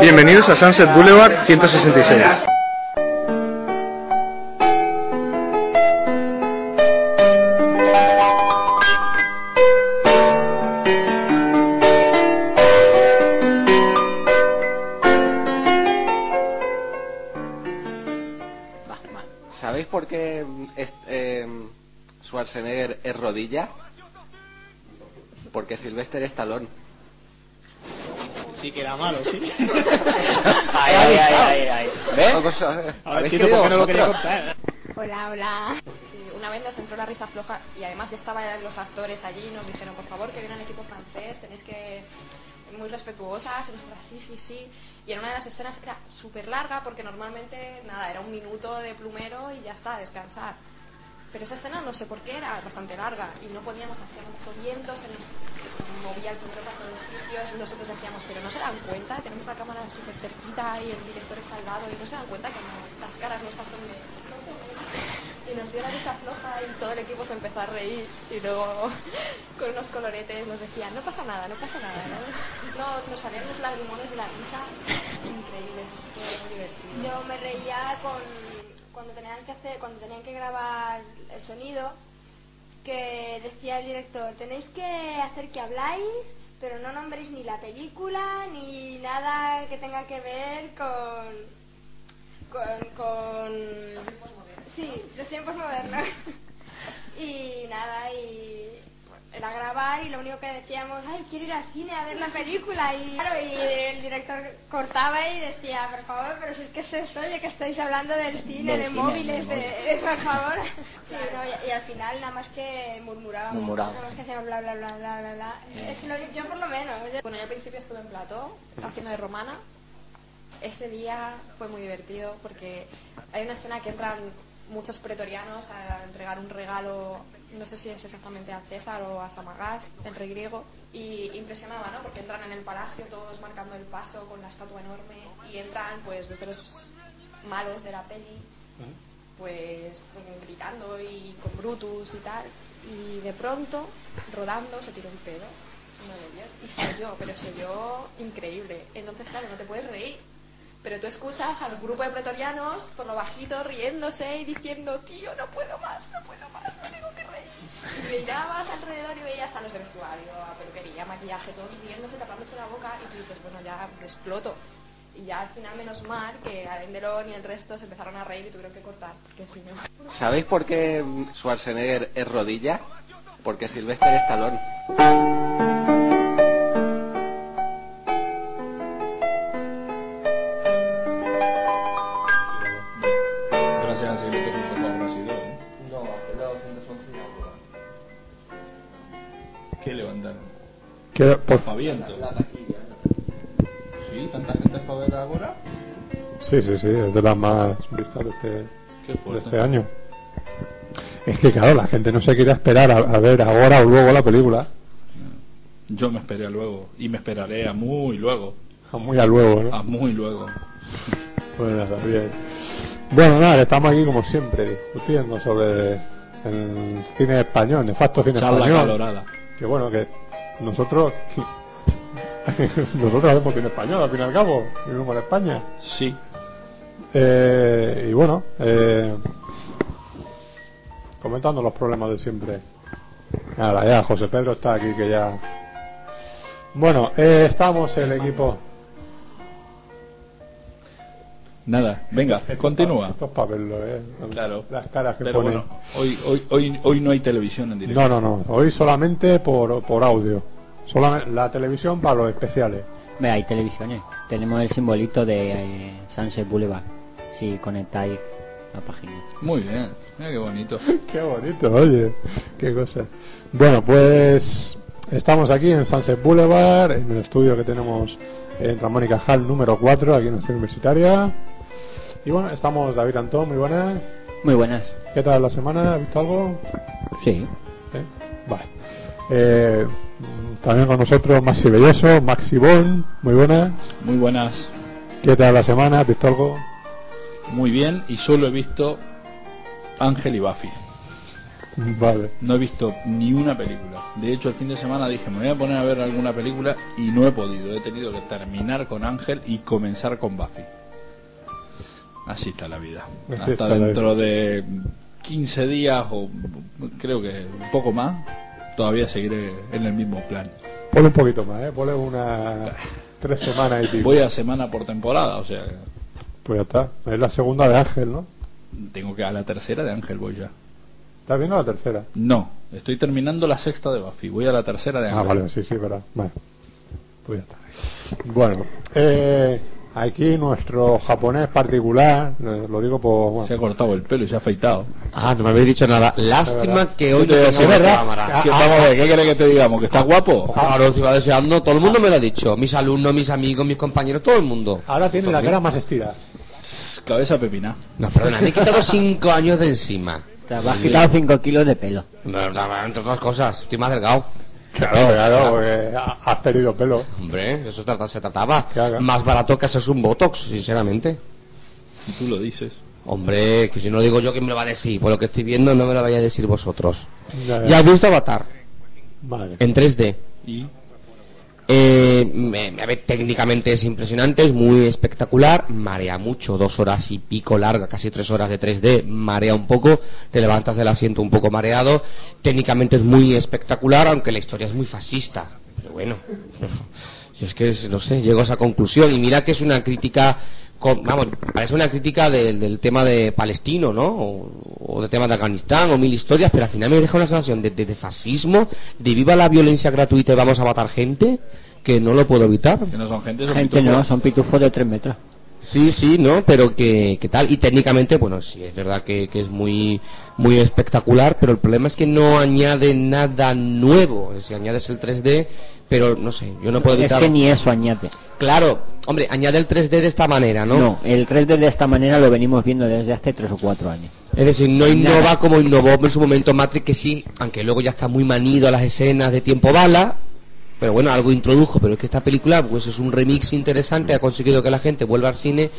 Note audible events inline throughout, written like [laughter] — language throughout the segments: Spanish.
Bienvenidos a Sunset Boulevard 166. ¿Sabéis por qué es- eh, Schwarzenegger es rodilla? Porque Sylvester es talón. Sí que era malo, sí. Ay, ay, ay, ay, ay. ¿Ves? Ahora ¿Habéis entiendo por qué no lo quería contar. Hola, hola. Sí, una vez nos entró la risa floja y además ya estaban los actores allí y nos dijeron, por favor, que viene el equipo francés, tenéis que muy respetuosas, y nosotras sí, sí, sí. Y en una de las escenas era súper larga porque normalmente, nada, era un minuto de plumero y ya está, descansar. Pero esa escena no sé por qué era bastante larga y no podíamos hacer mucho viento, se nos movía el plumero para todos sitios nosotros decíamos, pero no se dan cuenta, tenemos la cámara súper cerquita y el director está al lado y no se dan cuenta que no- las caras nuestras son de... Y nos dio la risa floja y todo el equipo se empezó a reír y luego [laughs] con unos coloretes nos decían, no pasa nada, no pasa nada. No nos salían los lagrimones de la risa increíbles, fue muy divertido. Yo me reía con cuando tenían que hacer, cuando tenían que grabar el sonido, que decía el director, tenéis que hacer que habláis, pero no nombréis ni la película ni nada que tenga que ver con con, con sí, los tiempos modernos. [laughs] y nada, y era grabar y lo único que decíamos, ay, quiero ir al cine a ver la película. Y, claro, y el director cortaba y decía, por favor, pero si es que se oye que estáis hablando del cine, Del de cine, móviles, del de, por favor. [laughs] Sí, no, y, y al final nada más que murmurábamos. Murmurábamos. Nada más que hacíamos bla, bla, bla, bla, bla, bla. Es lo- yo por lo menos. yo- Bueno, yo al principio estuve en plató haciendo de romana. Ese día fue muy divertido porque hay una escena que entran muchos pretorianos a entregar un regalo, no sé si es exactamente a César o a Samagás, el rey griego, y impresionaba, ¿no? Porque entran en el palacio todos marcando el paso con la estatua enorme y entran pues desde los malos de la peli, pues gritando y con Brutus y tal, y de pronto, rodando, se tiró un pedo uno de ellos y soy yo, pero soy yo increíble. Entonces, claro, no te puedes reír. Pero tú escuchas al grupo de pretorianos por lo bajito riéndose y diciendo, tío, no puedo más, no puedo más, me tengo que reír. Y mirabas alrededor y veías a los del vestuario, a peluquería, maquillaje, todos riéndose, tapándose la boca y tú dices, bueno, ya exploto. Y ya al final, menos mal, que Alain Delon y el resto se empezaron a reír y tuvieron que cortar, no... ¿Sabéis por qué Schwarzenegger es rodilla? Porque Sylvester es talón. Que, por, Paviento. La taquilla. ¿Sí? ¿Tanta gente es para ver ahora? sí, sí, sí, es de las más vistas de este, Qué de este año. Es que claro, la gente no se quiere esperar a, a ver ahora o luego la película. Yo me esperé a luego. Y me esperaré a muy luego. A Muy a luego, ¿no? A muy luego. Pues nada, bien. Bueno, nada, estamos aquí como siempre discutiendo sobre el cine español, nefasto cine Charla español. calorada. Que bueno, que nosotros [laughs] nosotros hacemos cine español, al fin y al cabo, vivimos en España. Sí. Eh, y bueno, eh, comentando los problemas de siempre. Nada, ya José Pedro está aquí que ya. Bueno, eh, estamos el equipo. Nada, venga, Esto continúa. pa- Esto es para verlo, eh. Claro. Las caras que Pero ponen. bueno, hoy, hoy, hoy, hoy no hay televisión en directo. No, no, no. Hoy solamente por, por audio. Solamente la televisión para los especiales. Ve, hay televisiones. Tenemos el simbolito de eh, Sunset Boulevard. Si conectáis la página. Muy bien. Mira qué bonito. [laughs] Qué bonito, oye. Qué cosa. Bueno, pues estamos aquí en Sunset Boulevard, en el estudio que tenemos en Ramónica Hall número 4, aquí en la ciudad universitaria. Y bueno, estamos David Antón, muy buenas. Muy buenas. ¿Qué tal la semana? ¿Has visto algo? Sí. ¿Eh? Vale. Eh, también con nosotros Maxi Belloso, Maxi Bon, muy buenas. Muy buenas. ¿Qué tal la semana? ¿Has visto algo? Muy bien. Y solo he visto Ángel y Buffy. [laughs] Vale. No he visto ni una película. De hecho, el fin de semana dije, me voy a poner a ver alguna película y no he podido. He tenido que terminar con Ángel y comenzar con Buffy. Así está la vida. Así Hasta dentro de 15 días o creo que un poco más, todavía seguiré en el mismo plan. Ponle un poquito más, ¿eh? Ponle una... Tres semanas y pico. Voy a semana por temporada, o sea, Pues ya está. Es la segunda de Ángel, ¿no? tengo que a la tercera de Ángel voy ya. ¿Estás viendo la tercera? No, estoy terminando la sexta de Buffy, voy a la tercera de Ángel. Ah, vale, sí, sí, verdad. Vale. Pues ya está. Bueno, eh, aquí nuestro japonés particular, lo digo por... bueno, Se ha cortado el pelo y se ha afeitado. Ah, no me habéis dicho nada. Lástima que hoy ¿Qué te no voy a decir? tengamos ¿verdad? cámara. Ah, ¿Qué, vamos a ver, ¿qué querés que te digamos? ¿Que estás guapo? Claro, te iba deseando. Todo el mundo me lo ha dicho. Mis alumnos, mis amigos, mis compañeros, todo el mundo. Ahora tiene la cara más estirada. Cabeza pepina. No, perdona, me he quitado [laughs] cinco años de encima. Te has quitado 5 kilos de pelo. No, no, Entre otras cosas, estoy más delgado. Claro, claro, porque ha- has perdido pelo. Hombre, eso trata- se trataba. Claro. Más barato que hacerse un botox, sinceramente. Si tú lo dices. Hombre, que si no lo digo yo, ¿quién me lo va a decir? Por lo que estoy viendo, no me lo vaya a decir vosotros. Ya, ya. Ya has visto Avatar Vale. en 3D. Y Eh, técnicamente es impresionante, es muy espectacular, marea mucho, dos horas y pico larga, casi tres horas de 3D, marea un poco, te levantas del asiento un poco mareado, técnicamente es muy espectacular, aunque la historia es muy fascista, pero bueno, [laughs] yo es que no sé, llego a esa conclusión y mira que es una crítica, vamos, parece una crítica del, tema de palestino, ¿no? O, o del tema de Afganistán o mil historias, pero al final me deja una sensación de- de fascismo, de viva la violencia gratuita y vamos a matar gente, que no lo puedo evitar. que no son gente, son Gente pitufos. no, son pitufos de 3 metros. Sí, sí, ¿no? Pero que, que tal. Y técnicamente, bueno, sí, es verdad que, que es muy, muy espectacular, pero el problema es que no añade nada nuevo. Si añades el 3D, pero no sé, yo no puedo Es evitar. que ni eso añade. Claro, hombre, añade el 3D de esta manera, ¿no? No, el 3D de esta manera lo venimos viendo desde hace 3 o 4 años. Es decir, no Nada. innova como innovó en su momento Matrix, que sí, aunque luego ya está muy manido a las escenas de tiempo bala, pero bueno, algo introdujo, pero es que esta película pues es un remix interesante, ha conseguido que la gente vuelva al cine,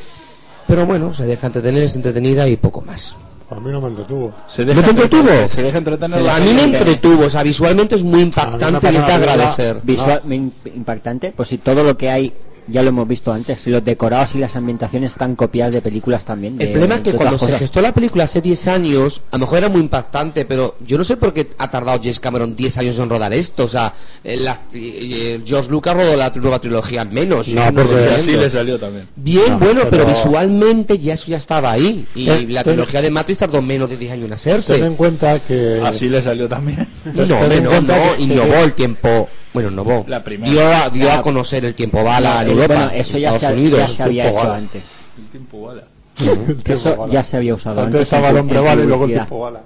pero bueno, se deja entretener, es entretenida y poco más. A mí no me entretuvo. Se ¿No te entretuvo? Se deja entretener la A mí me entretuvo, o sea, visualmente es muy impactante y es de agradecer. Visual, im- impactante, pues si todo lo que hay ya lo hemos visto antes, si los decorados y las ambientaciones están copiadas de películas también. de- El problema es que cuando se gestó la película hace 10 años, a lo mejor era muy impactante, pero yo no sé por qué ha tardado James Cameron 10 años en rodar esto. O sea, eh, la- eh, George Lucas rodó la nueva trilogía en menos. No, Yo porque así le salió también. Bien, No, bueno, pero, pero- visualmente ya eso ya estaba ahí. Y Ten- la ten- trilogía de Matrix tardó menos de 10 años en Ten hacerse. en cuenta que... Así le salió también. No, ten en no, no, que- innovó el tiempo. Bueno. La primera. Dio, a, dio La- a conocer el tiempo bala en Eh, Europa. bueno, eso en ya Estados se, Unidos. ya se había hecho bala. antes. El tiempo bala. el [laughs] tiempo Eso bala. ya se había usado Antes antes. estaba el hombre bala y luego el tiempo bala.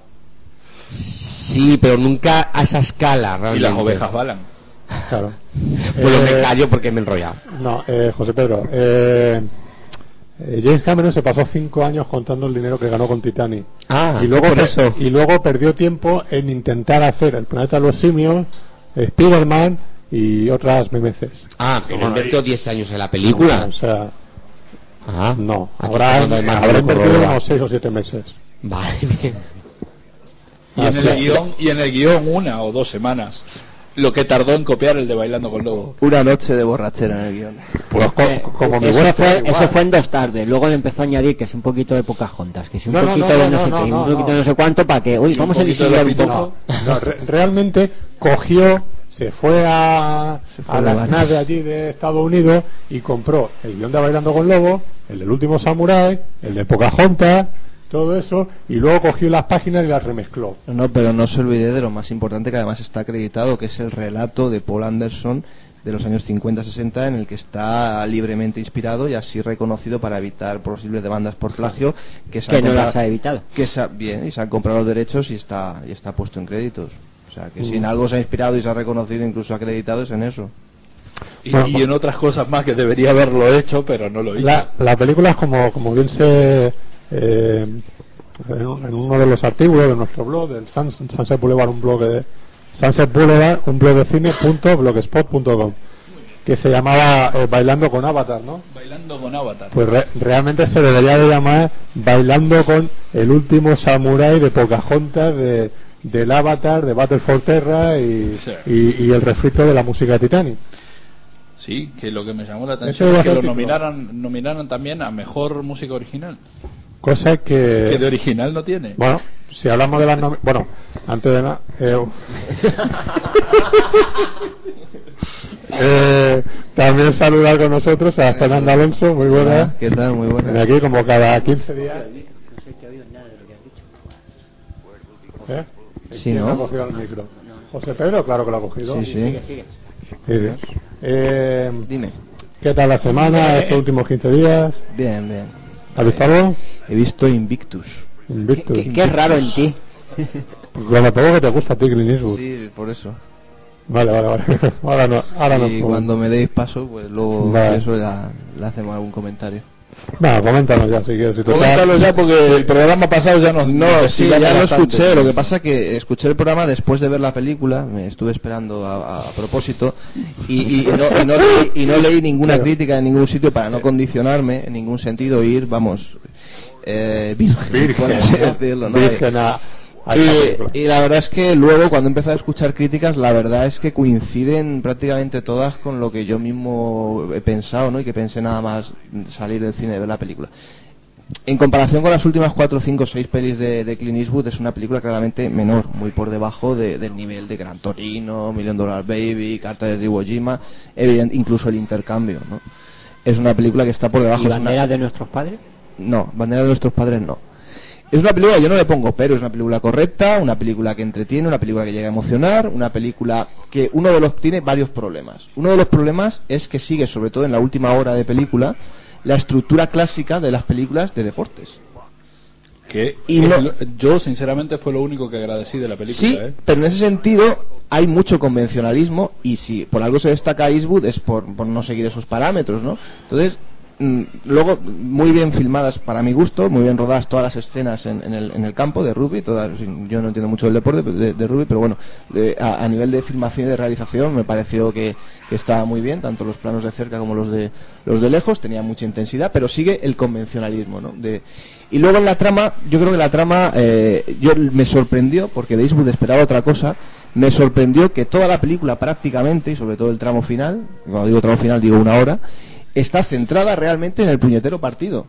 Sí, pero nunca a esa escala, Y realmente. las ovejas balan. Claro. [laughs] Bueno, Eh, me callo porque me he enrollado. No, eh, José Pedro. Eh, eh, James Cameron se pasó cinco años contando el dinero que ganó con Titanic. Ah, y luego por eso. y luego perdió tiempo en intentar hacer el planeta de los simios, Spider-Man y otras memeces. Ah, pero Bueno, invirtió 10 años en la película. O sea, Ah, no. Habrá, habrá invertido unos seis o siete meses. Vale, bien. Y en, el guion, y en el guion una o dos semanas. Lo que tardó en copiar el de Bailando con Lobo. Una noche de borrachera en el guion. Pues co- Eh, como mi eso, buena fue, igual. eso fue en dos tardes. Luego le empezó a añadir que es un poquito de Pocahontas, que es un No, poquito no, de no, no, sé no, qué, no, un poquito no. de no sé cuánto para que, uy, vamos a disimular un poco. No, re- realmente cogió, se fue a, fue a las varas. naves allí de Estados Unidos y compró el guion de Bailando con Lobo, el del último Samurai, el de Pocahontas, todo eso, y luego cogió las páginas y las remezcló. No, pero no se olvide de lo más importante que además está acreditado, que es el relato de Paul Anderson de los años 50-60 en el que está libremente inspirado y así reconocido para evitar posibles demandas por plagio que se Que no comprado- las ha evitado. que se ha- bien y se han comprado los derechos y está y está puesto en créditos o sea que si en Mm. algo se ha inspirado y se ha reconocido incluso acreditado es en eso Y, Bueno, y en otras cosas más que debería haberlo hecho, pero no lo hizo. La, la película es como, como bien se... eh, en, un- en uno de los artículos de nuestro blog, del Sans- Sunset Boulevard, un blog de Sunset Boulevard, un blog de cine.blogspot.com, que se llamaba eh, Bailando con Avatar, ¿no? Bailando con Avatar. Pues re- realmente se debería de llamar Bailando con el último samurái de Pocahontas de, del Avatar, de Battle for Terra y, Sí. y, y el refrito de la música Titanic. Sí, que lo que me llamó la atención es que lo nominaran, nominaran también a mejor música original. Cosa que... Que de original no tiene. Bueno, si hablamos de las Bueno, antes de nada... Eh, [laughs] eh, también saludar con nosotros a Fernando Alonso, muy buena. ¿Qué tal? Muy buena. aquí como cada 15 días. ¿Eh? Sí, ¿Quién ¿no? ha cogido el micro? José Pedro, claro que lo ha cogido. Sí, sí. Sí, sí. Eh, Dime. ¿Qué tal la semana, estos últimos 15 días? Bien, bien. ¿Has visto algo? He visto Invictus. Invictus. ¿Qué, qué es raro en ti? [laughs] Lo poco que te gusta a ti, Clint Eastwood. Sí, por eso. Vale, vale, vale. [laughs] Ahora no, ahora no. y cuando me deis paso, pues luego Vale. eso ya le hacemos algún comentario. Bueno, coméntanos ya si quieres. Si Coméntalo ya porque el programa pasado ya nos No, sí, ya lo escuché. Lo que pasa que escuché el programa después de ver la película, me estuve esperando a, a propósito y, y no, y no leí, y no leí ninguna Claro. crítica en ningún sitio para no condicionarme en ningún sentido ir, vamos, eh, virgen, por así Virgen, decirlo, ¿no? virgen a. Y, y la verdad es que luego cuando empecé a escuchar críticas, la verdad es que coinciden prácticamente todas con lo que yo mismo he pensado, ¿no? Y que pensé nada más salir del cine de ver la película. En comparación con las últimas 4, 5, 6 pelis de, de Clint Eastwood, es una película claramente menor, muy por debajo de- del nivel de Gran Torino, Million Dollar Baby, Carter de Iwo Jima, evident- incluso el intercambio, ¿no? Es una película que está por debajo. ¿Y una- bandera de nuestros padres? no, Bandera de nuestros padres no. Es una película, yo no le pongo pero, es una película correcta, una película que entretiene, una película que llega a emocionar, una película que uno de los tiene varios problemas. Uno de los problemas es que sigue, sobre todo en la última hora de película, la estructura clásica de las películas de deportes. Que Y es no- lo- yo sinceramente fue lo único que agradecí de la película. Sí, ¿eh? pero en ese sentido hay mucho convencionalismo y si por algo se destaca Eastwood es por, por no seguir esos parámetros, ¿no? Entonces, luego, muy bien filmadas para mi gusto, muy bien rodadas todas las escenas en, el, en el campo de rugby, todas, yo no entiendo mucho del deporte de, de rugby, pero bueno, a, a nivel de filmación y de realización me pareció que, que estaba muy bien, tanto los planos de cerca como los de los de lejos, tenía mucha intensidad, pero sigue el convencionalismo, ¿no? De, y luego en la trama, yo creo que la trama eh, yo me sorprendió, porque de Eastwood esperaba otra cosa, me sorprendió que toda la película prácticamente, y sobre todo el tramo final, cuando digo tramo final digo una hora, está centrada realmente en el puñetero partido.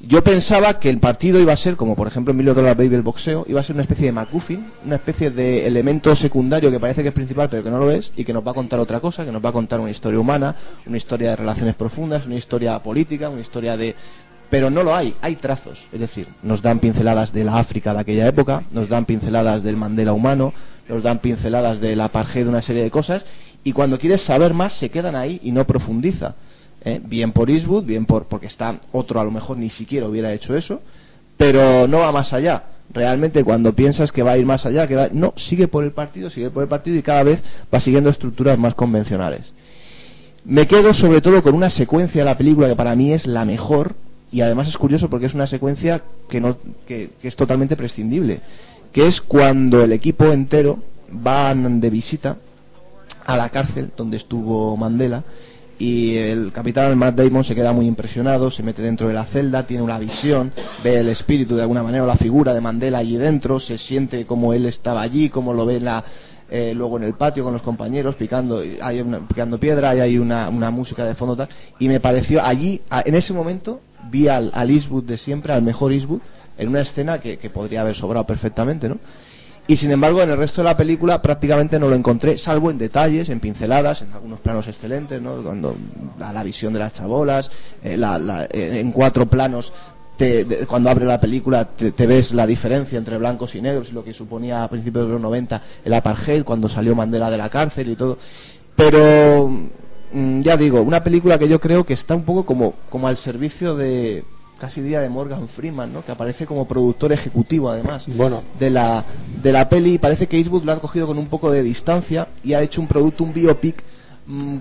Yo pensaba que el partido iba a ser, como por ejemplo en Milo Dollar Baby el boxeo, iba a ser una especie de MacGuffin, una especie de elemento secundario que parece que es principal pero que no lo es, y que nos va a contar otra cosa, que nos va a contar una historia humana, una historia de relaciones profundas, una historia política, una historia de... Pero no lo hay, hay trazos, es decir, nos dan pinceladas de la África de aquella época, nos dan pinceladas del Mandela humano, nos dan pinceladas del apartheid de una serie de cosas, y cuando quieres saber más se quedan ahí y no profundiza. ¿Eh? bien por Eastwood, bien por porque está otro a lo mejor ni siquiera hubiera hecho eso, pero no va más allá. Realmente cuando piensas que va a ir más allá, que va, no, sigue por el partido, sigue por el partido y cada vez va siguiendo estructuras más convencionales. Me quedo sobre todo con una secuencia de la película que para mí es la mejor y además es curioso porque es una secuencia que, no, que, que es totalmente prescindible, que es cuando el equipo entero van de visita a la cárcel donde estuvo Mandela y el capitán Matt Damon se queda muy impresionado, se mete dentro de la celda, tiene una visión, ve el espíritu de alguna manera o la figura de Mandela allí dentro, se siente como él estaba allí, como lo ve la, eh, luego en el patio con los compañeros picando, hay picando piedra, y hay una, una música de fondo tal, y me pareció allí, a- en ese momento, vi al, al Eastwood de siempre, al mejor Eastwood, en una escena que, que podría haber sobrado perfectamente, ¿no? Y sin embargo, en el resto de la película prácticamente no lo encontré, salvo en detalles, en pinceladas, en algunos planos excelentes, ¿no? Cuando la, la visión de las chabolas, eh, la- eh, en cuatro planos, te- cuando abre la película te, te ves la diferencia entre blancos y negros y lo que suponía a principios de los 90 el apartheid, cuando salió Mandela de la cárcel y todo. Pero mm, ya digo, una película que yo creo que está un poco como, como al servicio de, casi diría de Morgan Freeman, ¿no? que aparece como productor ejecutivo además Bueno, de la, de la peli y parece que Eastwood lo ha cogido con un poco de distancia y ha hecho un producto, un biopic mm,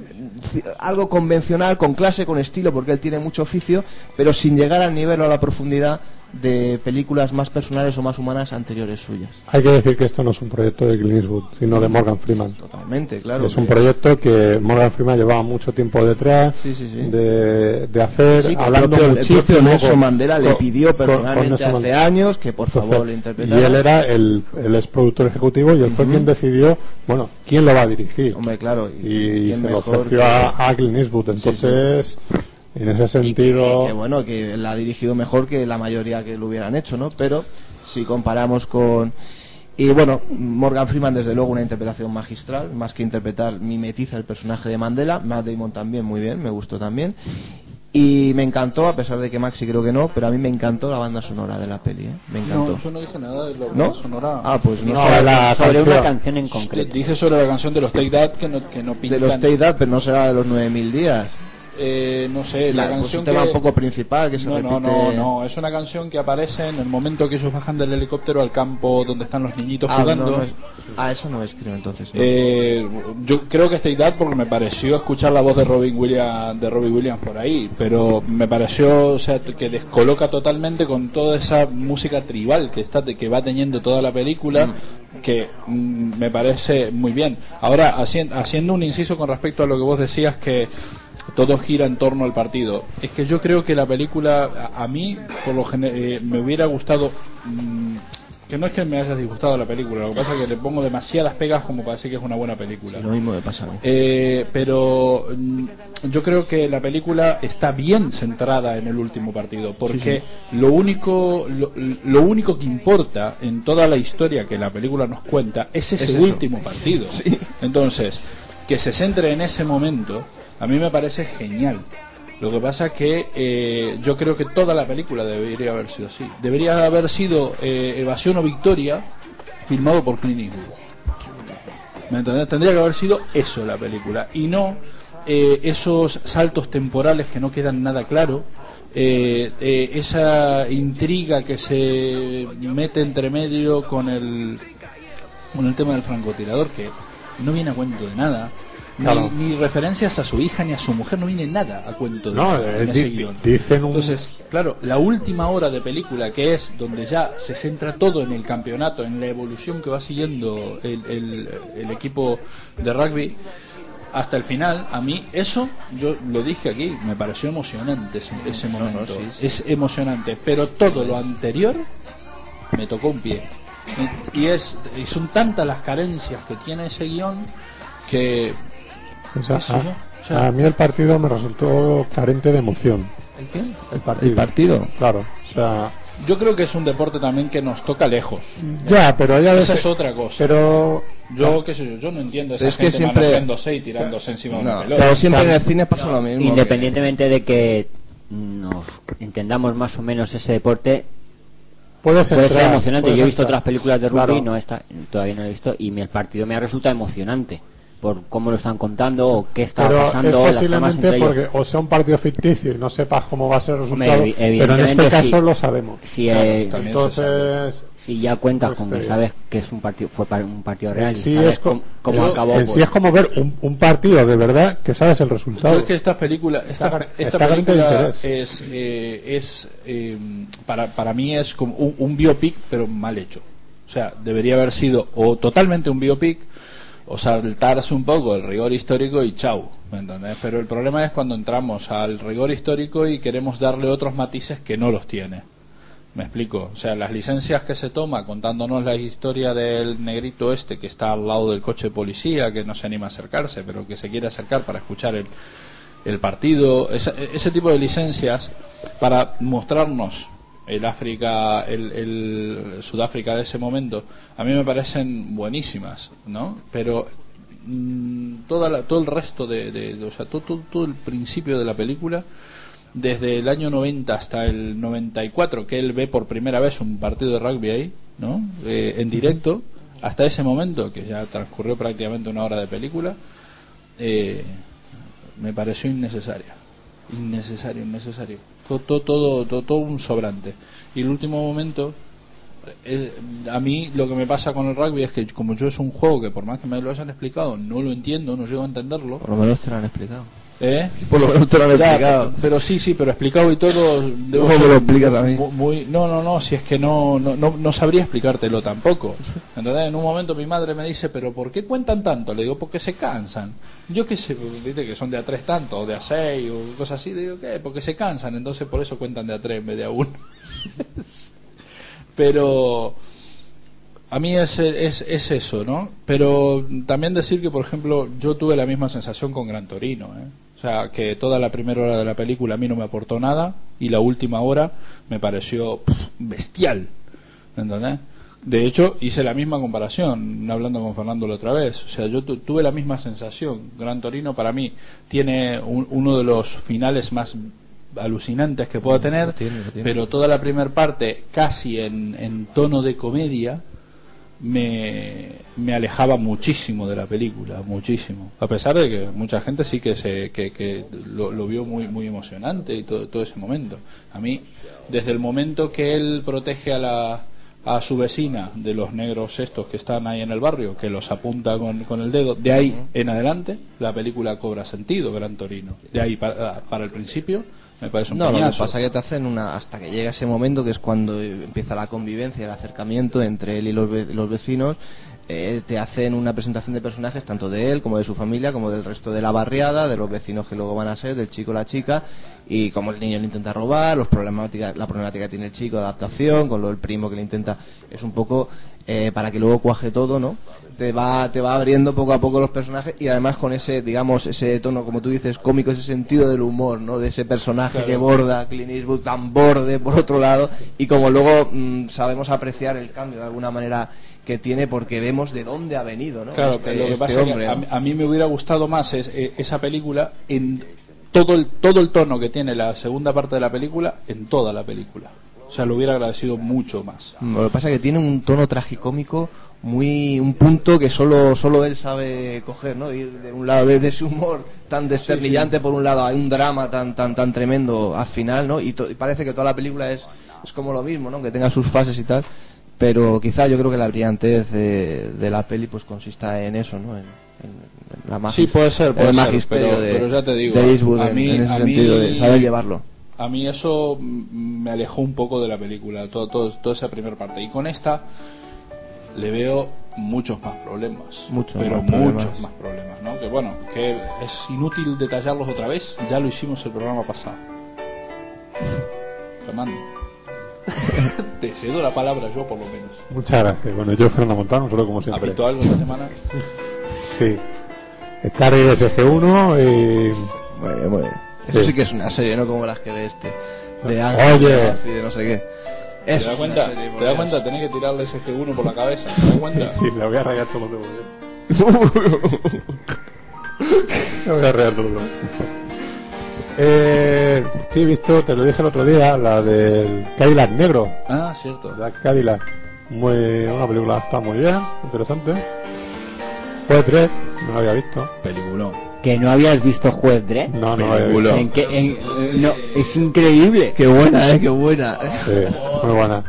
algo convencional, con clase, con estilo, porque él tiene mucho oficio, pero sin llegar al nivel o a la profundidad de películas más personales o más humanas anteriores suyas. Hay que decir que esto no es un proyecto de Clint Eastwood, sino de Morgan Freeman. Totalmente, claro. es un proyecto que Morgan Freeman llevaba mucho tiempo detrás Sí, sí, sí. De, de hacer, el hablando el muchísimo. propio Nelson con- Mandela le con- pidió con- con personalmente hace Mandela. años que por favor Entonces, y interpretara. él era el, el ex productor ejecutivo y él fue Ujú. quien decidió, bueno, quién lo va a dirigir. Hombre, claro. y quién se lo ofreció que- a, a Clint Eastwood. Entonces, en ese sentido. que bueno que la ha dirigido mejor que la mayoría que lo hubieran hecho no pero si comparamos con y bueno Morgan Freeman desde luego una interpretación magistral más que interpretar mimetiza el personaje de Mandela Matt Damon también muy bien me gustó también y me encantó a pesar de que Maxi creo que no pero a mí me encantó la banda sonora de la peli ¿eh? me encantó No, yo no dije nada de la ¿No? banda sonora. ah pues no, No, sé. la sobre canción. una canción en concreto. Dije sobre la canción de los Take That que no, que no de los Stay That pero no será de los 9000 días Eh, no sé, la, La- pues canción un tema que... un poco principal que se no, no, repite no, no, es una canción que aparece en el momento que ellos bajan del helicóptero al campo donde están los niñitos ah, jugando. no, no es- ah, eso no es creo entonces no. Eh, yo creo que Stay That porque me pareció escuchar la voz de Robin Williams de Robbie Williams por ahí, pero me pareció, o sea, que descoloca totalmente con toda esa música tribal que está que va teniendo toda la película, que mm, me parece muy bien. Ahora haci- haciendo un inciso con respecto a lo que vos decías que todo gira en torno al partido. Es que yo creo que la película, a, a mí, por lo eh, me hubiera gustado. mm, que no es que me haya disgustado la película, lo que pasa es que le pongo demasiadas pegas como para decir que es una buena película. Sí, lo mismo me pasa a mí Eh, pero mm, yo creo que la película está bien centrada en el último partido, porque lo único lo, lo único que importa en toda la historia que la película nos cuenta es ese Es último partido. Entonces, que se centre en ese momento, a mí me parece genial. Lo que pasa que eh, yo creo que toda la película debería haber sido así. Debería haber sido eh, Evasión o Victoria, filmado por Clint Eastwood. ¿Me entendés? Tendría que haber sido eso la película y no eh, esos saltos temporales que no quedan nada claro, eh, eh, esa intriga que se mete entre medio con el con el tema del francotirador que no viene a cuento de nada. Ni, Claro. ni referencias a su hija ni a su mujer no viene nada a cuento de No, nada eh, en ese guion. dicen un- Entonces, claro, la última hora de película que es donde ya se centra todo en el campeonato, en la evolución que va siguiendo el, el- el equipo de rugby hasta el final, a mí eso, yo lo dije aquí, me pareció emocionante ese, ese No, no, momento. sí, sí. Es emocionante, pero todo lo anterior me tocó un pie. Y, es, y son tantas las carencias que tiene ese guion que Eso a, yo, o sea- a mí el partido me resultó carente de emoción. ¿El qué? El partido. el partido Claro, o sea. Yo creo que es un deporte también que nos toca lejos. Ya, pero ya Esa es otra cosa. Pero. Yo, qué sé yo, yo no entiendo esa Es que gente siempre- manoseándose y tirándose encima de No, una pelota. pero siempre en el cine pasa lo mismo Independientemente de que nos entendamos más o menos ese deporte, puede ser emocionante. Yo he visto entrar. otras películas de rugby, Claro. no esta, todavía no lo he visto, y el partido me ha resultado emocionante por cómo lo están contando o qué está Pero pasando, es las posiblemente ellos. porque o sea un partido ficticio y no sepas cómo va a ser el Hombre, resultado, evi- pero en este caso sí. lo sabemos. Si, Claro, eh. Entonces, si ya cuentas Pues con que digo. sabes que es un partido fue un partido real en y sí sabes es, co- cómo, yo- acabó en pues, sí es como ver un, un partido de verdad que sabes el resultado. Yo es que estas películas, esta, Está- esta está de película es, eh, es eh, para, para mí es como un, un biopic pero mal hecho. O sea, debería haber sido o totalmente un biopic o saltarse un poco el rigor histórico y chau, ¿me entendés? Pero el problema es cuando entramos al rigor histórico y queremos darle otros matices que no los tiene. Me explico, o sea, las licencias que se toma contándonos la historia del negrito este que está al lado del coche de policía, que no se anima a acercarse, pero que se quiere acercar para escuchar el, el partido, ese, ese tipo de licencias para mostrarnos el África, el, Sudáfrica de ese momento, a mí me parecen buenísimas, ¿no? Pero mm, toda la- todo el resto de, de- o sea, todo- todo el principio de la película, desde el año 90 hasta el 94, que él ve por primera vez un partido de rugby ahí, ¿no? Eh, en directo, hasta ese momento, que ya transcurrió prácticamente una hora de película, eh, me pareció innecesaria. Innecesario, innecesario. Todo, todo, todo, todo, todo un sobrante. Y el último momento, a mí lo que me pasa con el rugby es que como yo es un juego que por más que me lo hayan explicado, no lo entiendo, no llego a entenderlo. por lo menos te lo han explicado ¿Eh? Por lo menos te lo han Ya, explicado. Pero sí, sí, pero explicado y todo. debo ¿Cómo me ser lo explicas a mí? mu- Muy, no, no, no, si es que no, no, no, no sabría explicártelo tampoco. Entonces, en un momento mi madre me dice, pero ¿por qué cuentan tanto? Le digo, porque se cansan. Yo qué sé, dice que son de a tres tanto, o de a seis, o cosas así. Le digo, ¿qué? Porque se cansan, entonces por eso cuentan de a tres en vez de a uno. [laughs] pero a mí es, es, es eso, ¿no? Pero también decir que, por ejemplo, yo tuve la misma sensación con Gran Torino, ¿eh? O sea, que toda la primera hora de la película a mí no me aportó nada y la última hora me pareció bestial, ¿entendés? De hecho, hice la misma comparación, hablando con Fernando la otra vez. O sea, yo tu- tuve la misma sensación. Gran Torino para mí tiene un- uno de los finales más alucinantes que pueda tener, tiene, lo tiene. pero toda la primera parte casi en, en tono de comedia me, me alejaba muchísimo de la película, muchísimo. A pesar de que mucha gente sí que se que, que lo, lo vio muy muy emocionante y todo, todo ese momento. A mí, desde el momento que él protege a la a su vecina de los negros estos que están ahí en el barrio, que los apunta con, con el dedo, de ahí en adelante la película cobra sentido, Gran Torino. De ahí para, para el principio me parece un No, lo que pasa es que te hacen una. Hasta que llega ese momento que es cuando empieza la convivencia, el acercamiento entre él y los, ve- los vecinos. Eh, te hacen una presentación de personajes tanto de él como de su familia, como del resto de la barriada, de los vecinos que luego van a ser, del chico la chica, y como el niño le intenta robar, los problemática, la problemática que tiene el chico de adaptación, con lo del primo que le intenta. Es un poco eh, para que luego cuaje todo, ¿no? Te va, te va abriendo poco a poco los personajes y además con ese, digamos, ese tono, como tú dices, cómico, ese sentido del humor, ¿no? De ese personaje Claro. que borda, Clint Eastwood tan borde por otro lado y como luego mm, sabemos apreciar el cambio de alguna manera que tiene porque vemos de dónde ha venido, ¿no? Claro, este, lo que este pasa es hombre, que a, mí- a mí me hubiera gustado más es, eh, esa película en todo el, todo el tono que tiene la segunda parte de la película en toda la película. O sea, lo hubiera agradecido mucho más. Mm, Lo que pasa es que tiene un tono tragicómico muy un punto que solo solo él sabe coger, ¿no? Ir de un lado [laughs] de, de ese humor tan desternillante por un lado a un drama tan tan tan tremendo al final, ¿no? Y, to- y parece que toda la película es es como lo mismo, ¿no? Que tenga sus fases y tal, pero quizá yo creo que la brillantez de, de la peli pues consista en eso, ¿no? En, en- en la magis- Sí, puede ser, puede el ser, magisterio pero- de, pero ya te digo, de Eastwood a en- mí- en, ese a mí- sentido de saber llevarlo. A mí eso me alejó un poco de la película, todo, todo- toda esa primera parte. Y con esta le veo muchos más problemas. Muchos pero más problemas. muchos más problemas, ¿no? Que bueno, que es inútil detallarlos otra vez, ya lo hicimos el programa pasado. [laughs] Fernando. [laughs] Te cedo la palabra yo por lo menos. Muchas gracias. Bueno, yo Fernando Montano, solo como ¿Has siempre. algo esta semana? Sí. Star Wars SG1 y... Muy bien, muy bien. Eso Sí. sí que es una serie, no como las que ve este. De Oye. Ángel, de Buffy, de no sé qué. ¿Te Eso das es cuenta? serie, ¿Te das cuenta? Tenés que tirarle ese G1 por la cabeza. ¿Te das cuenta? Sí, le voy a rayar todos los dedos. ¿eh? Le voy a rayar todos los dedos. Eh, sí, he visto, te lo dije el otro día, la del Cadillac Negro. Ah, cierto. La Cadillac. Muy, una película está muy bien, interesante. Juez 3, no la había visto. Peliculón. Que no habías visto Juez Dredd. No, no la había Película. visto. ¿En qué- en- eh, no, es increíble. Qué buena, eh, qué buena. Sí, muy buena.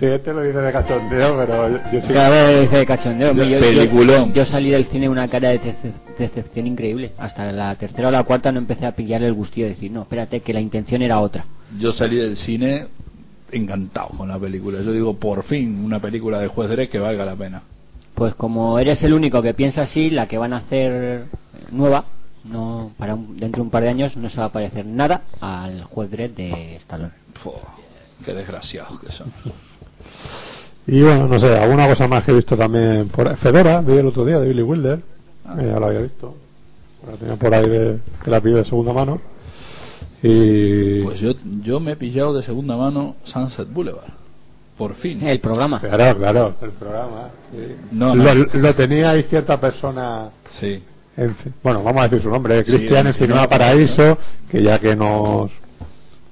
Sí, este lo dice de cachondeo, pero yo, yo sí. Cada vez dice de cachondeo. Yo- Yo, peliculón. yo salí del cine una cara de decep- decepción increíble. Hasta la tercera o la cuarta no empecé a pillar el gustillo de decir, no, espérate, que la intención era otra. Yo salí del cine encantado con la película. Yo digo, por fin, una película del juez Dredd que valga la pena. Pues como eres el único que piensa así, la que van a hacer nueva, no para un- dentro de un par de años no se va a parecer nada al juez Dredd de Stallone. Fo, qué desgraciados que son. Y bueno, no sé, alguna cosa más que he visto también por ahí. Fedora, vi el otro día de Billy Wilder, que ya la había visto. La tenía por ahí de, que la pidió de segunda mano. Y. Pues yo, yo me he pillado de segunda mano Sunset Boulevard. Por fin. El programa. Claro, claro, el programa. sí. No, lo, no. lo tenía ahí cierta persona. Sí. en fin, bueno, vamos a decir su nombre, Sí, Cristian en en Cinema Paraíso, que ya que nos.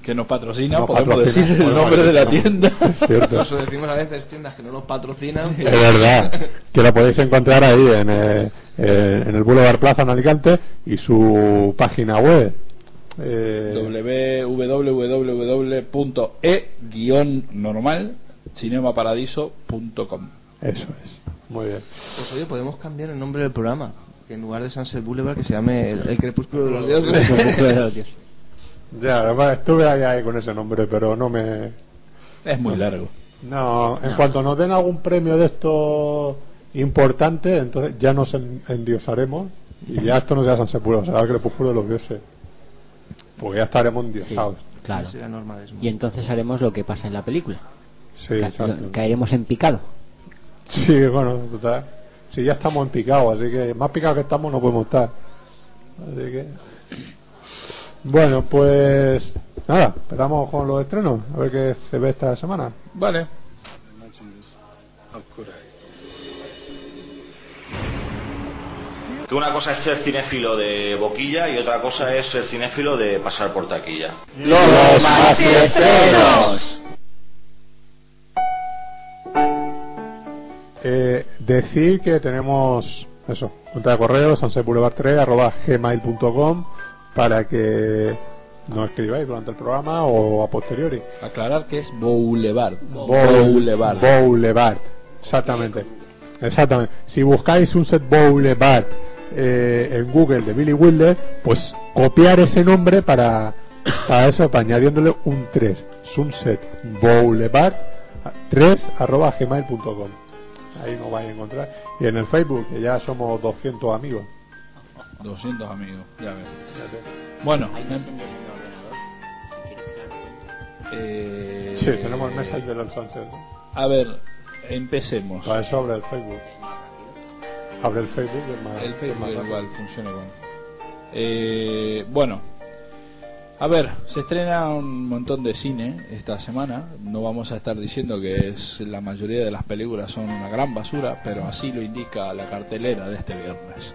Que nos patrocina, Nos podemos patrocina, decir el nombre de la tienda. [laughs] Es cierto. Eso decimos a veces tiendas que no nos patrocinan. Es verdad, que lo podéis encontrar ahí en, eh, eh, en el Boulevard Plaza en Alicante y su página web. Eh, www.e-normal cinemaparadiso.com eso es, muy bien. Pues oye, podemos cambiar el nombre del programa. Que en lugar de Sunset Boulevard que se llame El, el Crepúsculo de los El crepúsculo de los [laughs] Dioses. Ya, además, estuve ahí, ahí con ese nombre, pero no me. Es muy largo. No, en No. cuanto nos den algún premio de esto importante, entonces ya nos en- endiosaremos y ya esto no será San Sepulcro, será el crepúsculo de los dioses. Porque ya estaremos Sí, endiosados. claro. Norma Desmond. Y entonces haremos lo que pasa en la película. Sí, Ca- lo- caeremos en picado. Sí, bueno, total. Si ya estamos en picado, así que más picado que estamos no podemos estar. Así que. Bueno, pues. Nada, esperamos con los estrenos, a ver qué se ve esta semana. Vale. Que una cosa es ser cinéfilo de boquilla y otra cosa es ser cinéfilo de pasar por taquilla. ¡Los estrenos! Eh, decir que tenemos eso, cuenta de correo sanseboulevard3 arroba gmail.com para que nos escribáis durante el programa o a posteriori. Aclarar que es Boulevard. Boulevard. Boulevard. Exactamente. Exactamente. Si buscáis Sunset Boulevard eh, en Google de Billy Wilder, pues copiar ese nombre para, para eso, para añadiéndole un 3. Sunset Boulevard 3 arroba gmail.com. Ahí nos vais a encontrar. Y en el Facebook, que ya somos 200 amigos. 200 amigos, ya ves. Bueno, em- eh, Sí, tenemos el mensaje de los Sunset. A ver, empecemos. Para eso abre el Facebook. Abre el Facebook. que es más- El Facebook más igual, funciona igual. Eh, bueno, a ver, se estrena un montón de cine esta semana. No vamos a estar diciendo que es la mayoría de las películas son una gran basura, pero así lo indica la cartelera de este viernes.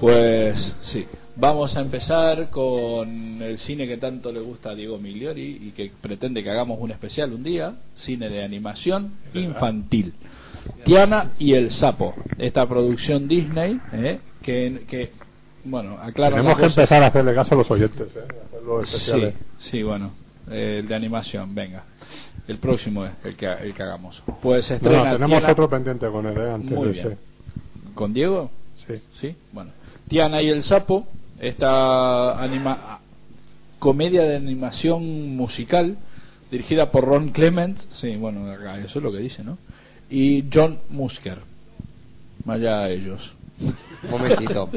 Pues sí, vamos a empezar con el cine que tanto le gusta a Diego Migliori y que pretende que hagamos un especial un día, cine de animación infantil. Tiana y el sapo, esta producción Disney, ¿eh? que, que, bueno, aclaro Tenemos que empezar a hacerle caso a los oyentes, ¿eh? los Sí, especiales. sí, bueno, el de animación, venga. El próximo es el que, el que hagamos. Pues No, estrena no, tenemos Tiana- otro pendiente con él, ¿eh? antes Muy bien. ¿Con Diego? Sí. Sí, bueno. Tiana y el sapo, esta anima comedia de animación musical dirigida por Ron Clements, sí, bueno, eso es lo que dice, ¿no? Y John Musker. Vaya ellos. Un momentito.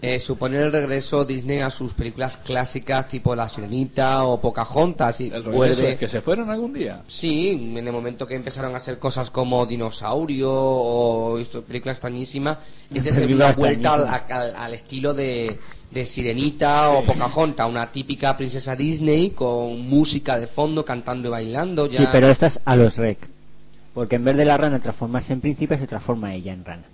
Eh, supone el regreso Disney a sus películas clásicas tipo La Sirenita o Pocahontas y El regreso vuelve es que se fueron algún día. Sí, en el momento que empezaron a hacer cosas como Dinosaurio o películas extrañísimas, es decir, Películas una vuelta al, al- al estilo de, de Sirenita o Pocahontas, una típica princesa Disney con música de fondo, cantando y bailando. Ya... Sí, pero esta es a los rec. Porque en vez de la rana transformarse en príncipe, se transforma ella en rana.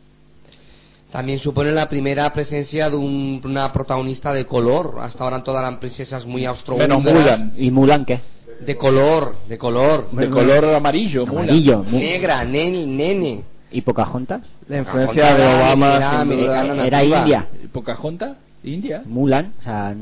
También supone la primera presencia de un- una protagonista de color. Hasta ahora todas eran princesas muy austro Menos Mulan. ¿Y Mulan qué? De color, de color. De color amarillo, Mulan. Amarillo. Negra, nene, nene. ¿Y Pocahontas? La influencia de Pocahontas era Obama, sin duda. Era nativa. India. ¿Pocahontas? ¿India? Mulan, o sea,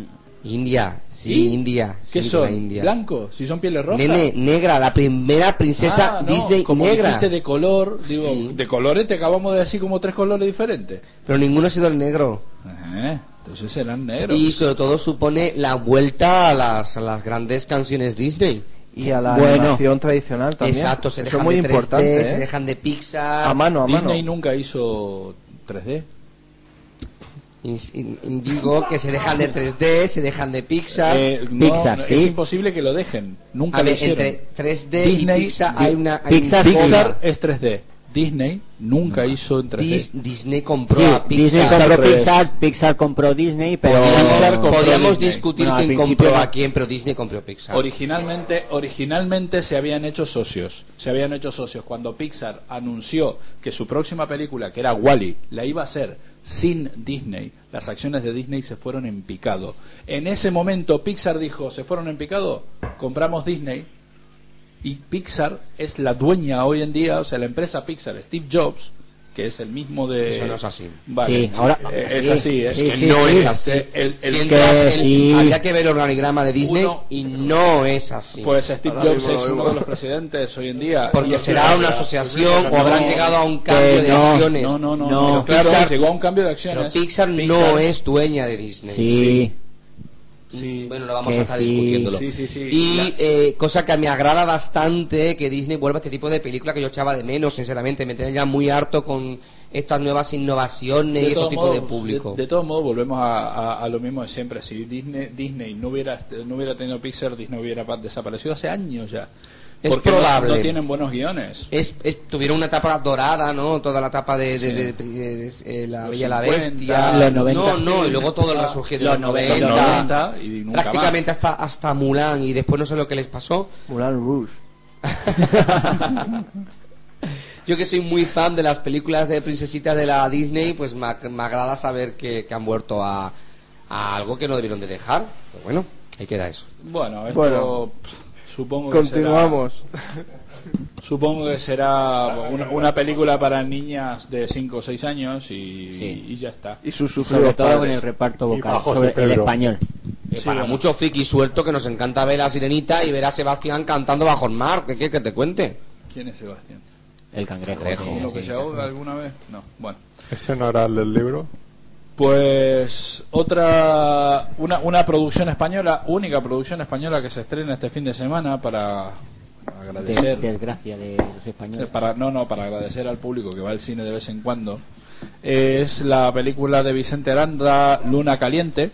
India, sí, ¿Y? India. ¿Qué sí, son? India. ¿Blancos? ¿Si son pieles rojas? Nene, negra, la primera princesa Ah, no, Disney como negra. dijiste de color, digo, Sí. de colores te acabamos de decir como tres colores diferentes. Pero ninguno ha sido el negro. Ajá, entonces serán negros. Y sobre todo supone la vuelta a las, a las grandes canciones Disney. Y a la Bueno. animación tradicional también. Exacto, se Eso dejan es muy de 3D, importante. se ¿eh? dejan de Pixar. A mano, a mano. Disney nunca hizo 3D. Y- y- y digo que se dejan de 3D, se dejan de Pixar. Eh, no, Pixar, no, sí. Es imposible que lo dejen. Nunca a lo ver, hicieron. entre 3D Disney- y Pixar hay una. hay Pixar. Pixar es 3D. Disney nunca hizo en 3D. Dis- Disney compró sí, a Pixar. Disney Pixar compró. Pixar, Pixar compró Disney, pero Pixar compró Podríamos Disney. discutir Bueno, quién principio compró no. a quién, pero Disney compró Pixar. Originalmente, originalmente se habían hecho socios. Se habían hecho socios cuando Pixar anunció que su próxima película, que era Wally, la iba a hacer sin Disney. Las acciones de Disney se fueron en picado. En ese momento Pixar dijo, se fueron en picado, compramos Disney. Y Pixar es la dueña hoy en día, o sea, la empresa Pixar, Steve Jobs, que es el mismo de. Eso no es así. Vale. Sí, ahora- Eh, es sí, así, ¿eh? sí, que no es así. El- el- que. Habría que ver el organigrama de Disney Uno- y no es así. Pues Steve Ahora Jobs es uno de los presidentes hoy en día. Porque será una asociación o habrán No, llegado a un cambio de no, acciones. No, no, no. No. no. Claro, Pixar- llegó a un cambio de Pero acciones. Pixar, no Pixar- es dueña de Disney. Sí. Sí. Bueno, lo vamos a estar sí. discutiéndolo. Sí, sí, sí. Y eh, cosa que me agrada bastante que Disney vuelva a este tipo de película que yo echaba de menos, sinceramente. Me tenía ya muy harto con estas nuevas innovaciones y este tipo de modos, público. de, de todos modos, volvemos a, a- a lo mismo de siempre. Si Disney, Disney no hubiera no hubiera tenido Pixar, Disney hubiera pa- desaparecido hace años ya. Es Porque probable. No, tienen buenos guiones. Es, es- tuvieron una etapa dorada, ¿no? Toda la etapa de, de- Sí. de- de- de- eh, la Bella y la 50, Bestia. los 90. No, no, y luego todo el resurgir de Los los 90, 90. los 90 y nunca prácticamente hasta, hasta Mulan y después no sé lo que les pasó. Mulan Rouge. [laughs] [laughs] Yo que soy muy fan de las películas de princesitas de la Disney, pues me, ag- me agrada saber que, que han vuelto a, a algo que no debieron de dejar. Pero bueno, ahí queda eso. Bueno, esto Bueno. pff, supongo que Continuamos. será, [laughs] supongo que será una, una película para niñas de 5 o 6 años y, Sí. y ya está. Y sus Sobre todo padres. el reparto vocal, sobre el español. Eh, Sí, para bueno. muchos friki suelto que nos encanta ver a Sirenita y ver a Sebastián cantando bajo el mar. ¿Qué quieres que te cuente? ¿Quién es Sebastián? El cangrejo. Cangrejo. sí, ¿Uno sí. que se ahoga alguna vez? No, bueno. Ese no era el del libro. Pues otra, una, una producción española, única producción española que se estrena este fin de semana para De- agradecer, desgracia de los españoles. para, no, no, para agradecer al público que va al cine de vez en cuando, es la película de Vicente Aranda, Luna Caliente,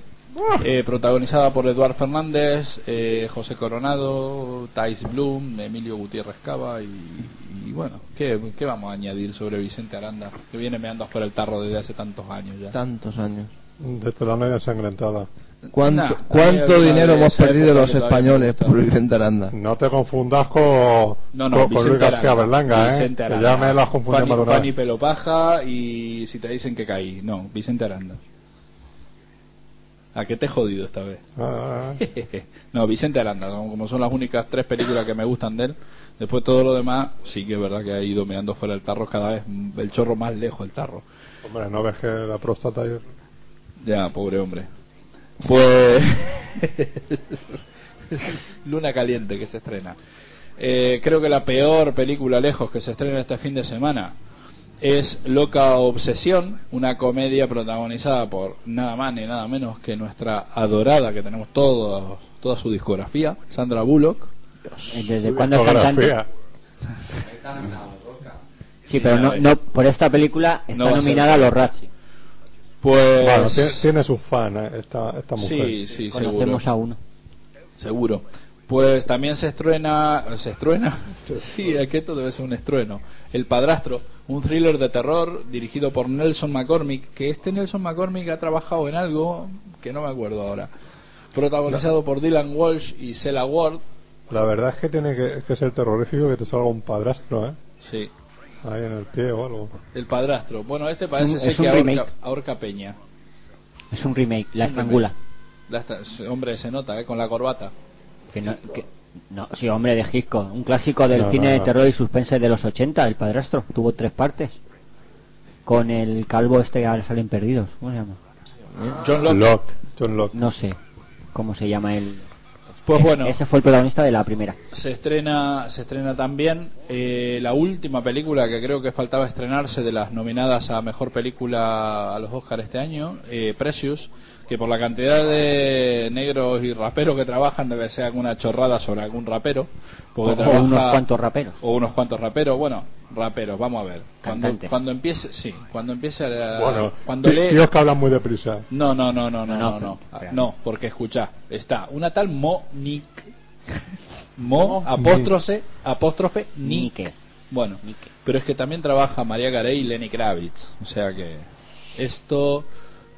eh, protagonizada por Eduard Fernández, eh, José Coronado, Thais Bloom, Emilio Gutiérrez Cava y, y bueno, ¿qué, ¿qué vamos a añadir sobre Vicente Aranda? Que viene meando por el tarro desde hace tantos años ya. Tantos años. Desde la novia ensangrentada. ¿Cuánto, Nah, ¿cuánto dinero hemos perdido los españoles por Vicente Aranda? No te confundas con, No, no, con, con Vicente Luis García Aranda. Berlanga, ¿eh? Que ya me las confundí Fanny, Fanny. Pelopaja y si te dicen que caí. No, Vicente Aranda. ¿A qué te he jodido esta vez? Ah, [laughs] no, Vicente Aranda, como como son las únicas tres películas que me gustan de él. Después todo lo demás, sí que es verdad que ha ido meando fuera del tarro cada vez el chorro más lejos del tarro. hombre, no ves que la próstata ayer. Ya, pobre hombre. Pues. [laughs] Luna Caliente que se estrena. Eh, creo que la peor película lejos que se estrena este fin de semana es Loca Obsesión, una comedia protagonizada por nada más ni nada menos que nuestra adorada, que tenemos todo, toda su discografía, Sandra Bullock. ¿Desde cuándo es cantante? Sí, pero no, no, por esta película está No a nominada a los. Razzie. Pues. Bueno, tiene, sus fans, ¿eh? esta, esta mujer. sí, sí, seguro. Conocemos a uno. Seguro. Pues también se estrena, ¿se estrena? Sí, es que esto debe ser un estrueno. El Padrastro, un thriller de terror dirigido por Nelson McCormick, que este Nelson McCormick ha trabajado en algo que no me acuerdo ahora. Protagonizado por Dylan Walsh y Sela Ward. La verdad es que tiene que, que ser terrorífico que te salga un padrastro, ¿eh? Sí, Ahí en el pie o algo. El Padrastro. Bueno, este parece un- ser es un que ahorca, Peña. Es un remake, La Estrangula. La esta- hombre, se nota, ¿eh? Con la corbata. Que no, que- no, sí, hombre, de Hitchcock. Un clásico del No, cine no, de terror y suspense de los 80, El Padrastro. Tuvo tres partes. Con el calvo este que ahora salen perdidos. ¿Cómo se llama? John Locke. Locke, John Locke. No sé cómo se llama él. Pues Ese- bueno. Ese fue el protagonista de la primera. Se estrena, se estrena también eh, la última película que creo que faltaba estrenarse de las nominadas a mejor película a los Oscars este año, eh, Precious, que por la cantidad de negros y raperos que trabajan debe ser alguna chorrada sobre algún rapero, porque O- unos cuantos raperos. o unos cuantos raperos, bueno, raperos, vamos a ver. Cuando, Cantantes. cuando empiece, sí, cuando empiece a, Bueno, cuando lee tíos que hablan muy deprisa. no, no, no, no, no, No, no, no, porque escucha, está una tal Monique, [laughs] Mo apóstrofe, apóstrofe Nick. Bueno, pero es que también trabaja María Carey y Lenny Kravitz, o sea que esto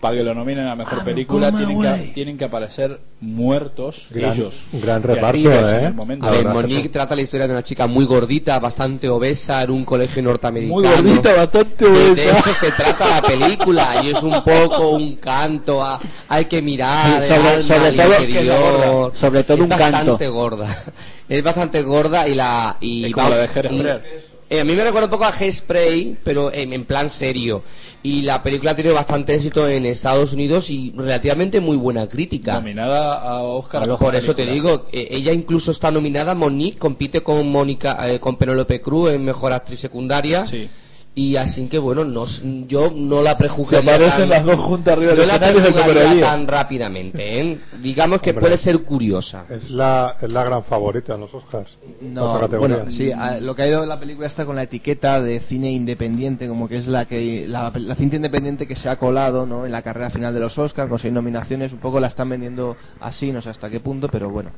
para que lo nominen a mejor película tienen que, tienen que aparecer muertos Gran- ellos. gran reparto, ¿eh? A ver, Monique trata la historia de una chica muy gordita, bastante obesa, en un colegio norteamericano. Muy gordita, bastante De- De obesa. eso se trata la película y es un poco un canto a hay que mirar Sí, el sobre- alma sobre todo- interior. sobre todo es un canto. bastante gorda. [laughs] Es bastante gorda y la y Es como va- la de. Eh, a mí me recuerda un poco a Hairspray, pero en, en plan serio. Y la película ha tenido bastante éxito en Estados Unidos y relativamente muy buena crítica. Nominada a Oscar. Por mejor eso te digo, eh, ella incluso está nominada, Monique, compite con Mónica, eh, con Penélope Cruz en Mejor Actriz Secundaria. Sí. Y así que bueno, no, yo no la Se prejuzgaría aparecen tan- las dos juntas arriba del no la escenario de prejuzgaría comedia. tan rápidamente, ¿eh? Digamos que Hombre. puede ser curiosa. Es la, es la gran favorita en los Oscars. No, bueno, sí, a- lo que ha ido en la película está con la etiqueta de cine independiente, como que es la que la, la cinta independiente que se ha colado ¿no? en la carrera final de los Oscars, con seis nominaciones, un poco la están vendiendo así, no sé hasta qué punto, pero bueno.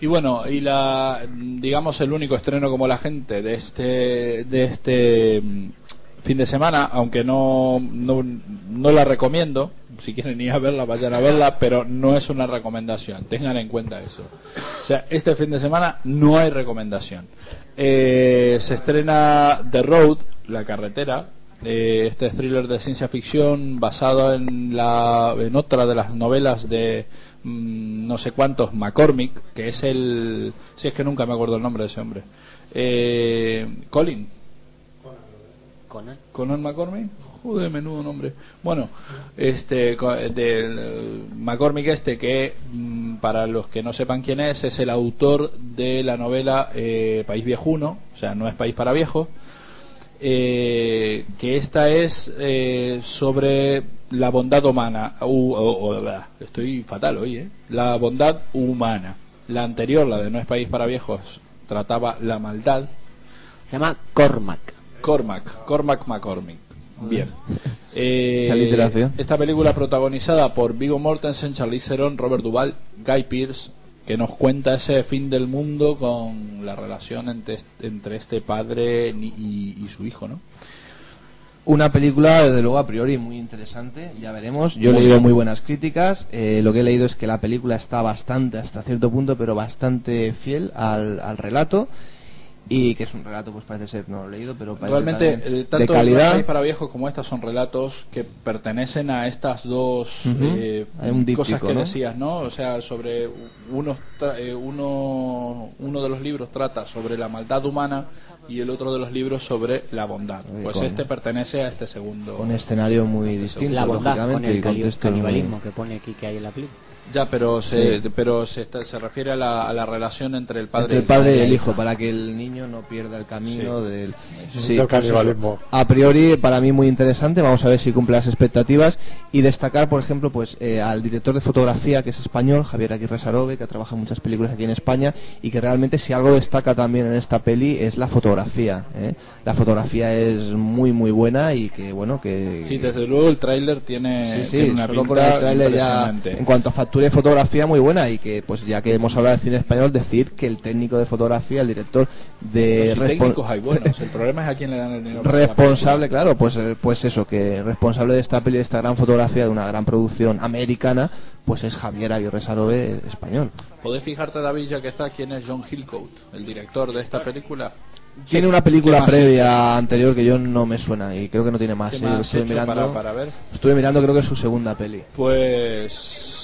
Y bueno, y la digamos el único estreno como la gente de este de este mm, fin de semana, aunque no, no no la recomiendo, si quieren ir a verla vayan a verla, pero no es una recomendación, tengan en cuenta eso. O sea, este fin de semana no hay recomendación. Eh, se estrena The Road, la carretera, eh, este thriller de ciencia ficción basado en la en otra de las novelas de mm, no sé cuántos McCormick que es el si es que nunca me acuerdo el nombre de ese hombre. Eh, Colin. Conan. Conan McCormick. Joder menudo nombre. Bueno este del McCormick este que mm, para los que no sepan quién es es el autor de la novela eh, País Viejuno o sea no es País para Viejos eh, que esta es eh, sobre la bondad humana. U- o- estoy fatal hoy, ¿eh? La bondad humana. La anterior, la de No es País para Viejos, trataba la maldad. Se llama Cormac. Cormac, Cormac McCormick. Bien. Eh, esta película protagonizada por Vigo Mortensen, Charlize Theron, Robert Duvall, Guy Pearce, que nos cuenta ese fin del mundo con la relación entre, entre este padre y, y su hijo, ¿no? Una película, desde luego, a priori muy interesante, ya veremos. Yo he leído muy buenas críticas. eh, lo que he leído es que la película está bastante, hasta cierto punto, pero bastante fiel al, al relato. Y que es un relato, pues parece ser, no lo he leído, pero parece Realmente, también eh, de tanto es calidad. País para viejos como estas son relatos que pertenecen a estas dos eh, Hay un cosas que ¿no? decías, ¿no? O sea, sobre uno, eh, uno, uno de los libros trata sobre la maldad humana y el otro de los libros sobre la bondad. Oye, Pues con- este pertenece a este segundo. Un escenario muy distinto, La bondad con lógicamente, el y contextos muy- canibalismo que pone aquí que hay en la película. Ya, pero se, Sí. pero se, está- se refiere a la, a la relación entre el padre entre el y padre y el hija. hijo para que el niño no pierda el camino Sí. del Sí, del canibalismo. a priori para mí muy interesante vamos a ver si cumple las expectativas y destacar por ejemplo pues eh, al director de fotografía que es español Javier Aguirre Sarobe que ha trabajado en muchas películas aquí en España y que realmente si algo destaca también en esta peli es la fotografía ¿eh? la fotografía es muy muy buena y que bueno que Sí, desde luego el tráiler tiene, Sí, sí, tiene una por pinta el tráiler ya impresionante. en cuanto a factura y fotografía muy buena y que pues ya que hemos hablado de cine español decir que el técnico de fotografía el director de si técnicos hay buenos, el problema es a quién le dan el dinero. responsable claro pues eh, pues eso que responsable de esta peli de esta gran fotografía de una gran producción americana pues es Javier Aguirre Sarobe español. ¿Podés fijarte, David, ya que está, quién es John Hillcoat, el director de esta película? tiene una ¿Qué película previa anterior que yo no me suena y creo que no tiene más ¿Qué más lo estuve mirando para, para ver? estuve mirando creo que es su segunda peli Pues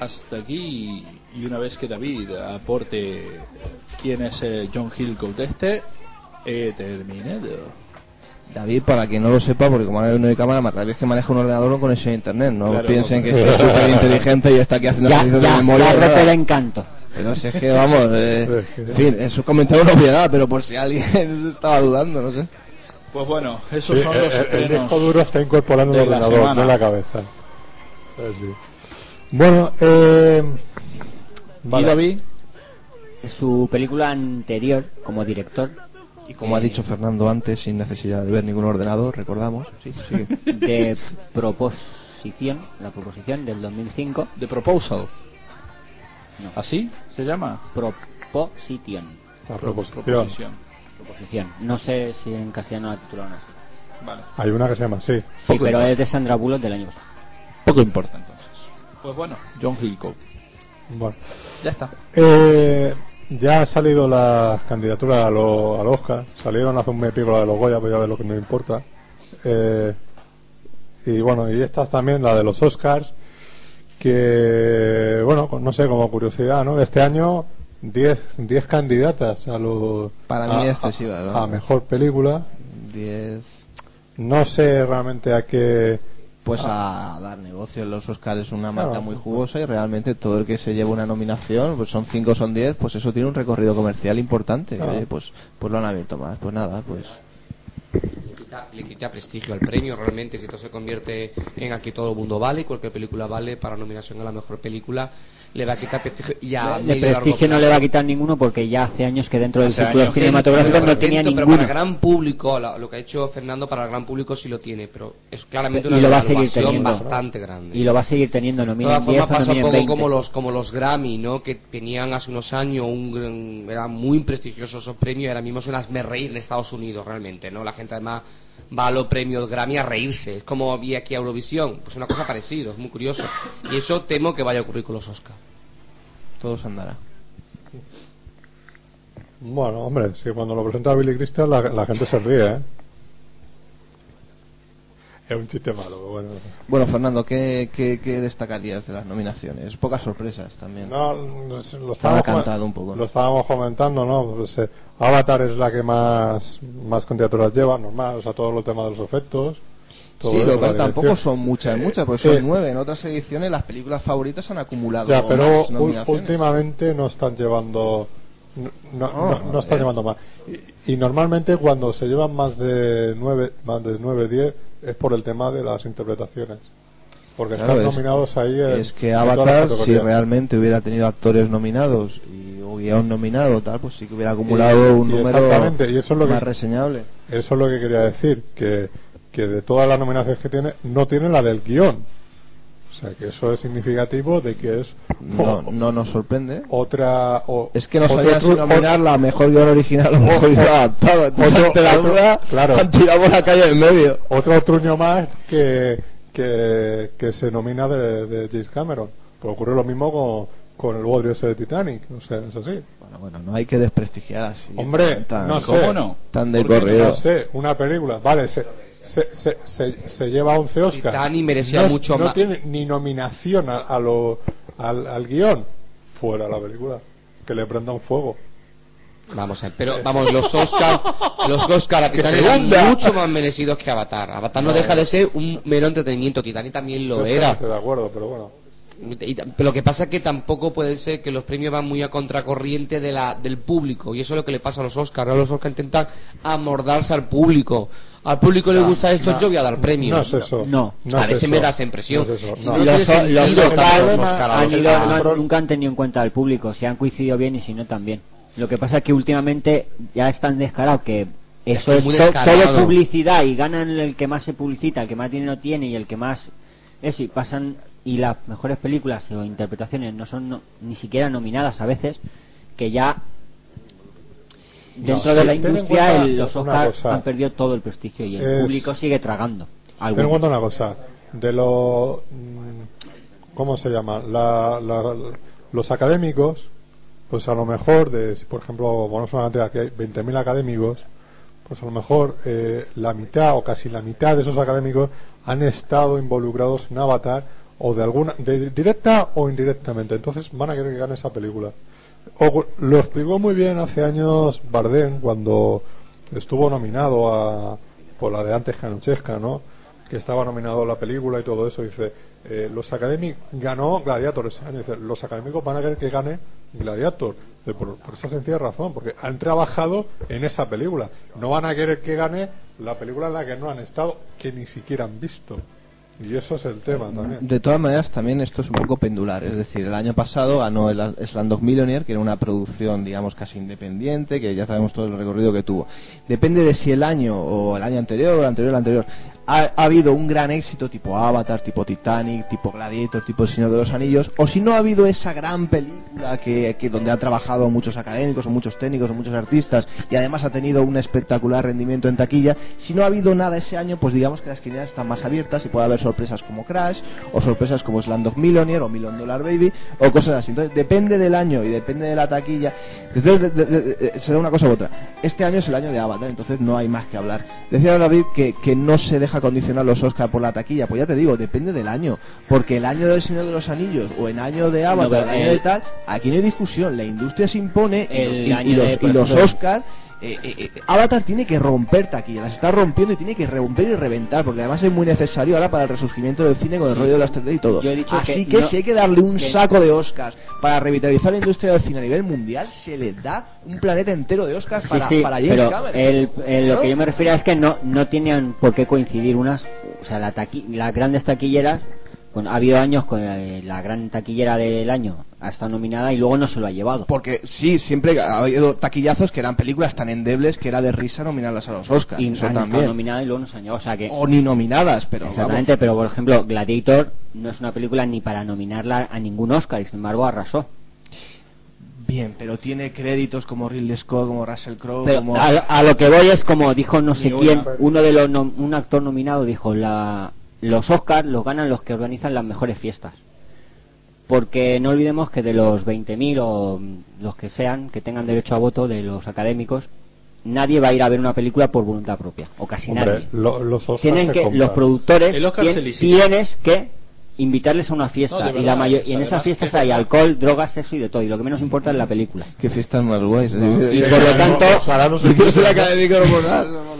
hasta aquí, y una vez que David aporte quién es eh, John Hillcoat este, he terminado. David, para quien no lo sepa, porque como ahora hay cámara, más vez que maneja un ordenador con conexión a internet. No Claro, piensen que no. [laughs] es súper inteligente y está aquí haciendo Ya, ejercicios de memoria. ya el encanto. Pero si es que, vamos, eh, [laughs] en fin, es un comentario una obviedad, pero por si alguien [laughs] estaba dudando, no sé. Pues bueno, esos Sí, son el, los el estrenos. disco duro está incorporando el la ordenador, semana. no la cabeza. Eh, sí. Bueno, eh, ¿Y vale. David? Su película anterior como director Y como ha Eh, dicho Fernando antes, sin necesidad de ver ningún ordenador, recordamos. Sí, sigue. [laughs] de proposición, la proposición del 2005, The Proposal. No. ¿Así se llama? proposition, La proposición. Proposición. proposición. No sé si en castellano la titularon así. Vale. Hay una que se llama así. Sí, Poco pero importa. es de Sandra Bullock del año pasado. Poco importa entonces. Pues bueno, John Hillcoat. Bueno. Ya está. Eh, ya ha salido las candidaturas a lo- al Oscar. Salieron hace un mes pico la de los Goya, pero ya ves lo que no importa. Eh, y bueno, y estas también, la de los Oscars. Que, bueno, pues no sé, como curiosidad, ¿no? Este año 10 10 candidatas a lo Para mí a- es excesiva, ¿no? a, a mejor película 10 no sé realmente a qué pues a dar negocio en los Oscars es una marca Claro. muy jugosa y realmente todo el que se lleva una nominación, pues son 5 o son 10, pues eso tiene un recorrido comercial importante. Claro. Oye, pues, pues lo han abierto más. Pues nada, pues le quita, le quita prestigio al premio realmente si esto se convierte en aquí todo el mundo vale cualquier película vale para nominación a la mejor película le va a quitar prestigio y a de prestigio no le va a quitar ninguno porque ya hace años que dentro del círculo cinematográfico no tenía atento, pero ninguno. para el gran público lo que ha hecho Fernando para el gran público sí lo tiene pero es claramente Y una lo va a seguir devaluación teniendo. bastante grande Y lo va a seguir teniendo, de nominen todas 10 formas o pasa un poco 20. como los como los Grammy no que tenían hace unos años un gran- eran muy prestigiosos esos premios y ahora mismo son las reír en Estados Unidos realmente no la gente además va a los premios Grammy a reírse es como vi aquí a Eurovisión pues una cosa parecida es muy curioso y eso temo que vaya a ocurrir con los Oscar todo se andará. bueno hombre si cuando lo presenta Billy Crystal la, la gente se ríe ¿eh? Es un chiste malo pero bueno Bueno, Fernando, ¿qué, qué, qué destacarías de las nominaciones? Pocas sorpresas también. No, lo estábamos, cantado un poco. Lo estábamos comentando, ¿no? Pues, eh, Avatar es la que más, más candidaturas lleva, normal, o sea, todos los temas de los efectos. todo Sí, lo cual tampoco son muchas, muchas, porque son nueve. En otras ediciones las películas favoritas han acumulado Ya, pero más ul- nominaciones. últimamente no están llevando. No, no, No, no- no están eh. llevando más. Y, y normalmente cuando se llevan más de 9, más de 9, 10 es por el tema de las interpretaciones. Porque Claro, están es- nominados ahí en, Es que Avatar, si realmente hubiera tenido actores nominados y, o guion nominado, tal, pues sí que hubiera acumulado un y número exactamente, y eso es lo que- más reseñable. Eso es lo que quería decir, que, que de todas las nominaciones que tiene, no tiene la del guion. O sea, que eso es significativo de que es No, o- no nos sorprende. otra... o- Es que no si tru- nominar la mejor guion original o mejor guion adaptado. Entonces, otro- ante la duda, claro. han tirado por la calle en medio. otro truño más que, que, que se nomina de, de James Cameron. Pues ocurre lo mismo con, con el bodrio ese de Titanic. O sea, es así. Bueno, bueno, no hay que desprestigiar así. Hombre, tan, no sé. ¿Cómo no? Tan de corrido. No sé, una película, vale, se, se, se, se, se lleva 11 Oscars. Titanic merecía no, mucho no más. tiene ni nominación a, a lo, al, al guion. Fuera la película. Que le prenda un fuego. Vamos a ver, pero vamos, los Oscar, los Oscar a [laughs] Titanic eran mucho más merecidos que Avatar. Avatar no, No. deja de ser un mero entretenimiento, Titanic también lo no era. estoy de acuerdo, pero bueno. Y lo que pasa es que tampoco puede ser que los premios van muy a contracorriente de la, del público y eso es lo que le pasa a los Oscars. Ahora los Oscars intentan amordarse al público. Al público le No, gusta esto, no, yo voy a dar premios. No es eso. No. a es veces eso. me da esa impresión. No es eso, Si no. no los, sentido los han los ido- no han- nunca han tenido en cuenta al público, si han coincidido bien y si no también. Lo que pasa es que últimamente ya es tan descarado que eso que es, todo publicidad y ganan el que más se publicita, el que más dinero tiene y el que más eso y pasan y las mejores películas o interpretaciones no son no- ni siquiera nominadas a veces que ya dentro de la industria el- los Oscars han perdido todo el prestigio y el Es- público sigue tragando. Ten en cuenta una cosa. De los. mm, ¿Cómo se llama? La- la- los académicos, pues a lo mejor, de, si por ejemplo, ponemos una cantidad que hay 20.000 académicos, pues a lo mejor eh, la mitad o casi la mitad de esos académicos han estado involucrados en Avatar o de alguna, de directa o indirectamente. Entonces van a querer que gane esa película. O- lo explicó muy bien hace años Bardem cuando estuvo nominado a por la de antes Canochesca, ¿no? Que estaba nominado la película y todo eso. Dice, eh, los académicos ganó Gladiator ese año. Dice, los académicos van a querer que gane Gladiator. Por, por esa sencilla razón, porque han trabajado en esa película. No van a querer que gane la película en la que no han estado, que ni siquiera han visto. Y eso es el tema también. De todas maneras, también esto es un poco pendular. Es decir, el año pasado ganó el Slumdog Millionaire, que era una producción, digamos, casi independiente, que ya sabemos todo el recorrido que tuvo. Depende de si el año, o el año anterior, o el anterior, el anterior, ha, ha habido un gran éxito tipo Avatar, tipo Titanic, tipo Gladiator, tipo El Señor de los Anillos, o si no ha habido esa gran película que, que donde han trabajado muchos académicos, o muchos técnicos, o muchos artistas, y además ha tenido un espectacular rendimiento en taquilla, si no ha habido nada ese año, pues digamos que las quinielas están más abiertas y puede haber sorpresas como Crash, o sorpresas como Sland of Millionaire, o Million Dollar Baby, o cosas así. Entonces, depende del año y depende de la taquilla. Entonces, de- de- de- de- se da una cosa u otra. Este año es el año de Avatar, entonces no hay más que hablar. Decía David que, que no se deja condicionar los Oscar por la taquilla. Pues ya te digo, depende del año. Porque el año del Señor de los Anillos, o el año de Avatar, el año el- de tal, aquí no hay discusión. La industria se impone y los- y, los, y los ejemplo, Oscar. Eh, eh, eh, Avatar tiene que romper taquilla, las está rompiendo y tiene que romper y reventar, porque además es muy necesario ahora para el resurgimiento del cine con el rollo de las 3D y todo. Yo he dicho Así que que, no- si hay que darle un que- saco de Oscars para revitalizar la industria del cine a nivel mundial, se le da un planeta entero de Oscars Sí, para, sí, para James pero Cameron. el- el- lo que yo me refiero es que no, no tenían por qué coincidir unas, o sea, la taqui- las grandes taquilleras, bueno, ha habido años con eh, la gran taquillera del año ha estado nominada y luego no se lo ha llevado. Porque sí, siempre ha habido taquillazos que eran películas tan endebles que era de risa nominarlas a los Oscars. y eso han estado nominadas y luego no se han llevado, o sea que O ni nominadas, pero exactamente, pero por ejemplo, Gladiator no es una película ni para nominarla a ningún Oscar y sin embargo arrasó. Bien, pero tiene créditos como Ridley Scott, como Russell Crowe, Pero como... a, a lo que voy es como dijo no sé quién, uno de los un actor nominado dijo la los Oscars los ganan los que organizan las mejores fiestas. Porque no olvidemos que de los 20.000 o los que sean que tengan derecho a voto de los académicos, nadie va a ir a ver una película por voluntad propia, o casi Hombre, nadie. lo- los Oscars Tienen se que compran. los productores tien- tienes que invitarles a una fiesta No, y la verdad, mayo- es y en esas fiestas hay alcohol, drogas, sexo y de todo y lo que menos importa es la película. Qué fiestas más guays. No, Y sí, por lo tanto,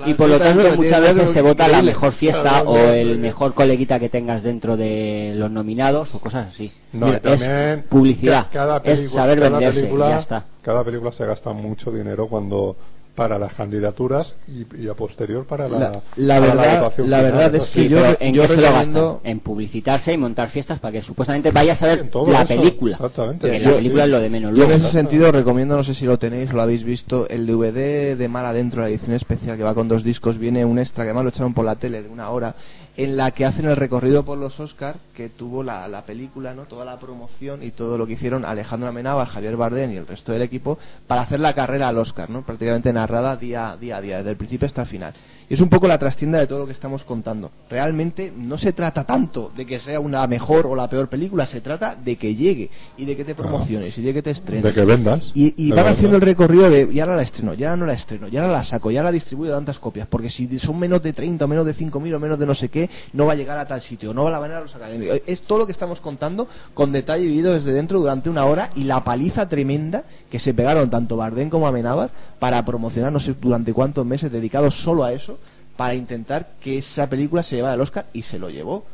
y por lo tanto muchas veces se vota la mejor fiesta o el mejor coleguita que tengas dentro de los nominados o cosas así. No, Mira, es publicidad, es saber cada venderse película, y ya está. Cada película se gasta mucho dinero cuando para las candidaturas y, y a posterior para la, La- la para verdad- votación la verdad es sí. que yo ¿en yo qué se lo gastan? En publicitarse y montar fiestas para que supuestamente vayas a ver En todo la eso, película. exactamente. Que Sí, la sí. película es lo de menos. Yo en ese sentido recomiendo, no sé si lo tenéis o lo habéis visto, el DVD de Mar Adentro, la edición especial que va con dos discos, viene un extra que además lo echaron por la tele de una hora, en la que hacen el recorrido por los Oscar que tuvo la, la película, no toda la promoción y todo lo que hicieron Alejandro Amenábar, Javier Bardem y el resto del equipo para hacer la carrera al Oscar, ¿no? prácticamente narrada día, día a día, desde el principio hasta el final. Y es un poco la trastienda de todo lo que estamos contando. Realmente no se trata tanto de que sea una mejor o la peor película, se trata de que llegue y de que te promociones y de que te estrenes. de que vendas Y, y van haciendo el recorrido de ya ahora la estreno, ya no la estreno, ya ahora la saco, ya la distribuyo tantas copias, porque si son menos de 30 o menos de 5.000 o menos de no sé qué, no va a llegar a tal sitio, no va a venir a los académicos. Es todo lo que estamos contando con detalle vivido desde dentro durante una hora y la paliza tremenda que se pegaron tanto Bardem como Amenábar para promocionar no sé durante cuántos meses dedicados solo a eso, para intentar que esa película se llevara el Oscar y se lo llevó.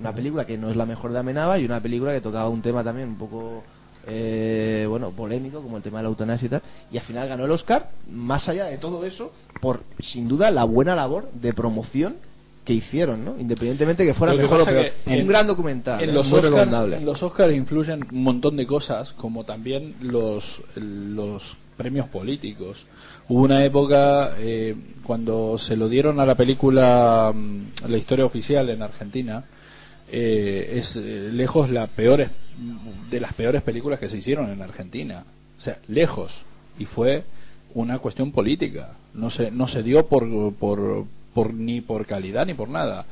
Una película que no es la mejor de Amenábar y una película que tocaba un tema también un poco eh, bueno, polémico como el tema de la eutanasia y tal, y al final ganó el Oscar, más allá de todo eso, por sin duda la buena labor de promoción que hicieron, ¿no? Independientemente que fuera Lo que mejor o pasa peor. que un en- gran documental, en ¿eh? los Oscars en los Oscars influyen un montón de cosas como también los los premios políticos hubo una época eh, cuando se lo dieron a la película mm, la historia oficial en Argentina eh, es eh, lejos la peor de las peores películas que se hicieron en Argentina o sea lejos y fue una cuestión política no se no se dio por por, por ni por calidad ni por nada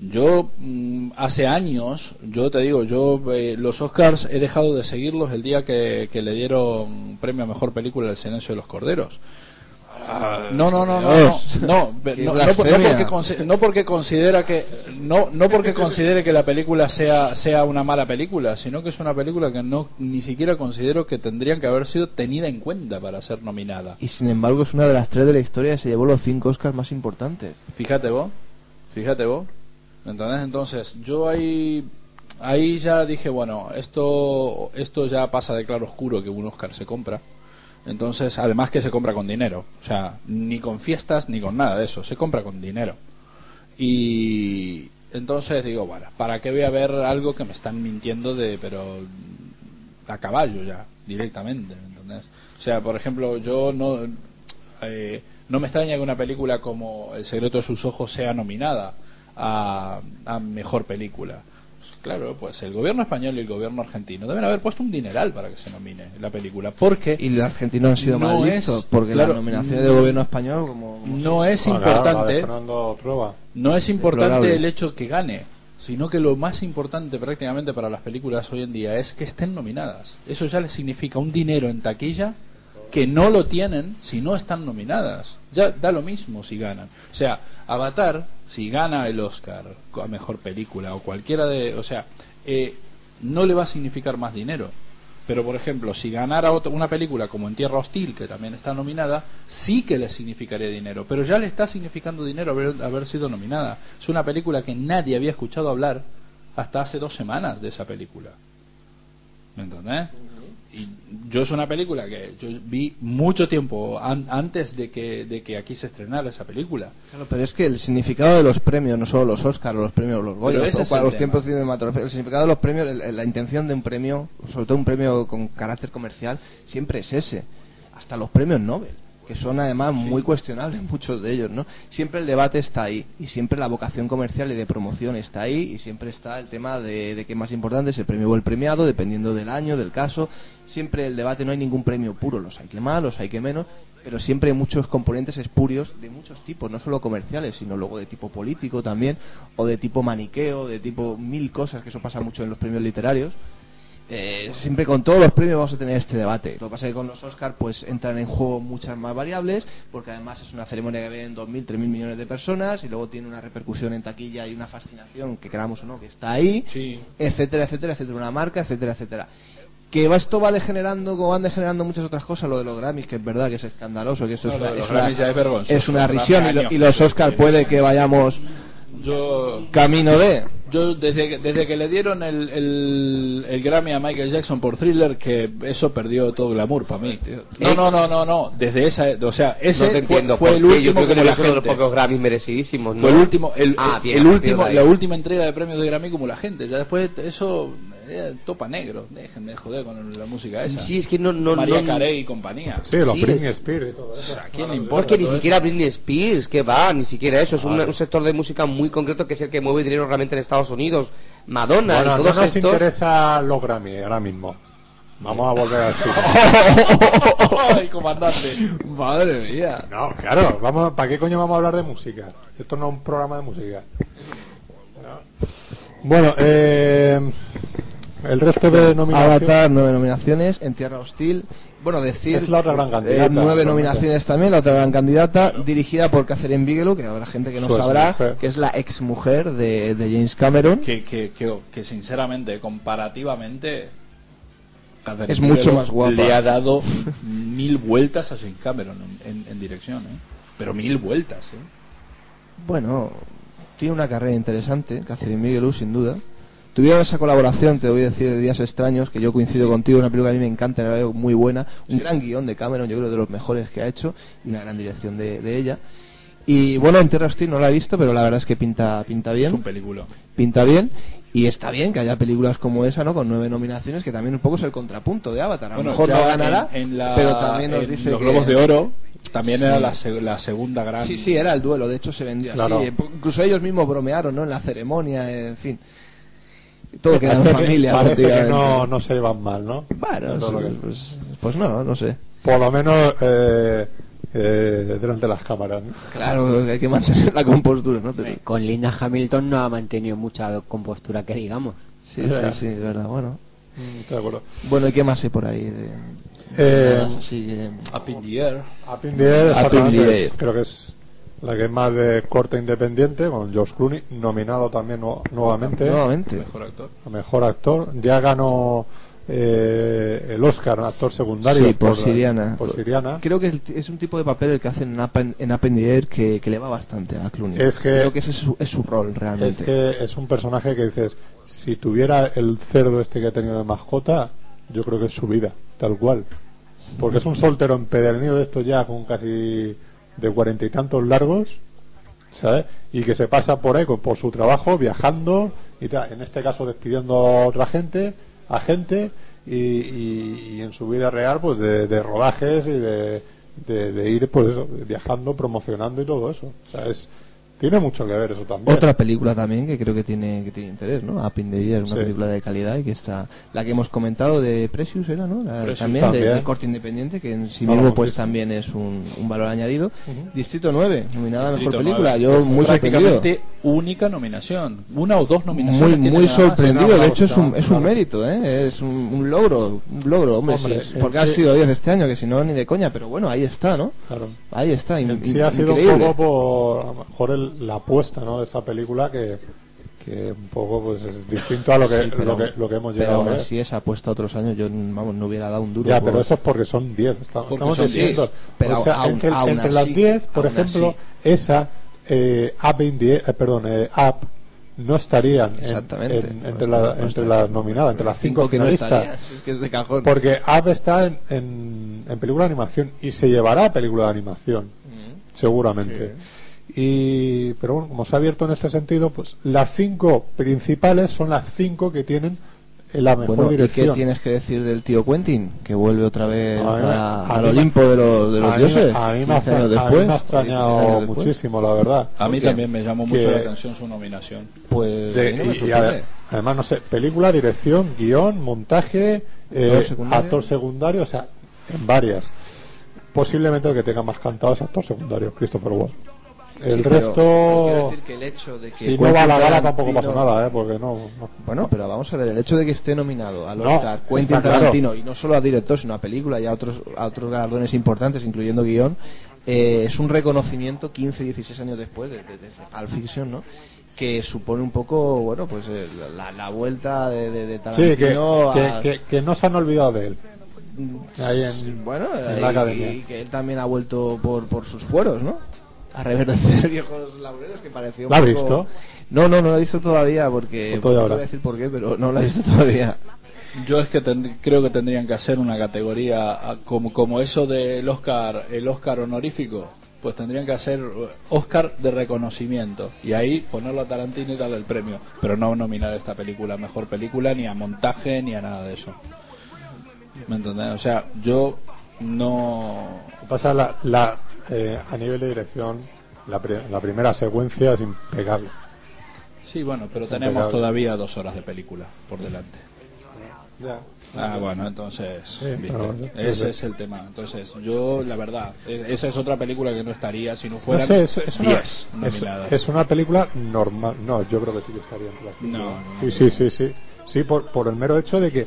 yo mm, hace años, yo te digo, yo eh, los Oscars he dejado de seguirlos el día que, que le dieron premio a mejor película El Silencio de los Corderos. No, no, no, no, no, no, [laughs] no, no, no porque no porque considera que no no porque considere que la película sea sea una mala película, sino que es una película que no ni siquiera considero que tendrían que haber sido tenida en cuenta para ser nominada. Y sin embargo es una de las tres de la historia que se llevó los cinco Oscars más importantes. Fíjate vos, fíjate vos. ¿Entendés? Entonces, yo ahí, ahí ya dije, bueno, esto, esto ya pasa de claro oscuro que un Oscar se compra. Entonces, además que se compra con dinero. O sea, ni con fiestas ni con nada de eso. Se compra con dinero. Y entonces digo, bueno, ¿para qué voy a ver algo que me están mintiendo de, pero a caballo ya, directamente? ¿entendés? O sea, por ejemplo, yo no, eh, no me extraña que una película como El secreto de sus ojos sea nominada a, a mejor película. Claro, pues el gobierno español y el gobierno argentino deben haber puesto un dineral para que se nomine la película, porque Y los argentinos han sido No más listos, porque claro, las nominaciones del gobierno español, como, como no es la importante, no es importante el hecho que gane, sino que lo más importante prácticamente para las películas hoy en día es que estén nominadas. Eso ya les significa un dinero en taquilla que no lo tienen si no están nominadas. Ya da lo mismo si ganan. O sea, Avatar, si gana el Oscar a mejor película o cualquiera de. O sea, eh, no le va a significar más dinero. Pero, por ejemplo, si ganara otra- una película como En Tierra Hostil, que también está nominada, sí que le significaría dinero. Pero ya le está significando dinero haber, haber sido nominada. Es una película que nadie había escuchado hablar hasta hace dos semanas de esa película. ¿Me entendés? Y yo es una película que yo vi mucho tiempo an- antes de que, de que aquí se estrenara esa película. Claro, pero es que el significado de los premios, no solo los Oscars, los premios, los es para los tema. tiempos cinematográficos, el significado de los premios, el- la intención de un premio, sobre todo un premio con carácter comercial, siempre es ese. Hasta los premios Nobel, que son además muy cuestionables muchos de ellos, ¿no? Siempre el debate está ahí y siempre la vocación comercial y de promoción está ahí y siempre está el tema de, de qué más importante es el premio o el premiado, dependiendo del año, del caso. Siempre el debate no hay ningún premio puro, los hay que más, los hay que menos, pero siempre hay muchos componentes espurios de muchos tipos, no solo comerciales, sino luego de tipo político también, o de tipo maniqueo, de tipo mil cosas, que eso pasa mucho en los premios literarios. Eh, siempre con todos los premios vamos a tener este debate. Lo que pasa es que con los Oscars pues entran en juego muchas más variables, porque además es una ceremonia que ven 2.000, 3.000 millones de personas y luego tiene una repercusión en taquilla y una fascinación, que queramos o no, que está ahí, etcétera, etcétera, etcétera, una marca, etcétera, etcétera. Que va- esto va degenerando como van degenerando muchas otras cosas, lo de los Grammys, que es verdad que es escandaloso, que eso No, es una, es una- es una risión y, lo- años y los Oscars puede que vayamos Yo camino de... Yo desde que, desde que le dieron el, el, el Grammy a Michael Jackson por Thriller, que eso perdió todo glamour para mí. No, no, no, no, no. Desde esa, o sea, ese no te fue, entiendo fue por el último Yo creo que como la uno de los gente. pocos Grammys merecidísimos, ¿no? Fue el último, el, Ah, bien, el último, la última entrega de premios de Grammy como la gente. Ya después eso eh, topa negro. Déjenme joder con la música esa. Sí, es que no- no- María no- Carey y compañía. Sí, los Sí, Britney Spears. ¿A quién le importa? Porque ni siquiera? Britney Spears, que va, ni siquiera eso. Es un sector de música muy concreto que es el que mueve dinero realmente en Estados Unidos. Madonna Bueno, y no nos estos. interesa los Grammy ahora mismo. Vamos a volver al cine. Ay, comandante. Madre mía. No, claro, vamos, ¿para qué coño vamos a hablar de música? Esto no es un programa de música. No. Bueno, eh, el resto de nominaciones. Avatar, nueve nominaciones. En Tierra Hostil. Bueno, decir. Es la otra gran candidata, eh, nueve nominaciones también, la otra gran candidata. Dirigida por Catherine Bigelow, que habrá gente que no Su sabrá, exmujer. que es la ex mujer de, de James Cameron. que, que, que, que sinceramente, comparativamente, Catherine Es mucho Bigelow más guapa. Le ha dado mil vueltas a James Cameron en, en- en dirección, ¿eh? Pero mil vueltas, ¿eh? Bueno, tiene una carrera interesante, Catherine Bigelow, sin duda. Tuvieron esa colaboración, te voy a decir, de Días Extraños, que yo coincido contigo, una película que a mí me encanta, la veo muy buena. Un gran guion de Cameron, yo creo de los mejores que ha hecho, y una gran dirección de, de ella. Y bueno, en Tierra Hostil no la he visto, pero la verdad es que pinta, pinta bien. Es un película. pinta bien y está bien que haya películas como esa, ¿no? Con nueve nominaciones, que también un poco es el contrapunto de Avatar. A lo mejor no ganará, en, en la- pero también nos en dice los que... Globos de Oro también Sí. era la, seg- la segunda gran. Sí, sí, era el duelo, de hecho se vendió Claro. así. Incluso ellos mismos bromearon, ¿no? En la ceremonia, en fin. Todo queda en [laughs] familia. Parece que no, no se llevan mal, ¿no? Bueno, que- pues, pues no, no sé. Por lo menos eh, eh, delante de las cámaras. ¿no? Claro, hay que mantener la compostura, ¿no? Pero- Con Linda Hamilton no ha mantenido mucha compostura, que digamos. Sí, sí, sí, es verdad, bueno. Mm, de acuerdo. Bueno, ¿y qué más hay por ahí? De... Eh, así que- Up in the Air. Up in the Air, Up in the Air. creo que es la que es más de corte independiente, con George Clooney, nominado también nu- nuevamente Nuevamente. Mejor actor. a mejor actor. Ya ganó eh, el Oscar actor secundario Sí, por, Siriana. por Siriana. Creo que el- es un tipo de papel el que hacen en Up, in- en Up in the Air que, que le va bastante a Clooney. Es que- Creo que ese es su, es su rol realmente. Es que es un personaje que dices, si tuviera el cerdo este que ha tenido de mascota, yo creo que es su vida, tal cual. Porque es un soltero empedernido de estos ya con casi de cuarenta y tantos largos, ¿sabes? Y que se pasa por ahí con- por su trabajo, viajando, y en este caso despidiendo a otra gente, a gente, y, y- y en su vida real, pues de, rodajes y de, de- de ir, pues eso, viajando, promocionando y todo eso. O sea, es, Tiene mucho que ver eso también. Otra película también que creo que tiene que tiene interés, ¿no? Up in the Year, una Sí. película de calidad y que está la que hemos comentado de Precious era, ¿no? La- Precious también, de- también. De, corte independiente que en sí No, mismo pues también es un, un valor añadido. Ujú. Distrito 9, nominada a Distrito mejor película. 9, Yo pues, muy sorprendido. prácticamente única nominación, una o dos nominaciones. Muy, tiene muy sorprendido, de hecho es un, es un claro. mérito, ¿eh? es un, un logro, un logro, hombre, Hombre, sí, porque ha sí- sido 10 este año, que si no ni de coña, pero bueno, ahí está, ¿no? Claro. Ahí está, in- sí in- ha sido increíble. un poco por a lo mejor el- la apuesta ¿no? de esa película que, que un poco pues es distinto a lo que, Sí, pero- lo que, lo que hemos pero llegado aún a ver. así esa apuesta otros años yo vamos no hubiera dado un duro Ya, por- pero eso es porque son 10. Estamos, son diciendo. 10, pero o sea, aún- entre, aún entre así, las 10, por ejemplo, así. esa eh, the- eh, perdón, eh, no estarían en- entre, la- entre las nominadas, entre las cinco, no finalistas. estaría, es que es de cajón. Porque Up está en, en, en película de animación y se llevará a película de animación, Mm. seguramente. Y, pero bueno, como se ha abierto en este sentido, pues las cinco principales son las cinco que tienen la mejor Bueno, ¿y dirección. qué tienes que decir del tío Quentin? Que vuelve otra vez A mí me- a- a al Olimpo de, los de los a mí, me- dioses. a mí me ha, 15 años a mí después, me ha 16 extrañado muchísimo, la verdad. A mí también me llamó mucho Que- la atención su nominación. Pues De- no y- y ade- además, no sé, película, dirección, guion, montaje, eh, Actor secundario. actor secundario, o sea, en varias. Posiblemente el que tenga más cantado es actor secundario, Christopher Waltz. El Sí, resto, pero quiero decir que el hecho de que si no va a la Quentin gala tampoco pasa nada, ¿eh? porque no. no. Bueno, pero vamos a ver, el hecho de que esté nominado al No, Oscar Quentin está claro. Tarantino y no solo a director, sino a película y a otros, a otros galardones importantes, incluyendo guion, eh, es un reconocimiento 15, 16 años después de, de, de Pulp Fiction, ¿no? Que supone un poco, bueno, pues eh, la, la vuelta de, de, de Sí, que, Tarantino que, a- que- que no se han olvidado de él. Ahí en, Sí, bueno, en y- la academia. y que él también ha vuelto por, por sus fueros, ¿no? A reverdecer [laughs] viejos laureles que pareció un ¿La has poco- visto? No, no, no la he visto todavía porque Pues no voy a decir por qué, pero no la he visto todavía. Yo es que creo que tendrían que hacer una categoría como, como eso del Oscar, el Oscar honorífico. Pues tendrían que hacer Oscar de reconocimiento y ahí ponerlo a Tarantino y darle el premio, pero no nominar esta película a mejor película ni a montaje ni a nada de eso. ¿Me entendés? O sea, yo no pasa la, la, eh, a nivel de dirección, la, pri- la primera secuencia es impecable. Sí, bueno, pero Es tenemos impecable. todavía dos horas de película por delante. Ya. Ah, bueno, entonces, Sí, ¿viste? pero- ese sí. es el tema. Entonces, yo, la verdad, es- esa es otra película que no estaría si no No fueran sé, es, es una, 10 es, nominadas. es una película normal. No, yo creo que sí que estaría entre las. No, no, no. sí, sí, sí, sí. Sí, por, por el mero hecho de que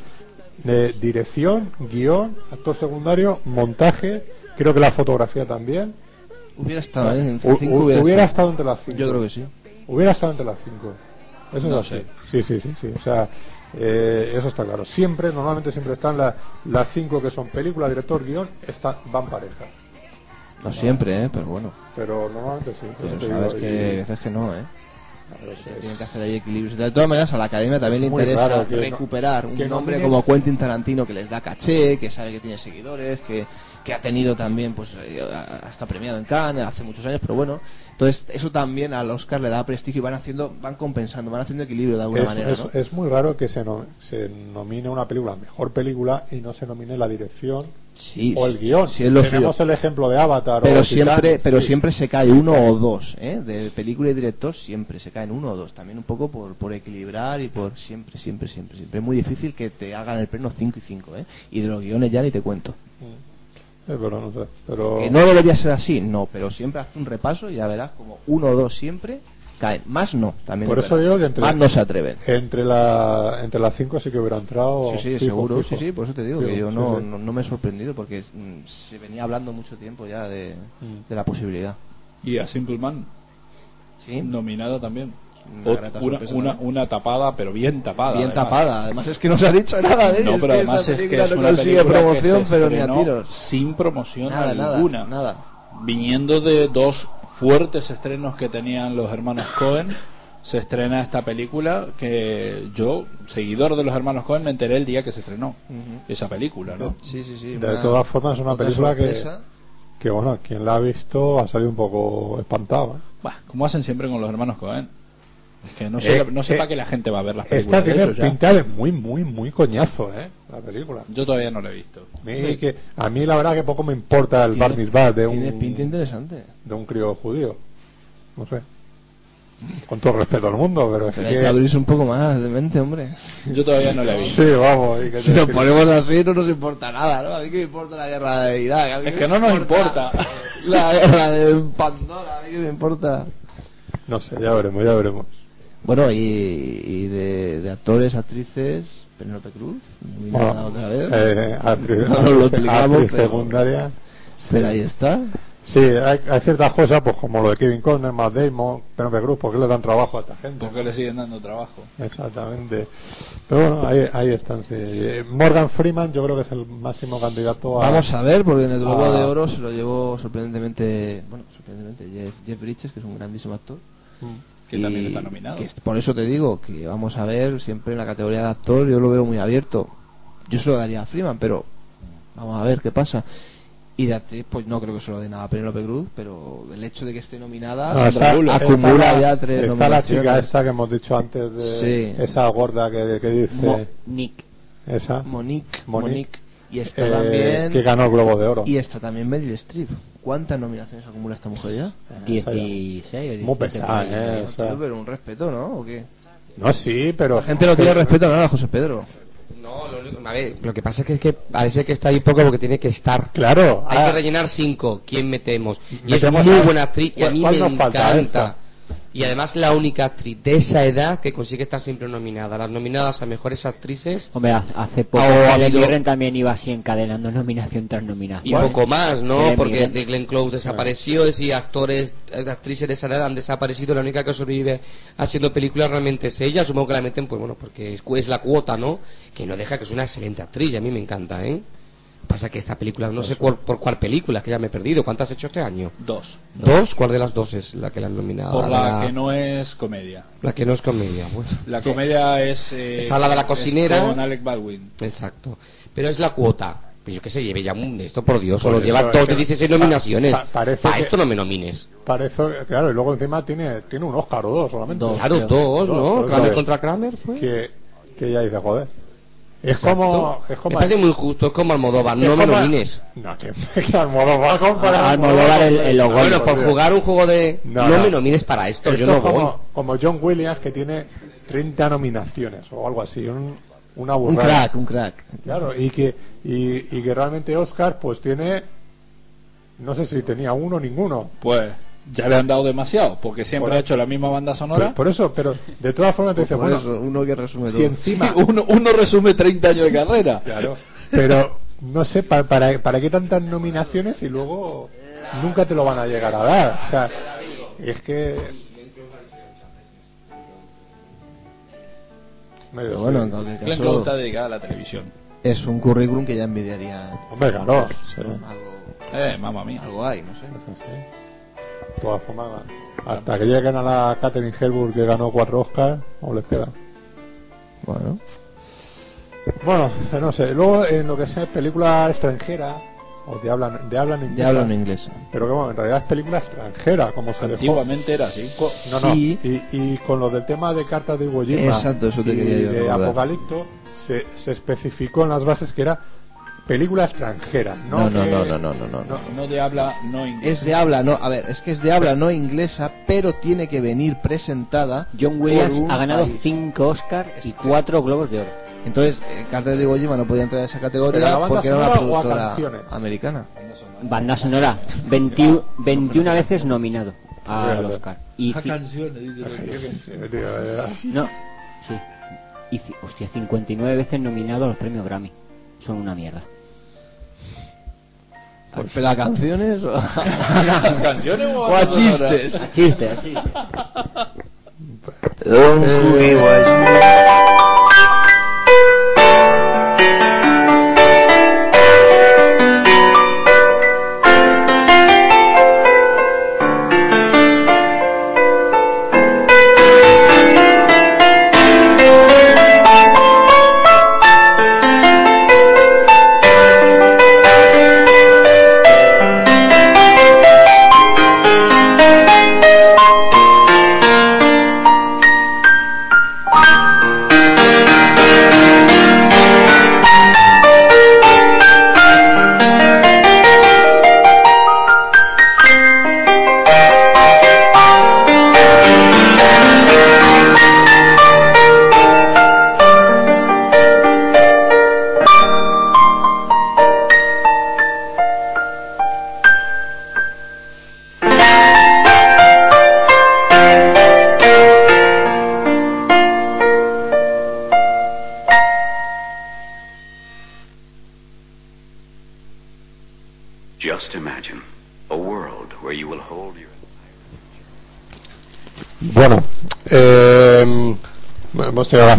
de dirección, guion, actor secundario, montaje, creo que la fotografía también. Hubiera estado, ¿eh? En cinco hubiera, estado. estado entre las cinco. Yo creo que sí. Hubiera estado entre las cinco. Eso No es así. sé. Sí, sí, sí, sí. O sea, eh, eso está claro. Siempre, normalmente siempre están la- las cinco que son película, director, guion, están, van parejas. No siempre, ¿eh? Pero bueno. Pero normalmente sí. Pero sabes que y- veces que no, ¿eh? Claro, eso es- Tienen que hacer ahí equilibrios. De todas maneras, a la academia también le interesa no- recuperar un no nombre tiene- como Quentin Tarantino que les da caché, que sabe que tiene seguidores, que, que ha tenido también, pues, eh, hasta premiado en Cannes hace muchos años, pero bueno. Entonces, eso también al Oscar le da prestigio y van haciendo, van compensando, van haciendo equilibrio de alguna es, manera, es- ¿no? es muy raro que se, no- se nomine una película mejor película y no se nomine la dirección Sí, o el guion. sí Tenemos el ejemplo de Avatar pero o siempre Titanic, pero sí. siempre se cae uno o dos ¿eh? de película y director siempre se caen uno o dos también un poco por, por equilibrar y por siempre siempre siempre siempre es muy difícil que te hagan el pleno 5 y 5 ¿eh? y de los guiones ya ni te cuento Mm. Eh, pero no sé. Pero que no debería ser así no pero siempre haz un repaso y ya verás como uno o dos siempre caen más no también por es eso verdad. digo que entre, más no se atreven entre, la, entre las cinco sí que hubiera entrado. Sí, sí, fijo, seguro, fijo. sí, sí, por eso te digo Fijo, que yo sí, no, sí. no, no me he sorprendido porque mm, se venía hablando mucho tiempo ya de, Mm. de la posibilidad. Y a Simple Man, Sí, nominada también. Una tapada, pero bien tapada. bien además. tapada. Además es que no se ha dicho nada de ella. No, pero además es que es una película promoción, que se pero ni a tiros. sin promoción Nada, nada, alguna. nada. Viniendo de dos fuertes estrenos que tenían los hermanos Cohen, se estrena esta película que yo, seguidor de los hermanos Cohen, me enteré el día que se estrenó esa película, ¿no? Sí, sí, sí. De todas formas, es una película que, que, bueno, quien la ha visto ha salido un poco espantado. ¿eh? Bah, como hacen siempre con los hermanos Cohen. Es que no sé, Eh, no sé eh, para qué la gente va a ver las Esta películas de tiene pinta de muy, muy, muy coñazo, ¿eh? La película. Yo todavía no la he visto. A mí, que, a mí la verdad que poco me importa el Tiene- bar mitzvah de Tiene un, pinta interesante. de un crío judío. No sé. Con todo el respeto al mundo, pero es Pero hay que abrirse un poco más de mente, hombre. Yo todavía no la he visto. Sí, vamos. y que Si nos ponemos así no nos importa nada, ¿no? A mí que me importa la guerra de Irak. a mí Es que no nos importa. La guerra de Pandora, a mí que me importa. No sé, ya veremos, ya veremos. Bueno, y, y de, de actores, actrices, Penélope Cruz, Bueno, otra vez. eh, actriz, [laughs] No lo actriz pero- secundaria. Pero ahí está. Sí, hay, hay ciertas cosas, pues como lo de Kevin Conner, Matt Damon, Penelope Cruz, ¿por qué le dan trabajo a esta gente? ¿Por qué le siguen dando trabajo? Exactamente. Pero bueno, ahí, ahí están, sí. Morgan Freeman yo creo que es el máximo candidato a... Vamos a ver, porque en el Globo de Oro se lo llevó sorprendentemente, bueno, sorprendentemente, Jeff, Jeff Bridges, que es un grandísimo actor. Mm. Que también está nominado. que por eso te digo que vamos a ver siempre en la categoría de actor, yo lo veo muy abierto. Yo se lo daría a Freeman, pero vamos a ver qué pasa. Y de actriz, pues no creo que se lo dé nada a Penélope Cruz, pero el hecho de que esté nominada No, está, acumula está la, ya tres está la chica esta que hemos dicho antes de Sí. esa gorda que, que dice Mo- Nick. esa Monique, Monique. Monique. Y está eh, también. que ganó el Globo de Oro Y está también Meryl Streep. ¿Cuántas nominaciones acumula esta mujer ya? 16 o 17. muy pesada eh, o sea. Pero un respeto, ¿no? ¿O qué? no sí pero La gente no tiene respeto a nada, José Pedro. No, lo, único- a ver, lo que pasa es que, es que parece que está ahí poco porque tiene que estar. claro Hay ah, que rellenar cinco. ¿Quién metemos? Y Metemos es muy a- buena actriz y a mí ¿cuál me encanta. Y además la única actriz de esa edad que consigue estar siempre nominada. Las nominadas a mejores actrices Hombre, hace- poco Helen Mirren también iba así encadenando nominación tras nominación. y poco más, ¿no? Helen Porque Mirren. de Glenn Close desapareció, es decir, actores, eh, actrices de esa edad han desaparecido. La única que sobrevive haciendo películas realmente es ella. Supongo que la meten, pues bueno, porque es, es la cuota, ¿no? Que no deja que es una excelente actriz y a mí me encanta, ¿eh? Pasa que esta película, no sé cuál- por cuál película, que ya me he perdido. ¿Cuántas has hecho este año? Dos. ¿Dos? ¿Cuál de las dos es la que la han nominado? Por la que no es comedia. La que no es comedia. Bueno, La comedia es. Eh, Está la de la cocinera. Con Alec Baldwin. exacto. Pero es la cuota. Pues yo que sé, lleve ya un de esto, por Dios. Solo lleva es dos de 16 pa- nominaciones. pa- parece Para que- esto no me nomines. parece claro y luego encima tiene tiene un Oscar o dos solamente Dos. Claro, dos, Dos, ¿no? Kramer contra Kramer fue. que que ya dice joder es Exacto. como es Me como parece muy justo, es como Almodóvar, es no me como- nomines. no que, [laughs] que Almodóvar comparar Almodóvar el- el logo. Bueno, por jugar un juego de... No, No, no. me nomines para esto, Esto yo no como, voy. como John Williams que tiene 30 nominaciones o algo así, un, una Un burrada. crack, un crack. Claro, y que, y, y que realmente Oscar pues tiene, no sé si tenía uno o ninguno. Pues ya le han dado demasiado, porque siempre Por- ha hecho la misma banda sonora. por eso, pero de todas formas te dice, bueno, eso, uno que resume si todo. encima... Sí, uno, uno resume 30 años de carrera. Claro, pero no sé, para, para, para qué tantas nominaciones y luego nunca te lo van a llegar a dar. O sea, es que... Pero bueno, en cualquier Glenn caso, Close está dedicada a la televisión. es un currículum que ya envidiaría. Hombre, claro. Algo, Eh, mamá mía. algo hay, no sé. De todas formas, hasta que lleguen a la Catherine Hepburn que ganó cuatro Oscars, o les queda. Bueno, Bueno, no sé. Luego, en lo que sea película extranjera, o de habla, de habla ya inglesa, hablo en inglés. pero que bueno, en realidad es película extranjera, como se dejó. Antiguamente era así. Co- No, no. Sí. Y, y con lo del tema de cartas de Iwo Jima Exacto, eso te y quería yo de. Apocalipto, se, se especificó en las bases que era película extranjera. No, No, no, que- no, no, no, no, no. no. No de habla, no inglés. Es de habla, no, a ver, es que es de habla no inglesa, pero tiene que venir presentada. John Williams ha ganado país. 5 Oscars y 4 Globos de Oro. Entonces, eh, Carter de Iwo Jima no podía entrar en esa ¿Pero a categoría porque era una productora americana. Banda sonora, 21, 21 veces nominado al. Oscar. Y ci- canciones, no, sí. Y hostia, 59 veces nominado a los premios Grammy. Son una mierda. ¿Pero a canciones o [laughs] ¿Canciones o, o a chistes? A chiste, a chiste.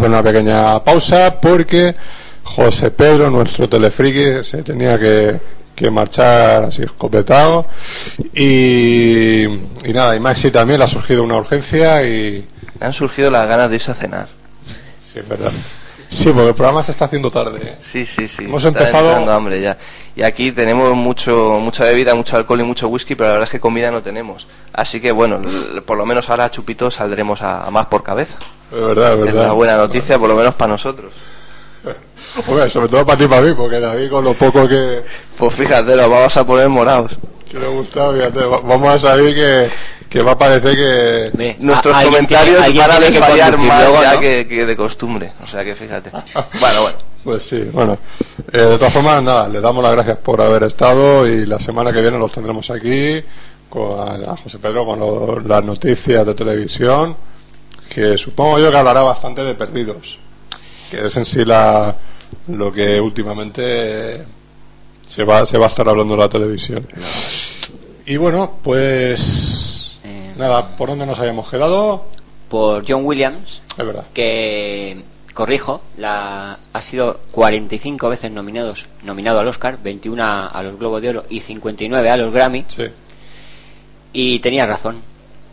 Hacer una pequeña pausa porque José Pedro, nuestro telefriki, se tenía que, que marchar así escopetado. Y, y nada, y Maxi también le ha surgido una urgencia y. Le han surgido las ganas de irse a cenar. Sí, es verdad. Sí, porque el programa se está haciendo tarde. ¿eh? Sí, sí, sí. Hemos está empezado- hambre ya. Y aquí tenemos mucho, mucha bebida, mucho alcohol y mucho whisky, pero la verdad es que comida no tenemos. Así que bueno, por lo menos ahora a chupito saldremos a, a más por cabeza. Es verdad, es Es verdad. la buena noticia, por lo menos para nosotros. [laughs] Hombre, sobre todo para ti y para mí, porque David con lo poco que, Pues fíjate, nos vamos a poner morados. que le gusta, fíjate, va- vamos a salir que, que va a parecer que... Nuestros a- alguien comentarios tiene- alguien van a que conducir más luego, ya ¿no? que, que de costumbre. O sea que fíjate. [laughs] bueno, bueno. Pues sí, bueno. Eh, de todas formas, nada, le damos las gracias por haber estado y la semana que viene los tendremos aquí con a, a José Pedro con lo- las noticias de televisión, que supongo yo que hablará bastante de perdidos, que es en sí la, lo que últimamente se va, se va a estar hablando en la televisión. Y bueno, pues nada, ¿por dónde nos habíamos quedado? por John Williams, Es verdad. que corrijo, la, ha sido 45 veces nominados, nominado al Oscar, 21 a, a los Globos de Oro y 59 a los Grammy. Y tenía razón.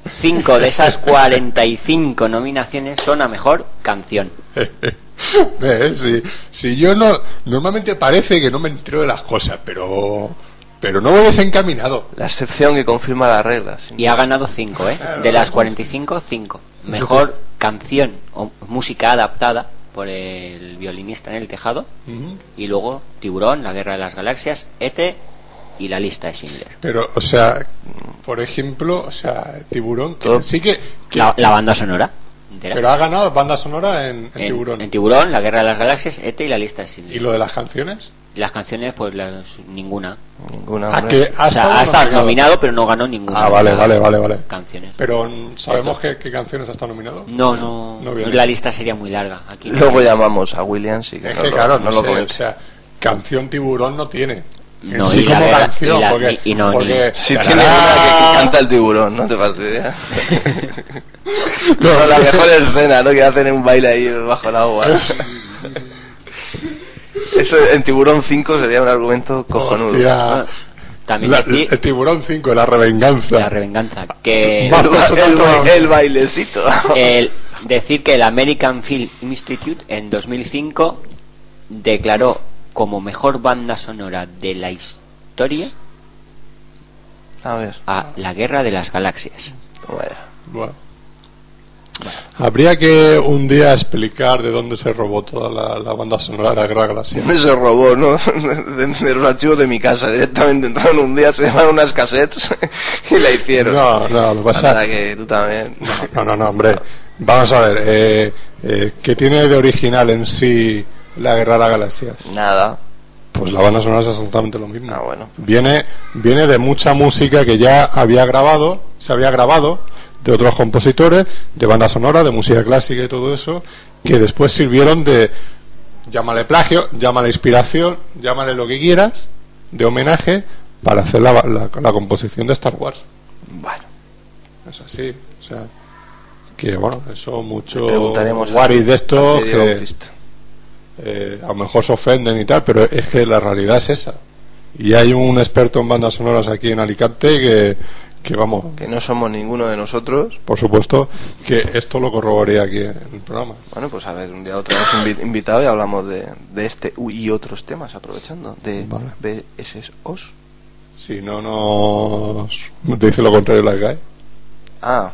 Cinco de esas 45 nominaciones son a mejor canción. [laughs] ¿Ves? Si, si yo no. Normalmente parece que no me entero de las cosas, pero. Pero no voy desencaminado. La excepción que confirma las reglas. Y ha ganado 5, ¿eh? De las 45, 5. Mejor canción o música adaptada por el violinista en el tejado. Ujú. Y luego Tiburón, La Guerra de las Galaxias, ET y la lista de Schindler. Pero, o sea, por ejemplo, o sea, Tiburón, que sí que. que- La, la banda sonora. entera. pero ha ganado banda sonora en, en en, Tiburón. en Tiburón, La Guerra de las Galaxias, ET y la lista de Schindler. ¿Y lo de las canciones? Las canciones, pues las, ninguna. Ninguna. Ah, que ha o sea, estado ha estado nominado. nominado, pero no ganó ninguna. Ah, vale, vale, vale, vale. Canciones. Pero ¿sabemos qué, qué canciones ha estado nominado? No, no, No la lista sería muy larga. Aquí no Luego hay. llamamos a Williams y que Es nos que lo- claro, nos no lo sé, comente. o sea, canción Tiburón no tiene. No, sí y la como guerra- canción, y la- porque, y- no, ni- porque Si tarará, tiene una que, que canta el tiburón, no te fastidia. [laughs] no, la mejor escena, ¿no? Que hacen un baile ahí bajo el agua. [laughs] Eso en Tiburón 5 sería un argumento cojonudo. Hostia. También La- decir el Tiburón 5, la revenganza. la revenganza. Que [laughs] El, el el bailecito. el, decir que el American Film Institute en 2005 declaró como mejor banda sonora de la historia A ver. a La Guerra de las Galaxias. Bueno. Habría que un día explicar de dónde se robó toda la, la banda sonora de la Guerra Galaxia. Se robó, ¿no? [laughs] De, de los archivos de mi casa. Directamente entraron un día, se llamaron unas cassettes [laughs] y la hicieron. No, no, lo pasa- que tú también. No, no, no, hombre. Vamos a ver, eh, eh, ¿qué tiene de original en sí la Guerra de las Galaxias? Nada. Pues la banda sonora es exactamente lo mismo. Ah, bueno. Viene, viene de mucha música que ya había grabado, se había grabado de otros compositores, de banda sonora, de música clásica y todo eso, que después sirvieron de, llámale plagio, llámale inspiración, llámale lo que quieras, de homenaje para hacer la, la- la composición de Star Wars. Bueno. Es así, o sea, que bueno, eso mucho preguntaremos a- de esto a que. Eh, a lo mejor se ofenden y tal, pero es que la realidad es esa. Y hay un experto en bandas sonoras aquí en Alicante que, que vamos, Que no somos ninguno de nosotros. por supuesto, que esto lo corroboraría aquí en el programa. Bueno, pues a ver, un día lo tenemos invi- invitado y hablamos de, de este y otros temas, aprovechando. De BSOs. Si no nos dice lo contrario la GAE. Ah,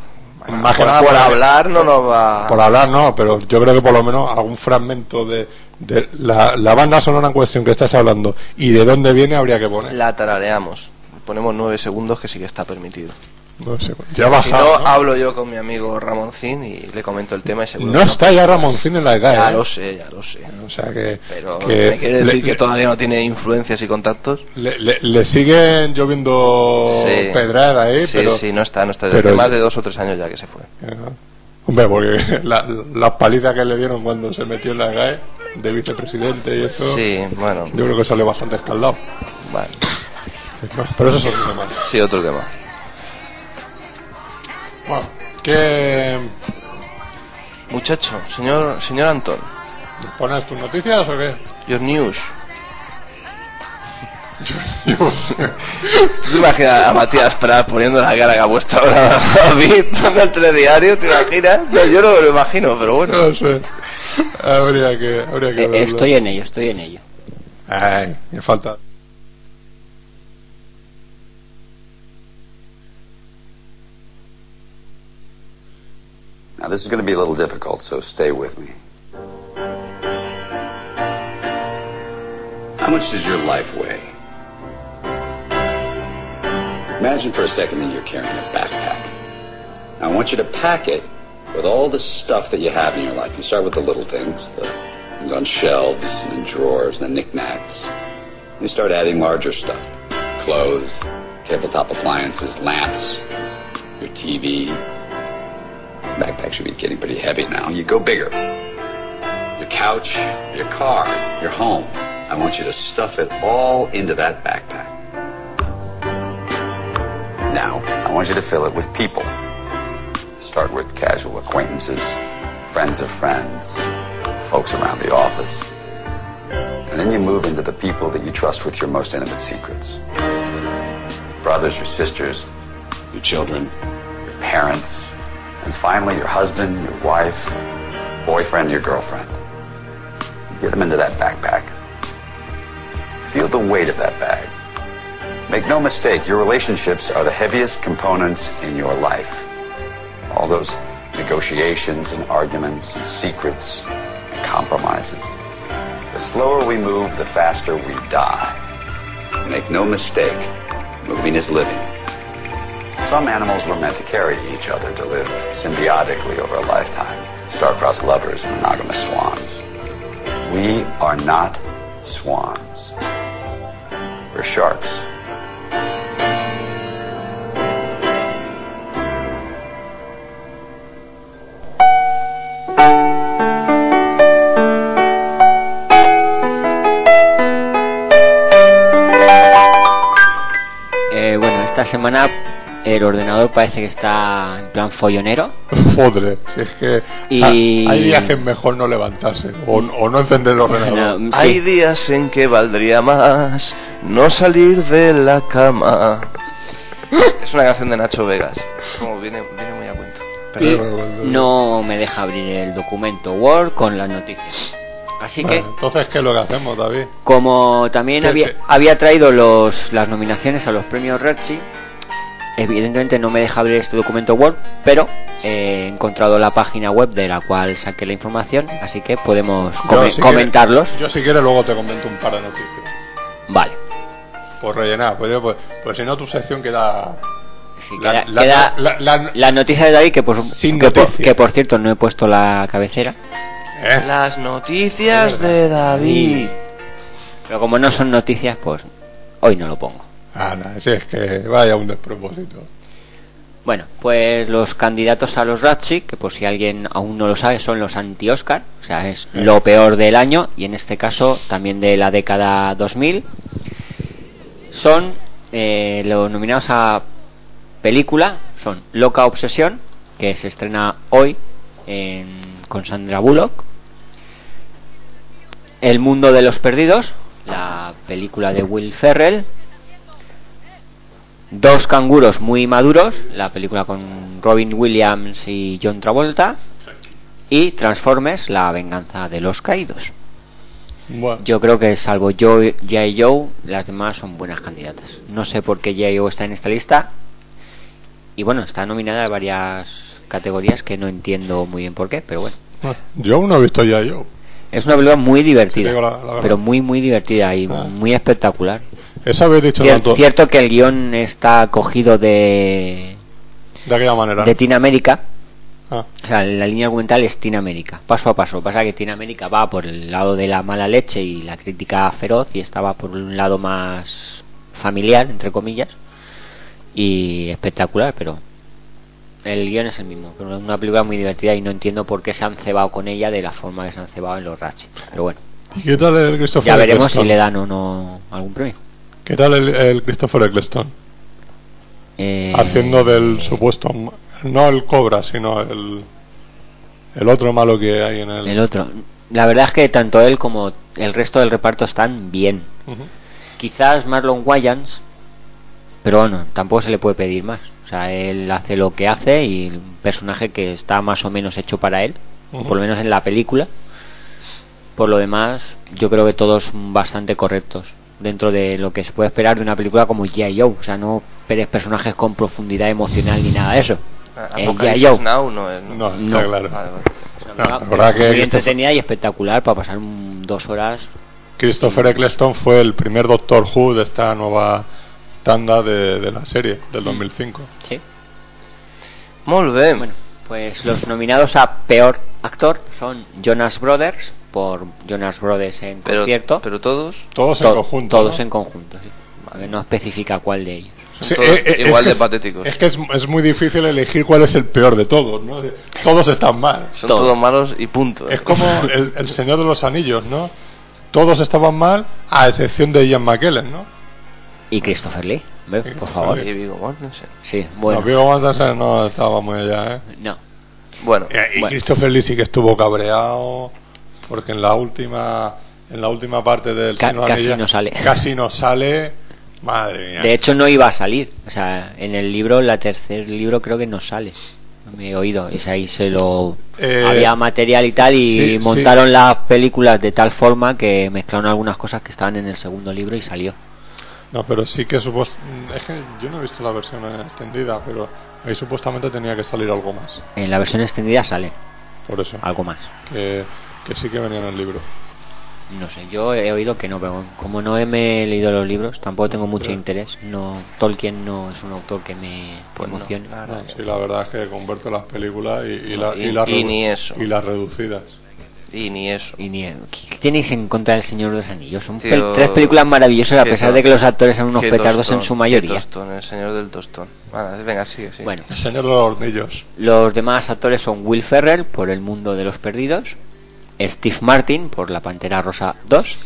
Más que por, nada por hablar no nos va. Por hablar no, pero yo creo que por lo menos algún fragmento de, de la, la banda sonora en cuestión que estás hablando y de dónde viene habría que poner. La tarareamos. Ponemos nueve segundos que sí que está permitido. No sé, ya ha si bajado, no, ¿no? hablo yo con mi amigo Ramoncín y le comento el tema y seguro No que está ya Ramoncín en la GAE. Ya ¿eh? lo sé, ya lo sé. O sea que, Pero que me quiere decir le- que todavía no tiene influencias y contactos. Le, le- le siguen lloviendo Sí. ahí, sí, pero sí, no está, no está. Desde pero- más de dos o tres años ya que se fue. eh, hombre, porque la, las palizas que le dieron cuando se metió en la GAE de vicepresidente y eso, Sí, bueno. yo creo que salió bastante escaldado. Vale. Pero eso es otro tema. Sí, otro tema. Bueno, ¿qué Muchacho, señor, señor Antón, pones tus noticias o qué? your news. ¿Tú te imaginas a Matías Prat poniendo la cara que ha puesto ahora David dando el telediario? ¿Te imaginas? No, yo no me lo imagino, pero bueno. No sé. Habría que, habría que Eh, verlo. estoy en ello, estoy en ello. Ay, me falta. Now, this is going to be a little difficult, so stay with me. How much does your life weigh? Imagine for a second that you're carrying a backpack. Now, I want you to pack it with all the stuff that you have in your life. You start with the little things, the things on shelves and in drawers, the knickknacks. You start adding larger stuff. Clothes, tabletop appliances, lamps, your TV, Backpack should be getting pretty heavy now. You go bigger. Your couch, your car, your home. I want you to stuff it all into that backpack. Now, I want you to fill it with people. Start with casual acquaintances, friends of friends, folks around the office. And then you move into the people that you trust with your most intimate secrets. Brothers, your sisters, your children, your parents, and finally your husband, your wife, boyfriend, your girlfriend. Get them into that backpack. Feel the weight of that bag. Make no mistake, your relationships are the heaviest components in your life. All those negotiations and arguments and secrets and compromises. The slower we move, the faster we die. Make no mistake, moving is living. Some animals were meant to carry each other to live symbiotically over a lifetime. Star-crossed lovers and monogamous swans. We are not swans. We're sharks. Eh, semana el ordenador parece que está en plan follonero. [laughs] Joder, si es que Y- hay días que es mejor no levantarse o, o no encender el ordenador. Bueno, Hay días en que valdría más no salir de la cama. [laughs] Es una canción de Nacho Vegas. Como viene, viene muy a cuento. Y no me deja abrir el documento Word con las noticias. Así que, Bueno, entonces, ¿qué es lo que hacemos, David? como también ¿Qué- había, qué? había traído los, las nominaciones a los premios Redsi, evidentemente no me deja abrir este documento Word, pero he encontrado la página web de la cual saqué la información, así que podemos Yo, come- si comentarlos. yo, si quieres, luego te comento un par de noticias. Vale. Por rellenar, pues, pues, pues si no, tu sección queda. queda- la, queda la- la- La noticia de David, que por, Sin que, por, noticia. que por cierto no he puesto la cabecera. ¿eh? Las noticias de David. Pero como no son noticias, pues hoy no lo pongo. Ah, no, si es que vaya un despropósito. Bueno, pues los candidatos a los Razzie, que por si alguien aún no lo sabe, son los anti-Oscar, o sea, es lo peor del año y en este caso también de la década 2000. Son eh, los nominados a película, son Loca Obsesión, que se estrena hoy en- con Sandra Bullock. El mundo de los perdidos, la película de Will Ferrell. Dos canguros muy maduros, la película con Robin Williams y John Travolta. Y Transformers, la venganza de los caídos. Bueno, Yo creo que salvo Joe, G.I. Joe, las demás son buenas candidatas. No sé por qué G.I. Joe está en esta lista. Y bueno, está nominada a varias categorías que no entiendo muy bien por qué, pero bueno. yo aún no he visto ya yo. Es una película muy divertida, Sí, digo la- la verdad. pero muy muy divertida y Ah. muy espectacular. Eso habéis dicho Cier- tanto. cierto que el guion está cogido de, De aquella manera. de Teen América. Ah. O sea, la línea argumental es Teen América, paso a paso. Pasa que Teen América va por el lado de la mala leche y la crítica feroz y esta va por un lado más familiar, entre comillas, y espectacular, pero el guion es el mismo. Pero es una película muy divertida y no entiendo por qué se han cebado con ella de la forma que se han cebado en los Ratchet. Pero bueno, ¿Y qué tal el Christopher ya veremos si le dan o no algún premio. ¿Qué tal el, el Christopher Eccleston? Eh, Haciendo del supuesto, no el Cobra, sino el, el otro malo que hay en el... el otro. La verdad es que tanto él como el resto del reparto están bien. Quizás Marlon Wayans, pero bueno, tampoco se le puede pedir más. O sea, él hace lo que hace y el personaje que está más o menos hecho para él, o por lo menos en la película. Por lo demás, yo creo que todos son bastante correctos dentro de lo que se puede esperar de una película como G.I. Joe. O sea, no esperes personajes con profundidad emocional ni nada de eso. Ah, Es G.I. Joe. Now no es. No, No. está claro. Vale, vale. No, la verdad es que muy Christopher, entretenida y espectacular para pasar un- dos horas. Christopher Eccleston fue el primer Doctor Who de esta nueva tanda de, de la serie del 2005. Sí. Molt bé. Bueno, pues los nominados a peor actor son Jonas Brothers por Jonas Brothers en pero, concierto. pero todos Todos en To- conjunto. Todos ¿no? en conjunto, sí. No especifica cuál de ellos. Sí, eh, eh, igual de es- patéticos. Es que es, es muy difícil elegir cuál es el peor de todos, ¿no? Todos están mal. Son todo. todos malos y punto. Es como el, el Señor de los Anillos, ¿no? Todos estaban mal, a excepción de Ian McKellen, ¿no? Y Christopher Lee, por Christopher favor. Lee. Y Viggo Mortensen. Sí, bueno. No, Viggo Mortensen no estaba muy allá, ¿eh? No. Bueno, Y, y Bueno. Christopher Lee sí que estuvo cabreado porque en la última en la última parte del Ca- los casi no sale. Casi no sale. Madre mía. De hecho no iba a salir. O sea, en el libro, la tercer libro creo que no sale. No me he oído. Es ahí se lo... Eh, Había material y tal y sí, sí. montaron las películas de tal forma que mezclaron algunas cosas que estaban en el segundo libro y salió. No, pero sí que supos- es que yo no he visto la versión extendida, pero ahí supuestamente tenía que salir algo más. En la versión extendida sale Por eso. algo más. Que, que sí que venía en el libro. No sé, yo he oído que no, pero como no he me he leído los libros, tampoco tengo mucho Pero- interés. No, Tolkien no es un autor que me Pues emocione. No, que- sí, la verdad es que convierto las películas y, y, la- Y- y las ni eso. y las reducidas. y ni eso. Y ni, ¿Qué tenéis en contra del Señor de los Anillos? Son Tío, pel- tres películas maravillosas a pesar de que los actores son unos petardos en su mayoría. tostón, el señor del tostón. Vale, venga, sigue, sigue. Bueno, El Señor de los Hornillos. los demás actores son Will Ferrell por El Mundo de los Perdidos, Steve Martin por La Pantera Rosa 2,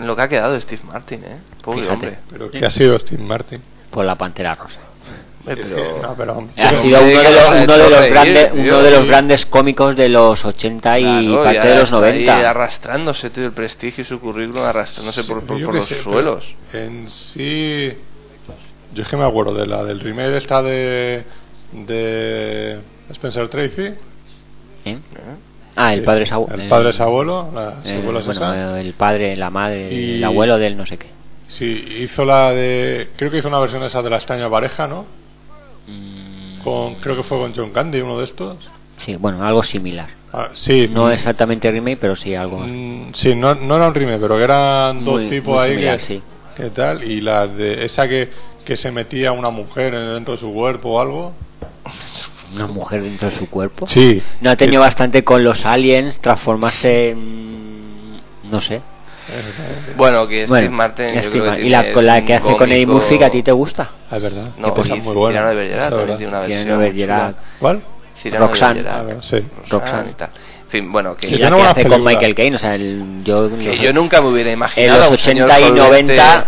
Lo que ha quedado Steve Martin, ¿eh? Pobre Fíjate. hombre. Pero ¿qué ha sido Steve Martin? por La Pantera Rosa. Hombre, Es pero- que- no, pero- Ha sido uno de los, nos ha uno de hecho los reír, grandes, tío, uno de los grandes cómicos de los 80 y Claro, parte de los está ahí 90. arrastrándose tío, el prestigio y su currículum arrastrándose por, los sé, suelos. En sí. Yo es que me acuerdo de la del remake esta de. de. Spencer Tracy. ¿Eh? ¿eh? Ah, el padre es abu- El eh, padre es abuelo, la eh, secuela es bueno, esa. eh, el padre, la madre, Y- el abuelo del no sé qué. Sí, hizo la de. Creo que hizo una versión esa de la extraña pareja, ¿no? Mm, Con, creo que fue con John Candy, uno de estos. Sí, bueno, algo similar. Ah, sí, No mm, exactamente remake, pero sí algo mm, sí, no, no era un remake, pero que eran dos Muy- tipos muy ahí similar, que, sí. que tal. Y la de esa que, que se metía una mujer dentro de su cuerpo o algo. Una mujer dentro de su cuerpo. Sí. No ha tenido bastante con los aliens, transformarse en... no sé. Bueno, que Steve Bueno, Martin yo creo que y la, con la que hace con Eddie Murphy que a ti te gusta. Ah, Es verdad. No, y es muy. Cyrano de Bergerac también tiene una Cyrano versión de Bergerac. ¿Cuál? Cyrano de Roxanne. Bergerac. Ah, sí. Roxanne y tal. En fin, bueno, que, Sí, Y tiene la que hace con películas. Michael Caine, o sea, el, yo, que los- yo nunca me hubiera en imaginado los a un señor 80 y solvente- 90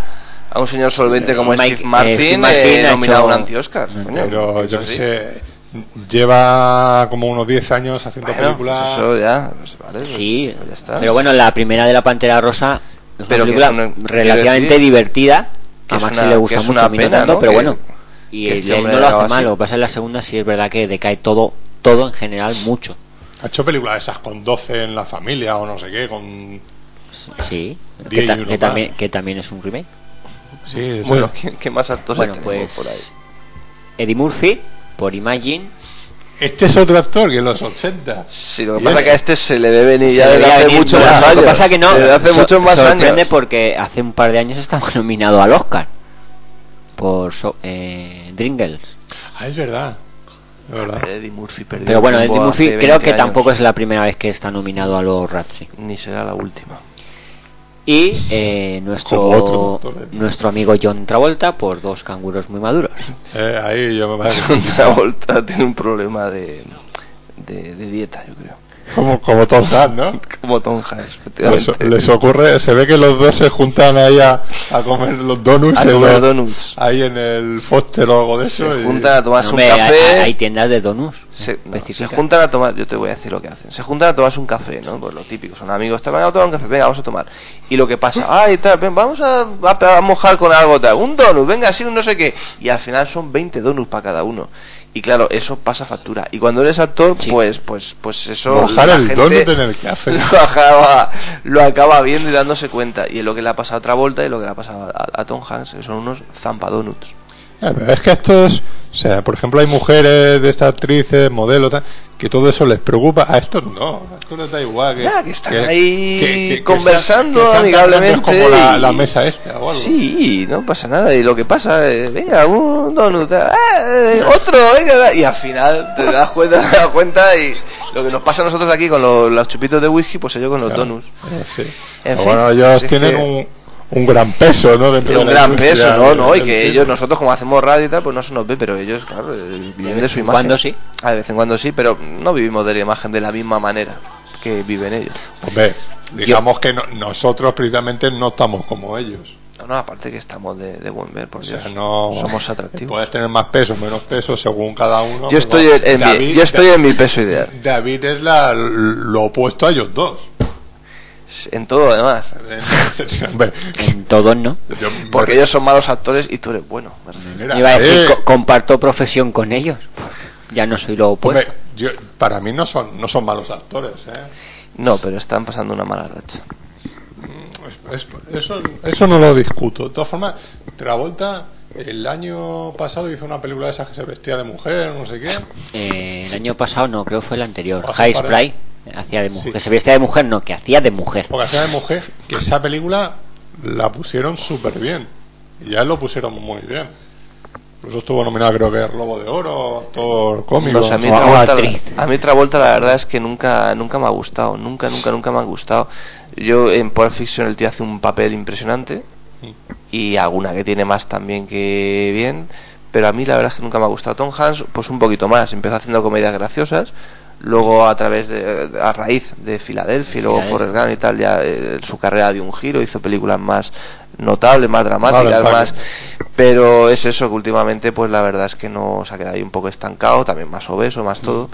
a un señor solvente como Mike- Steve eh, Martin, Steve Martin eh, ha nominado a un anti-Oscar. No, Pero yo sí. sé, lleva como unos 10 años haciendo Bueno, películas. pues eso ya, pues vale, pues- Sí, pues ya está. pero bueno, la primera de la Pantera Rosa es Pero una película es una- relativamente decir divertida. que A Maxi una- le gusta mucho, a mí no pena, tanto, ¿no? pero Que- bueno. Y él, este él no lo hace mal, lo que pasa en la segunda sí es verdad que decae todo, todo en general mucho. Ha hecho películas esas con 12 en la familia o no sé qué, con... Sí, que, ta- que también, que también es un remake. Sí, Bueno. ¿qué, qué más actores Bueno, tenemos pues por ahí? Eddie Murphy por Imagine. Este es otro actor que en los 80. Sí, lo que pasa es- que a este se le ve venir ya desde hace muchos ya. más años. Lo que pasa que no, Desde hace so- muchos más sorprende años. porque hace un par de años estaba [laughs] nominado al Oscar por so- eh, Dringles. Ah, es verdad. Es verdad. Eddie Murphy perdió Pero bueno, Eddie Murphy creo 20 que años. tampoco es la primera vez que está nominado a los Razzie. Ni será la última. Y eh, nuestro nuestro amigo John Travolta por dos canguros muy maduros. [laughs] Eh, ahí yo me [laughs] John Travolta tiene un problema de, de, de dieta, yo creo. Como, como Tom Hanks, ¿no? Como Tom efectivamente. les ocurre, se ve que los dos se juntan ahí a, a comer los donuts, A en comer los- donuts. ahí en el Foster o algo de Se eso. y- juntan a tomarse un café. hay, hay tiendas de donuts. Se, no, se específicas. juntan a tomar, yo te voy a decir lo que hacen. Se juntan a tomarse un café, ¿no? Pues lo típico, son amigos, vamos a tomar un café, venga, vamos a tomar. Y lo que pasa, ay, tal, ven, vamos a, a- a mojar con algo tal, un donut, venga, así, un no sé qué. Y al final son 20 donuts para cada uno. Y claro, eso pasa factura. Y cuando eres actor, pues, pues, pues eso. La el gente donut en el café. Lo acaba, lo acaba viendo y dándose cuenta. Y es lo que le ha pasado a Travolta y lo que le ha pasado a, a Tom Hanks, que son unos zampadonuts. Eh, pero es que estos, o sea, por ejemplo, hay mujeres de estas actrices, modelos, tal, que todo eso les preocupa. A estos no, a estos les da igual. Que, Ya, que están ahí conversando que tan amigablemente como la, y- la mesa esta o algo. Sí, no pasa nada. Y lo que pasa es, venga, un donut, eh, otro, venga, y al final te das cuenta, [laughs] te das cuenta y lo que nos pasa a nosotros aquí con los, los chupitos de whisky, pues ellos con los Claro. donuts. Eh, sí. En fin, bueno, ellos tienen un, un gran peso, ¿no? Dentro de un gran peso, ¿no? ¿no? Y que ellos, nosotros como hacemos radio y tal, pues no se nos ve, pero ellos, claro, viven de, vez su en imagen. cuando sí. Ah, de vez en cuando sí, pero no vivimos de la imagen de la misma manera que viven ellos. Hombre, digamos que no- nosotros precisamente no estamos como ellos. No, no, aparte que estamos de, de buen ver, por O sea, Dios. no Somos atractivos. Puedes tener más peso, menos peso según cada uno. Yo estoy en, mi, yo estoy en mi peso ideal. David es la, lo opuesto a ellos dos. En todo, además. [laughs] Hombre, En todos no. yo- Porque ellos son malos actores y tú eres bueno. mira, Iba a decir, eh, co- comparto profesión con ellos. Ya no soy lo opuesto. hombre, yo- para mí no son, no son malos actores. ¿eh? No, pero están pasando una mala racha. Es- eso, eso no lo discuto. De todas formas, Travolta el año pasado hizo una película de esas que se vestía de mujer, no sé qué. Eh, el año pasado no, creo que fue el anterior. High Spray hacía de mujer. Sí. Que se vestía de mujer, no, que hacía de mujer. Porque hacía de mujer, que esa película la pusieron súper bien. Y ya lo pusieron muy bien. Incluso estuvo nominada, creo que Lobo de Oro, actor cómico. No a mí Travolta, actriz. a mí Travolta la verdad es que nunca, nunca me ha gustado. Nunca, nunca, nunca me ha gustado. Yo en Pulp Fiction el tío hace un papel impresionante. Y alguna que tiene más también que bien. Pero a mí la verdad es que nunca me ha gustado. Tom Hanks, pues un poquito más. Empezó haciendo comedias graciosas. Luego a través de, a raíz de Filadelfia y luego. Forrest Gump y tal, ya eh, su carrera dio un giro, hizo películas más notables, más dramáticas, Vale, más... Pero es eso que últimamente pues la verdad es que no se ha quedado ahí un poco estancado, también más obeso, más todo.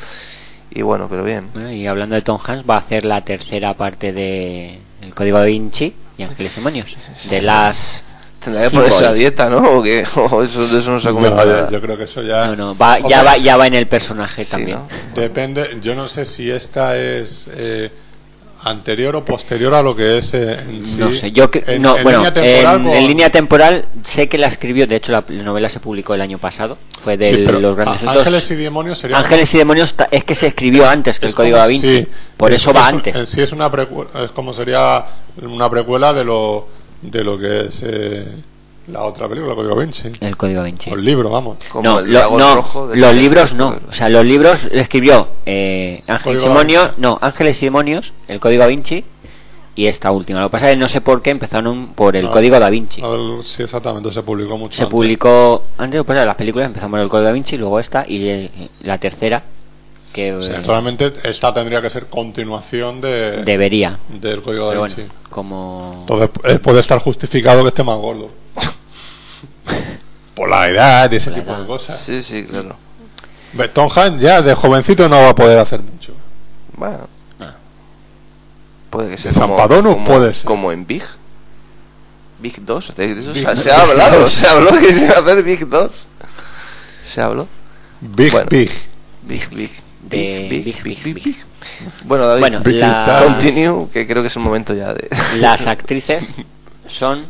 Y bueno, pero bien. Y hablando de Tom Hanks, va a hacer la tercera parte de El Código da Vinci y Ángeles y Demonios. De las. Tendrá que Sí, ponerse a dieta, ¿no? O que [laughs] o eso, de eso no se No, yo, nada. yo creo que eso ya. No, no, va, ya, va, ya va en el personaje Sí, también. ¿no? [laughs] Depende, yo no sé si esta es eh, anterior o posterior a lo que es eh, en sí. No sé, yo cre- en, no, en bueno, línea temporal, en, en línea temporal sé que la escribió, de hecho la, la novela se publicó el año pasado, fue de Sí, los grandes a-. Ángeles y Demonios sería. Ángeles y Demonios ta- es que se escribió antes que es el Código como- da Vinci, sí, por es- eso va es antes. En sí es una precuela, es como sería una precuela de lo de lo que es eh, la otra película, Código Da Vinci. El Código da Vinci. O el libro, vamos. Como no, el lo- no, rojo de- los libros no. O sea, los libros escribió eh, Código Da Demonios, no, Ángeles y Demonios, el Código da Vinci y esta última. Lo que pasa es que no sé por qué empezaron por el Ah, Código da Vinci. ah, Sí, exactamente, se publicó mucho. Se antes. publicó antes, pues las películas empezamos por el Código da Vinci, luego esta y eh, la tercera que O sea, eh, realmente esta tendría que ser continuación de, debería. del Código Da bueno, como Entonces eh, puede estar justificado que esté más gordo. [laughs] Por la edad y ese la tipo de cosas. Sí, sí, claro. Tom Hanks ya de jovencito no va a poder hacer mucho. Bueno. Ah. Puede que sea De como, como, puede ser. como en Big. Big 2. de eso Big- se, se ha hablado, 2. [laughs] se habló que se iba a hacer Big 2. Se habló. Big Bueno. Big. Big, big. De Big, big, Big, big, Big, big, Big. big. Bueno, David, Bueno, Big la- Time. continue, que creo que es el momento ya de... [laughs] las actrices son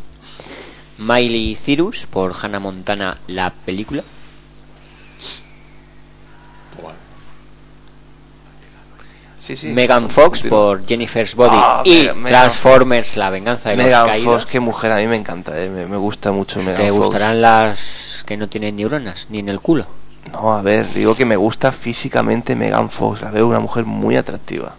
Miley Cyrus por Hannah Montana la película, Sí, sí. Megan Fox Continúa. por Jennifer's Body Ah, y Megan- Transformers La venganza de los Megan caídos. Fox, qué mujer, a mí me encanta, eh, me, me gusta mucho Megan ¿Te Fox. gustarán las que no tienen neuronas ni en el culo? No, a ver, digo que me gusta físicamente Megan Fox, la veo una mujer muy atractiva.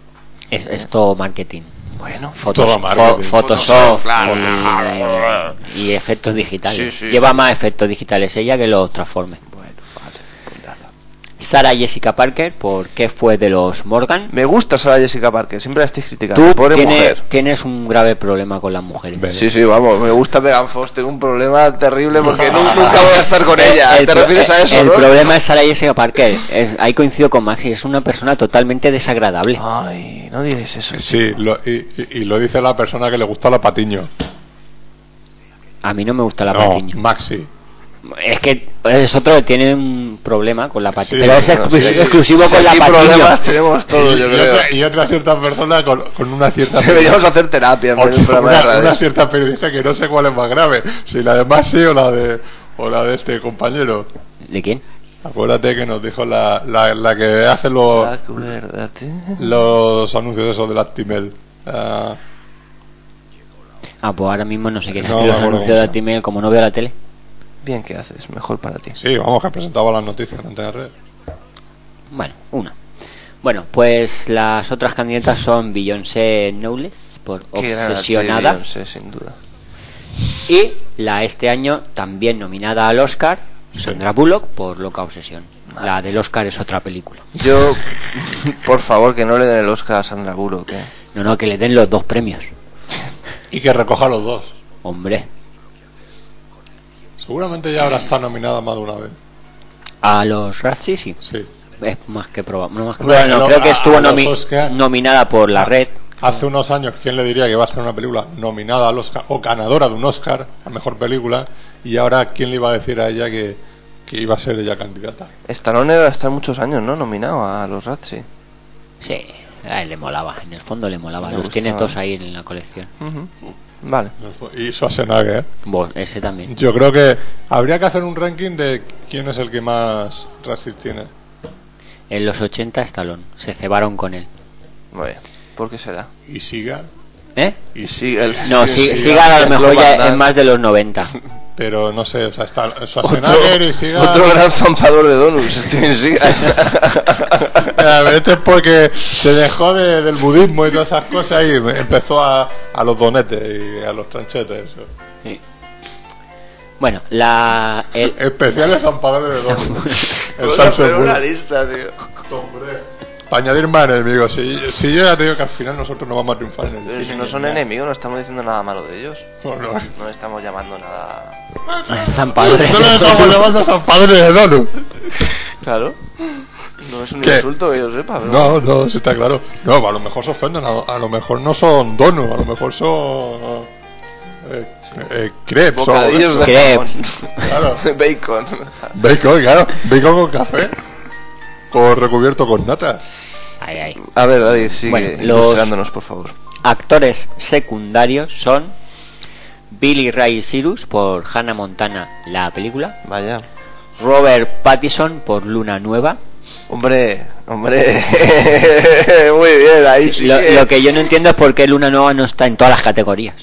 Es, es todo marketing. Bueno, Fotos, Todo marketing. fo- Photoshop Photoshop, claro. y, y efectos digitales. Sí, sí, Lleva sí. más efectos digitales ella que los Transformers. Vale. Sarah Jessica Parker por ¿Qué fue de los Morgan? Me gusta Sarah Jessica Parker, siempre la estoy criticando. Tú Pobre tiene- mujer. tienes un grave problema con las mujeres. Sí, sí, vamos, me gusta Megan Fox, tengo un problema terrible porque nu- nunca voy a estar con El- ella. el ¿Te refieres a eso, El no? problema es Sarah Jessica Parker. Es- ahí coincido con Maxi, es una persona totalmente desagradable. Ay, no diréis eso. Sí, lo- y, y- y lo dice la persona que le gusta la patiño. A mí no me gusta la no, patiño. Maxi. Es que es otro que tiene un problema con la patiño. Sí, pero es bueno, exclu- sí. exclusivo Si con la patiño. problemas [laughs] tenemos todos, y, yo y creo. otra, y otra cierta persona con, con una cierta [laughs] Deberíamos hacer terapia de un programa de una, radio. una cierta periodista que no sé cuál es más grave, si la de Maxi o la de o la de este compañero. ¿De quién? Acuérdate que nos dijo la, la, la que hace los, Acuérdate. los anuncios esos del Actimel. Ah, Ah, pues ahora mismo no sé quién No hace los anuncios de Actimel, como no veo la tele. Bien que haces, mejor para ti. sí, vamos, que presentaba las noticias en Red. Bueno, una. Bueno, pues las otras candidatas son Beyoncé Knowles por Qué Obsesionada Beyoncé, sin duda. y la este año también nominada al Oscar, Sandra Bullock por Loca Obsesión. La del Oscar es otra película. Yo, [laughs] por favor, que no le den el Oscar a Sandra Bullock. ¿eh? No, no, que le den los dos premios. Y que recoja los dos. Hombre, Seguramente ya ahora está nominada más de una vez. a los Razzie sí. Sí. Es más que probable. No, más que Bueno, probable, no, creo que estuvo nomi- Oscar- nominada por la red. Hace unos años, ¿quién le diría que va a ser una película nominada al Oscar o ganadora de un Oscar a mejor película? Y ahora, ¿quién le iba a decir a ella que, que iba a ser ella candidata? Stallone va a estar muchos años, ¿no? Nominado a los Razzie. Sí, a él le molaba. En el fondo le molaba. Los tiene todos ahí en la colección. Vale. ¿eh? Y Schwarzenegger. Bueno, ese también. Yo creo que habría que hacer un ranking de quién es el que más Razzies tiene. En los 80 Stallone. Se cebaron con él. Muy bien. ¿Por qué será? Y siga. ¿Eh? Y el. No, sí, Seagal a lo mejor ya es más de los 90. [laughs] Pero no sé, o sea, está Schwarzenegger y siga. Otro gran zampador de donuts, Steven Seagal. A ver, Este [laughs] [laughs] es porque se dejó de- del budismo y todas esas cosas y empezó a, a los donetes y a los tranchetes. Eso. Sí. Bueno, la. El, Especiales zampadores de donuts. [laughs] El una lista, tío. Hombre. Para añadir más enemigos. Si, si yo ya te digo que al final nosotros no vamos a triunfar en el Pero si cine no son enemigos, no estamos diciendo nada malo de ellos. No, no. No estamos llamando nada. Zampadores. No le estamos llamando zampadores de donuts. Claro. No es un ¿Qué? insulto que yo sepa, pero. No, no, sí está claro. No, a lo mejor se ofenden, a, a lo mejor no son donuts, a lo mejor son eh, eh, crepes o Bocadillos de Crepes. jamón. Claro. [laughs] Bacon. Bacon, claro, bacon con café, con recubierto con nata. Ay, ay. A ver, David, sigue Bueno, los- ilustrándonos, por favor. Actores secundarios son Billy Ray Cyrus por Hannah Montana, la película. Vaya. Robert Pattinson por Luna Nueva. Hombre, hombre. [laughs] Muy bien, ahí sí. lo, que- lo que yo no entiendo es por qué Luna Nueva no está en todas las categorías.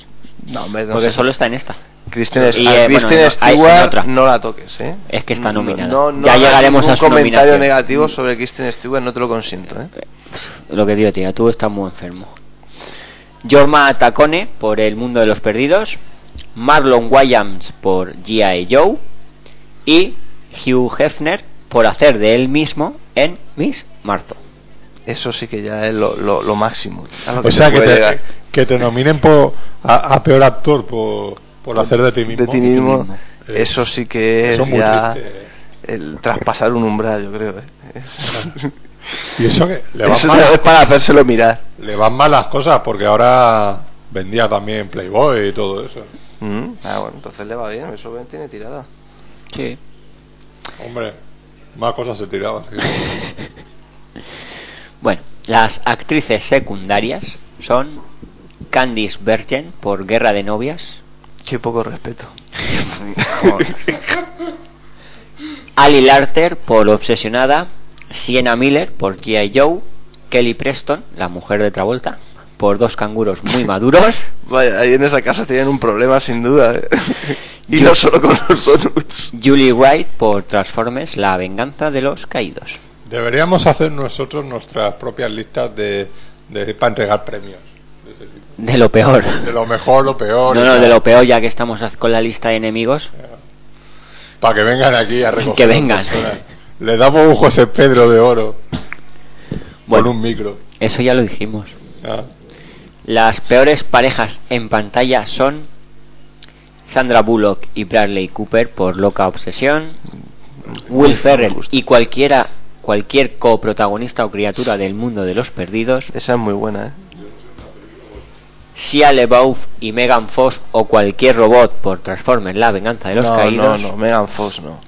No, hombre, no porque sé. solo está en esta. Kristen, Y, a eh, Kristen bueno, no, hay- Stewart no la toques, ¿eh? Es que está No- nominada. No, no ya llegaremos a su comentario nominación. negativo sobre Kristen Stewart, no te lo consiento, ¿eh? Lo que digo, tía, tú estás muy enfermo. Jorma Tacone por El Mundo de los Perdidos. Marlon Wayans por G.I. Joe. Y Hugh Hefner por hacer de él mismo en Miss Marto. Eso sí que ya es lo, lo, lo máximo. Lo O sea, se que te, llegar. que te nominen por, a, a peor actor por, por hacer de ti mismo. de ti mismo, Es- eso sí que es ya triste. el traspasar un umbral, yo creo. ¿eh? [laughs] Y eso que le van, Eso mal, es para hacérselo mirar. le van mal las cosas porque ahora vendía también Playboy y todo eso. Mm, Ah, bueno, entonces le va bien, eso bien tiene tirada. Sí. Hombre, más cosas se tiraban. sí. [laughs] Bueno, las actrices secundarias son Candice Bergen por Guerra de Novias. Qué poco respeto. [laughs] Ali Larter por Obsesionada, Sienna Miller por G.I. Joe, Kelly Preston, la mujer de Travolta, por dos canguros muy maduros, [laughs] Vaya, ahí en esa casa tienen un problema sin duda. ¿eh? [laughs] y Yo- no solo con los donuts. Julie Wright por Transformers, la venganza de los caídos. Deberíamos hacer nosotros nuestras propias listas de, de para entregar premios. De lo peor. De lo mejor, lo peor. No, no, de lo peor, ya que estamos con la lista de enemigos. Para que vengan aquí a recoger. Que vengan. personas. Le damos un José Pedro de oro. Bueno. Con un micro. Eso ya lo dijimos. Ah. Las peores parejas en pantalla son Sandra Bullock y Bradley Cooper por Loca Obsesión, Will Ferrell y cualquiera cualquier coprotagonista o criatura del mundo de los perdidos, Esa es muy buena, ¿eh? Shia LaBeouf y Megan Fox o cualquier robot por Transformers La venganza de los no, caídos. no, no, Megan Fox no.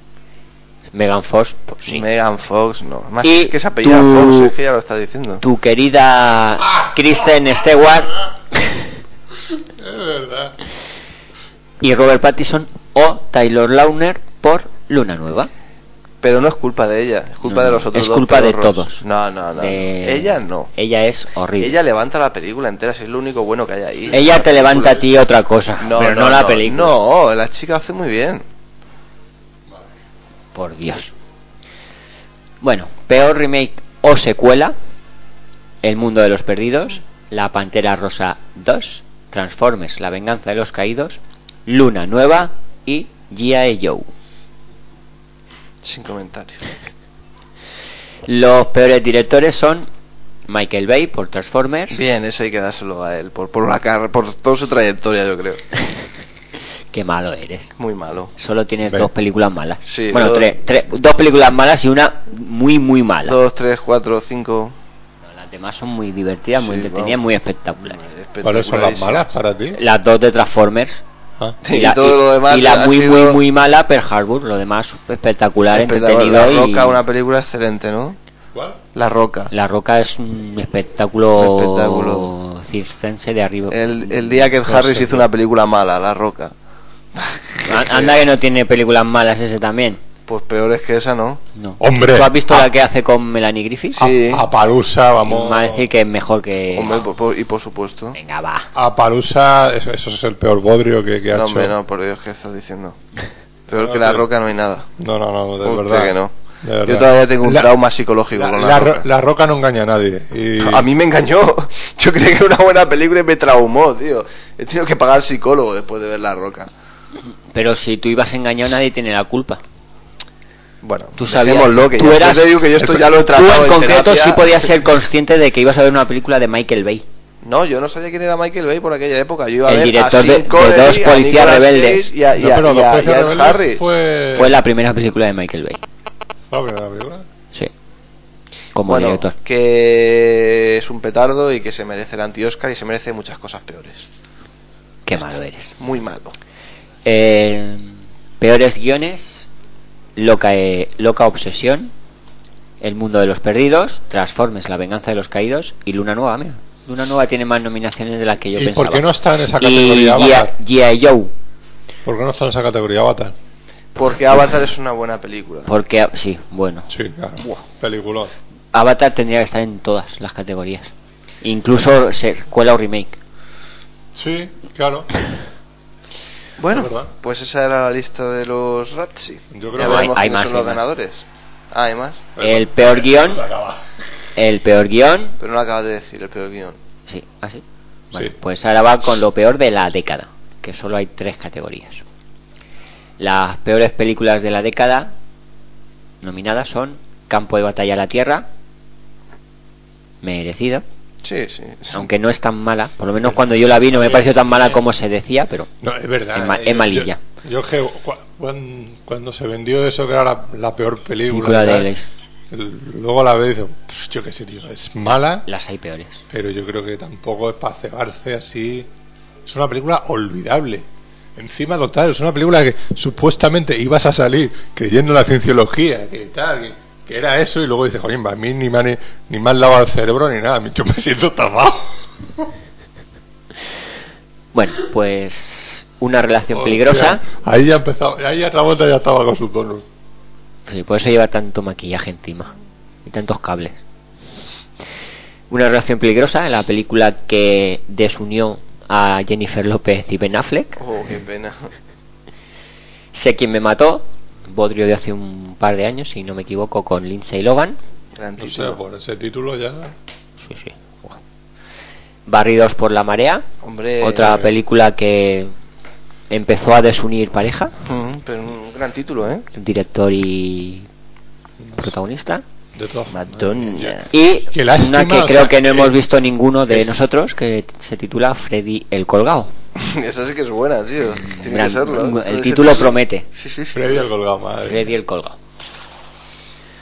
Megan Fox, pues sí. Megan Fox no. Más Y es que se apellida tu- Fox, es que ya lo está diciendo. Tu querida Kristen Stewart [laughs] Es verdad. y Robert Pattinson o Taylor Lautner por Luna Nueva. Pero no es culpa de ella, es culpa No, de los otros es dos culpa de todos. No, no, no. De- Ella no. Ella es horrible. Ella levanta la película entera, si es lo único bueno que hay ahí. Ella La te levanta a ti otra cosa, No, pero no, no, la no, película. No, la chica hace muy bien. Por Dios. Bueno, peor remake o secuela: El mundo de los perdidos, La Pantera Rosa 2, Transformers, La venganza de los caídos, Luna Nueva y G.I. Joe. Sin comentarios. Los peores directores son Michael Bay por Transformers, Bien, ese hay que dárselo a él, por, por, la car por toda su trayectoria, yo creo. [laughs] qué malo eres. Muy malo. Solo tienes Ve. dos películas malas. Sí, bueno, dos- tres, tres- dos películas malas y una muy, muy mala. Dos, tres, cuatro, cinco. Las demás son muy divertidas, muy entretenidas, vamos. muy espectaculares. ¿Cuáles son las malas para ti? Las dos de Transformers. Ah. Sí, y la, y todo lo demás y la ha muy, sido- muy, muy mala Pearl Harbor. Lo demás espectacular, Espectacular. entretenido. La y Roca, una película excelente, ¿no? ¿Cuál? La Roca. La Roca es un espectáculo, circense de arriba. El, el día que No Harris sé, hizo una película mala, La Roca. Anda que no tiene películas malas ese también. Pues peores que esa, ¿no? No. Hombre. ¿Tú has visto Ah. la que hace con Melanie Griffith? Sí. A Palusa, vamos. Me va a decir que es mejor que. Hombre, por- por- y por supuesto. Venga, va. A Palusa, eso, eso es el peor bodrio que, que ha No, hecho. hombre, no, por Dios, ¿qué estás diciendo? Peor No, que La Roca no hay nada. No, no, no, de Usted verdad. que no. Yo todavía tengo un La- trauma psicológico La, con la La, ro- Roca. la roca no engaña a nadie. Y... A mí me engañó. [laughs] Yo creí que era una buena película y me traumó, tío. He tenido que pagar psicólogo después de ver La Roca. Pero si tú ibas engañado, nadie tiene la culpa. Bueno, Tú sabías. dejémoslo, que tú ya- eras, yo te digo que yo esto ya lo he Tú tratado en en concreto terapia. sí podías ser consciente de que ibas a ver una película de Michael Bay. No, yo no sabía quién era Michael Bay por aquella época. Yo iba a El ver director a de- dos a policías rebeldes. Y a, y No, a- pero y a- y a Harris. fue... Fue la primera película de Michael Bay. ¿Fue la primera película? Sí. Como bueno, director. que es un petardo y que se merece el anti-Oscar y se merece muchas cosas peores. Qué malo eres. Muy malo. Eh, peores guiones. Loca, eh, Loca Obsesión. El mundo de los perdidos. Transformers, La venganza de los caídos. Y Luna Nueva, mira. Luna Nueva tiene más nominaciones de las que yo ¿Y pensaba. por qué no está en esa Y categoría Avatar? G.I. Joe. ¿Por qué no está en esa categoría Avatar? Porque Avatar es una buena película. Porque, sí, bueno. Sí, claro. Peliculón. Avatar tendría que estar en todas las categorías. Incluso secuela o remake. Sí, claro. Bueno, pues esa era la lista de los Razzie. Yo creo Ya que- Hay- hay más, son hay los más. ganadores. Ah, hay más. El peor guion. El peor guion. Pero no lo acabas de decir, el peor guion. Sí, así. Bueno, Sí. pues ahora va con lo peor de la década, que solo hay tres categorías. Las peores películas de la década nominadas son Campo de batalla a la Tierra, merecido, Sí, sí. sí. aunque no es tan mala, por lo menos cuando yo la vi no me pareció tan mala como se decía, pero No, es verdad. Es eh, es malilla. Yo, yo cuan- cuando, se vendió eso que era la, la peor película, de luego la veo y digo, "Pff, yo qué sé, tío, es mala, las hay peores. pero yo creo que tampoco es para cebarse así. Es una película olvidable. Encima total, es una película que supuestamente ibas a salir creyendo en la cienciología, que tal, que, que era eso, y luego dices, joder, a mí ni me, han- ni me han lavado el cerebro ni nada, yo me siento tapado. Bueno, pues una relación peligrosa, Ahí ya empezado, ahí ya Travolta ya estaba con su tono. sí, por eso lleva tanto maquillaje encima y tantos cables. Una relación peligrosa, la película que desunió a Jennifer López y Ben Affleck. Oh, qué pena. Sé quién me mató, Bodrio de hace un par de años, si no me equivoco, con Lindsay Logan. Gran No sé, título. por ese título ya. Sí, sí. Barridos por la marea, Hombre. otra película que empezó a desunir pareja, pero un gran título, ¿eh? director y protagonista. De todas Madonna. Y Qué lástima, una que o creo sea, que no eh, hemos visto ninguno de es- nosotros, que se titula Freddy el Colgado. [laughs] Esa sí que es buena, tío. Tiene Gran- que serlo. el título promete. Sí, sí, sí. Freddy el colgado, madre. Freddy el Colgado.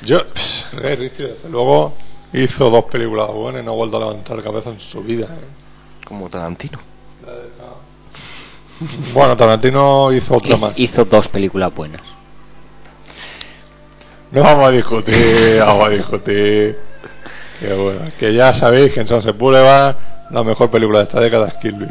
Yo, pss, Ritchie, desde luego, hizo dos películas buenas y no ha vuelto a levantar cabeza en su vida. ¿eh? Como Tarantino. Bueno, Tarantino hizo otra más. hizo dos películas buenas. No vamos a discutir, [laughs] vamos a discutir. Que bueno, que ya sabéis que en Sunset Boulevard la mejor película de esta década es Kill Bill.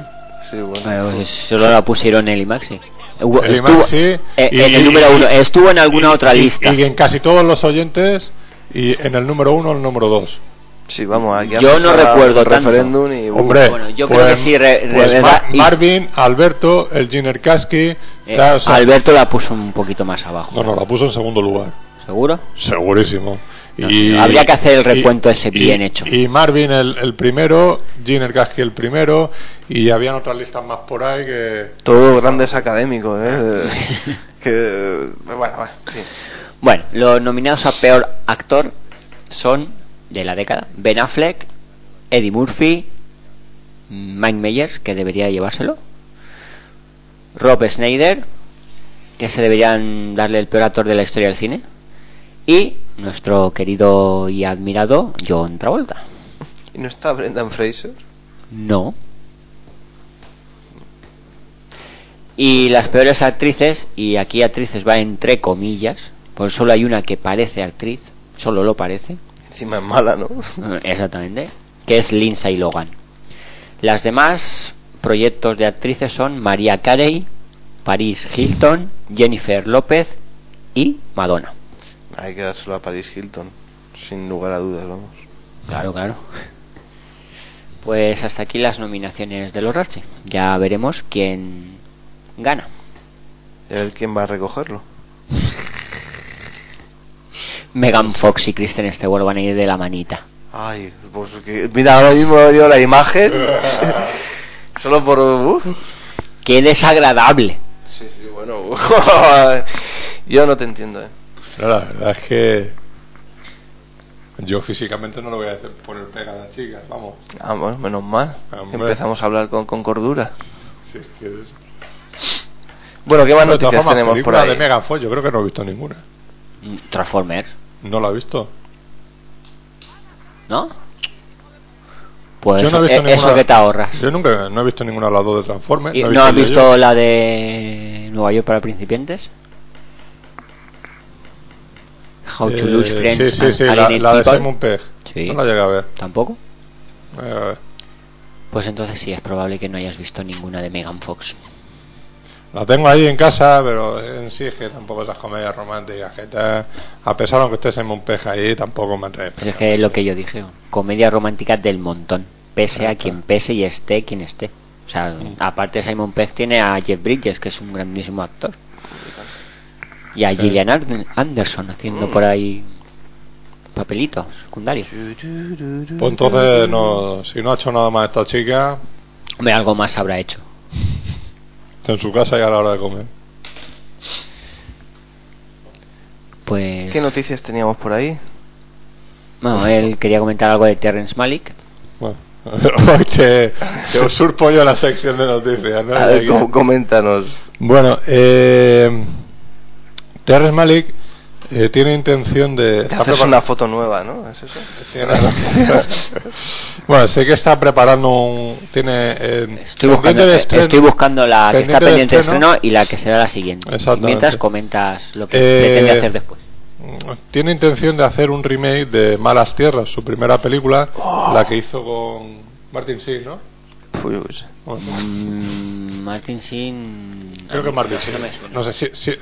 Sí, bueno. Pues solo la pusieron en el IMAXI. El estuvo IMAXI, eh, y- en el número uno. Estuvo en alguna y- otra lista. Y en casi todos los oyentes, y en el número uno o el número dos. Sí, vamos, aquí Yo no recuerdo tanto. referéndum y... uh, Hombre, Bueno, yo pues- creo que sí, re- re- pues verdad, Mar- y- Marvin, Alberto, el Giner Kasky. Eh, claro, o sea, Alberto la puso un poquito más abajo. No, no, la puso en segundo lugar. ¿Seguro? Segurísimo. No, habría que hacer el recuento ese bien hecho. Y Marvin el, el primero, Giner Kasky el primero, y habían otras listas más por ahí que. Todos grandes académicos, ¿eh? [laughs] que... Bueno, bueno, sí. Bueno, los nominados a peor actor son de la década Ben Affleck, Eddie Murphy, Mike Myers, que debería llevárselo, Rob Schneider, que se deberían darle el peor actor de la historia del cine, y nuestro querido y admirado John Travolta. ¿Y no está Brendan Fraser? No. Y las peores actrices, y aquí actrices va entre comillas, pues solo hay una que parece actriz, solo lo parece, Encima es mala, ¿no? [laughs] exactamente, que es Lindsay Logan. Las demás proyectos de actrices son María Carey, Paris Hilton, Jennifer López y Madonna. Hay que dárselo a Paris Hilton, sin lugar a dudas, vamos. Claro, claro. Pues hasta aquí las nominaciones de los Razzie. Ya veremos quién gana. Y a ver quién va a recogerlo. Megan Fox y Kristen Stewart van a ir de la manita. Ay, pues que, mira, ahora mismo he venido la imagen. [laughs] Solo por... uf. ¡Qué desagradable! Sí, sí, bueno. [laughs] Yo no te entiendo, ¿eh? No, la verdad es que. Yo físicamente no lo voy a hacer poner pega a las chicas, vamos. Ah, bueno, menos mal. Hombre. Empezamos a hablar con, con cordura. Sí, es que es- Bueno, ¿qué más noticias formas, tenemos por ahí? de Megan Fox, yo creo que no he visto ninguna. Mm, Transformers, No la he visto. ¿no? Pues yo no he eso, visto eh, ninguna. eso que te ahorras. Yo nunca no he visto ninguna de las dos de Transformers. ¿Y he ¿No has yo- visto la de Nueva York para principiantes? How to Eh, Lose Friends Sí, sí, sí, la, de? Simon Pegg. Sí. No la llegué a ver. ¿Tampoco? Eh, Pues entonces sí, es probable que no hayas visto ninguna de Megan Fox. la tengo ahí en casa, pero en sí es que tampoco esas comedias románticas que a pesar de que esté Simon Pegg ahí, tampoco me atrae. Pues es que es lo que yo dije, comedia romántica del montón, pese a quien pese y esté quien esté. O sea, aparte Simon Pegg tiene a Jeff Bridges, que es un grandísimo actor. Y a Sí. Gillian Anderson haciendo por ahí papelitos secundarios. Pues entonces, no, si no ha hecho nada más esta chica, Hombre, algo más habrá hecho. está en su casa y a la hora de comer. Pues... ¿Qué noticias teníamos por ahí? Bueno, él quería comentar algo de Terrence Malick. Bueno, [laughs] te, te usurpo yo la sección de noticias. ¿no? A ver, com- coméntanos. Bueno, eh, Terrence Malick eh, tiene intención de. Te está haces prepar- una foto nueva, ¿no? ¿Es eso? tiene- [laughs] bueno, sé que está preparando un. Tiene. eh, Estoy buscando, de eh, estreno- estoy buscando la que está pendiente de de estreno. estreno y la que será la siguiente. Exactamente. Mientras comentas lo que Eh, pretende hacer después. Tiene intención de hacer un remake de Malas Tierras, su primera película, Oh. la que hizo con Martin Sheen, ¿no? Puh, yo qué sé. Bueno, Mm, Martin Sheen. creo que Martin Sheen. No me suena. No sé si, si-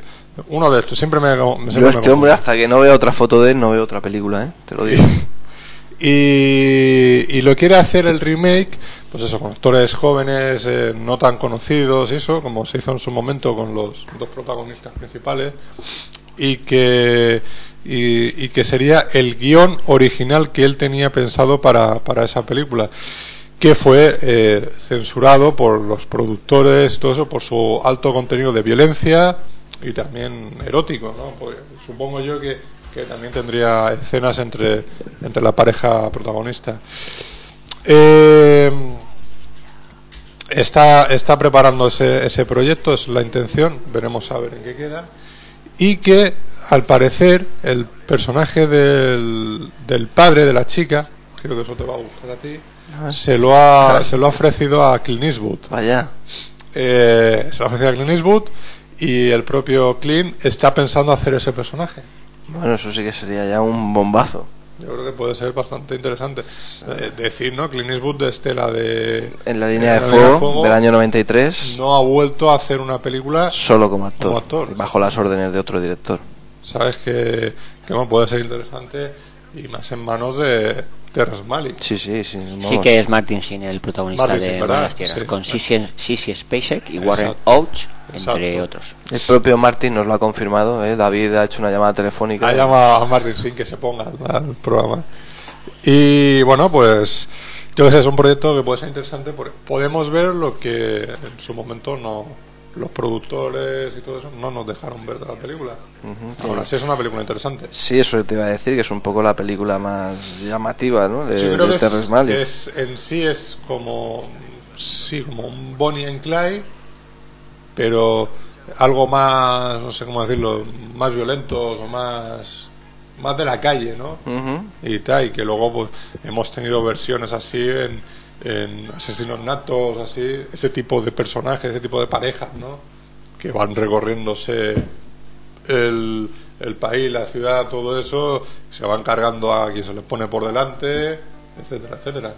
uno de estos siempre me, me- siempre Yo me este hombre hasta que no veo otra foto de él no veo otra película, ¿eh? Te lo digo. [laughs] Y, y lo quiere hacer el remake, pues eso, con actores jóvenes eh, no tan conocidos y eso, como se hizo en su momento con los dos protagonistas principales, y que, y, y que sería el guion original que él tenía pensado para, para esa película, que fue eh, censurado por los productores, todo eso, por su alto contenido de violencia y también erótico, ¿no? Pues supongo yo que que también tendría escenas entre, entre la pareja protagonista. Eh, está, está preparando ese, ese proyecto, es la intención, veremos a ver en qué queda. Y que al parecer el personaje del, del padre de la chica, creo que eso te va a gustar a ti, Ah. se lo ha, se lo ha ofrecido a Clint Eastwood. Vaya. Eh, se lo ha ofrecido a Clint Eastwood y el propio Clint está pensando hacer ese personaje. Bueno, eso sí que sería ya un bombazo. Yo creo que puede ser bastante interesante. Eh, decir, ¿no? Clint Eastwood de Estela de... En la línea de la línea fuego del año 93, No ha vuelto a hacer una película solo como actor, como actor. bajo las órdenes de otro director. Sabes que, que bueno, puede ser interesante y más en manos de Terrence Malick. Sí, sí, sí. Sí que es Martin Sheen el protagonista Martin de Sheen, Mar ¿verdad? las Tierras, Sí. con Sissy, Spacek y Warren Exacto. Ouch, entre Exacto. otros. El propio Martin nos lo ha confirmado, ¿eh? David ha hecho una llamada telefónica. Ha llamado a Martin sin que se ponga al, al programa. Y bueno, pues entonces es un proyecto que puede ser interesante porque podemos ver lo que en su momento no los productores y todo eso no nos dejaron ver de la película. Ujú, Ahora que- sí es una película interesante. Sí, eso te iba a decir, que es un poco la película más llamativa, ¿no? De, creo de que es, Terrence Malick. es- en sí es como sí como un Bonnie and Clyde, pero algo más no sé cómo decirlo, más violentos o más más de la calle, ¿no? Ujú. y tal, y que luego pues hemos tenido versiones así en, en Asesinos Natos, así, ese tipo de personajes, ese tipo de parejas, ¿no? Que van recorriéndose el, el país, la ciudad, todo eso, se van cargando a quien se les pone por delante, etcétera, etcétera.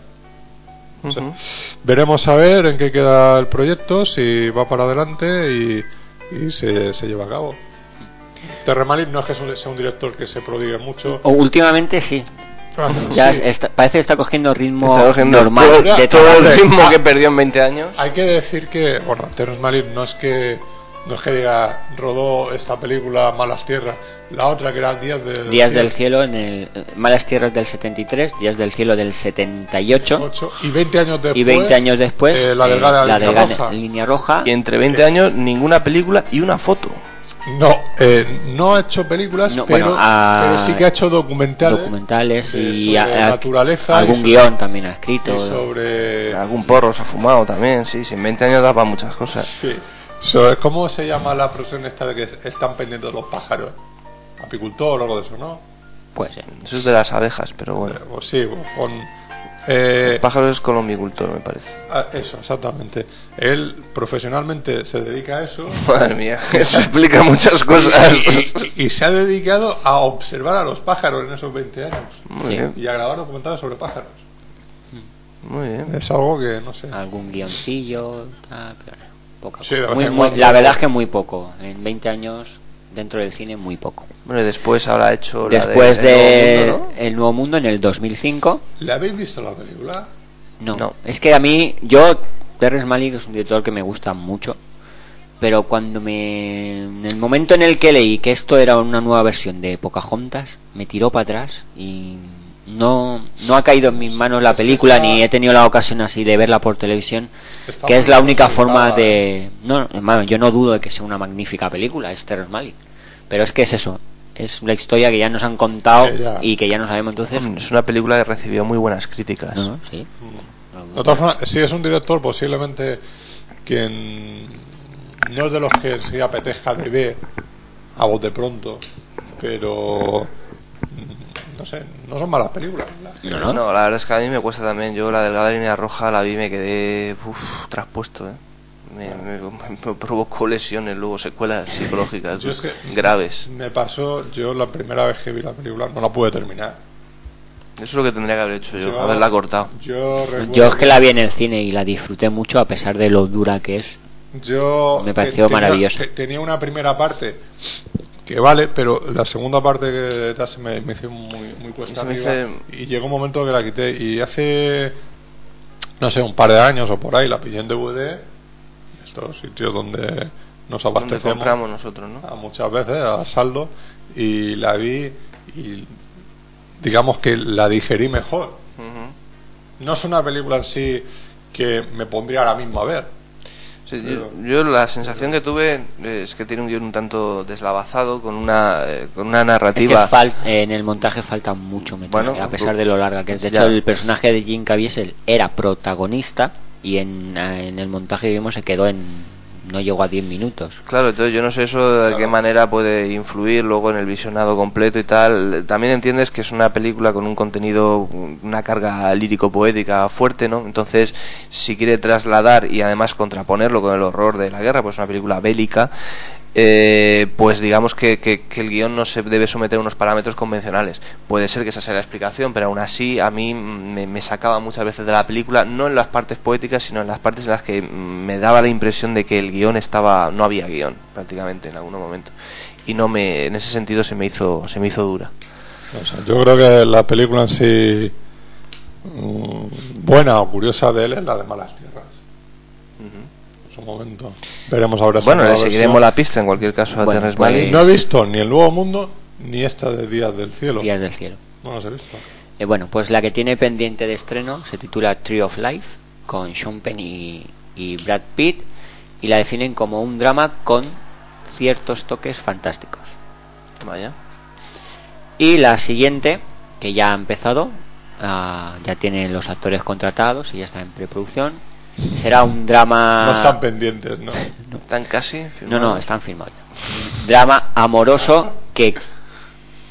Veremos a ver en qué queda el proyecto, si va para adelante y, y se, se lleva a cabo. Terrence Malick no es que sea un- sea un director que se prodigue mucho. O últimamente sí. Ah, Ya sí. está- parece que está cogiendo ritmo Está cogiendo normal. todo, de todo el trabajo. ritmo Ah. que perdió en 20 años. Hay que decir que, bueno, Terrence Malick no es que no es que diga rodó esta película Malas Tierras, la otra que era Días del Días Cielo, del Cielo en el eh, Malas Tierras del 73, Días del Cielo del 78 ocho, y 20 años después y 20 años después eh, la eh, delgada la línea delgada roja. línea roja. Y entre 20 años, ninguna película y una foto. No, eh, no ha hecho películas, No, pero, bueno, ha- pero sí que ha hecho documentales, documentales de- y sobre a- a- naturaleza algún y sobre- guion también ha escrito. y sobre Algún porro se ha fumado también, sí, sí, en 20 años da para muchas cosas. sí, sobre cómo se llama la profesión esta de que están pendientes los pájaros, apicultor o algo de eso, ¿no? Puede ser. Eso es de las abejas, pero bueno. Eh, pues sí, con eh, Los pájaros es colombicultor, me parece. Ah, Eso, exactamente. Él profesionalmente se dedica a eso. [laughs] Madre mía, eso explica muchas cosas. Y, y- y se ha dedicado a observar a los pájaros en esos 20 años. Muy Sí. bien, Y a grabar documentales sobre pájaros. muy bien. Es algo que, no sé. Algún guioncillo, tal, pero poca cosa. Muy- en muy- la verdad es que muy poco. En 20 años dentro del cine muy poco. Bueno, y después habrá hecho la Después de, de, El Nuevo Mundo, El Nuevo Mundo en el 2005. ¿Le habéis visto la película? No, No. es que a mí, yo, Terrence Malick es un director que me gusta mucho, pero cuando me, en el momento en el que leí que esto era una nueva versión de Pocahontas, me tiró para atrás y no, no ha caído en mis manos la Es que película está- ni he tenido la ocasión así de verla por televisión, Está que es la única forma de, no, hermano, yo no dudo de que sea una magnífica película, es Terrence Malick, pero es que es eso. Es la historia que ya nos han contado y que ya no sabemos entonces. Es una película que recibió muy buenas críticas. No, sí. De todas formas, si es un director, posiblemente quien no es de los que se apetezca de ver a voz de pronto, pero no sé, no son malas películas. las que- No, No, la verdad es que a mí me cuesta también. Yo la delgada línea roja la vi y me quedé uf, traspuesto, ¿eh? Me, me- me provocó lesiones, luego secuelas [laughs] psicológicas Yo es que graves. Me pasó, yo la primera vez que vi la película no la pude terminar. Eso es lo que tendría que haber hecho yo, Yo- haberla cortado. Yo es que la vi en el cine y la disfruté mucho a pesar de lo dura que es. Yo Me pareció tenía- maravilloso. te- Tenía una primera parte que vale, pero la segunda parte que tal se me, me hizo muy, muy cuesta hizo- y llegó un momento que la quité. Y hace no sé un par de años o por ahí la pillé en DVD estos sitios donde nos Donde abastecemos compramos nosotros, ¿no? a muchas veces a saldo y la vi y digamos que la digerí mejor. No es una película en sí que me pondría ahora mismo a ver Sí, yo, yo la sensación que tuve es que tiene un guion un tanto deslavazado, con una, eh, con una Es que narrativa. fal- eh, en el montaje falta mucho metraje, Bueno, a pesar de lo larga que es. De ya. hecho, el personaje de Jim Caviezel era protagonista y en, eh, en el montaje vimos se quedó en. No llegó a 10 minutos. Claro, entonces yo no sé eso de qué manera puede influir luego en el visionado completo y tal. También entiendes que es una película con un contenido, una carga lírico-poética fuerte, ¿no? Entonces, si quiere trasladar y además contraponerlo con el horror de la guerra, pues una película bélica, eh, pues digamos que, que- que el guion no se debe someter a unos parámetros convencionales. Puede ser que esa sea la explicación, pero aún así a mí me, me sacaba muchas veces de la película, no en las partes poéticas, sino en las partes en las que me daba la impresión de que el guion estaba, no había guion prácticamente en algún momento. Y no me, en ese sentido se me hizo, se me hizo dura. O sea, yo creo que la película en sí mm, buena o curiosa de él es la de Malas Tierras. Su momento. Veremos ahora. si Bueno, le seguiremos versión. la pista en cualquier caso a Bueno, Terrence pues- Malick. No he visto ni el Nuevo Mundo ni esta de Días del Cielo. Días del Cielo. No las he visto. Eh, bueno, pues la que tiene pendiente de estreno se titula Tree of Life con Sean Penn y, y Brad Pitt y la definen como un drama con ciertos toques fantásticos. Vaya. Y la siguiente, que ya ha empezado, ah, ya tiene los actores contratados y ya está en preproducción, será un drama... No están pendientes, ¿no? [laughs] Están casi No, firmados. no, están firmados. ya. Drama amoroso que,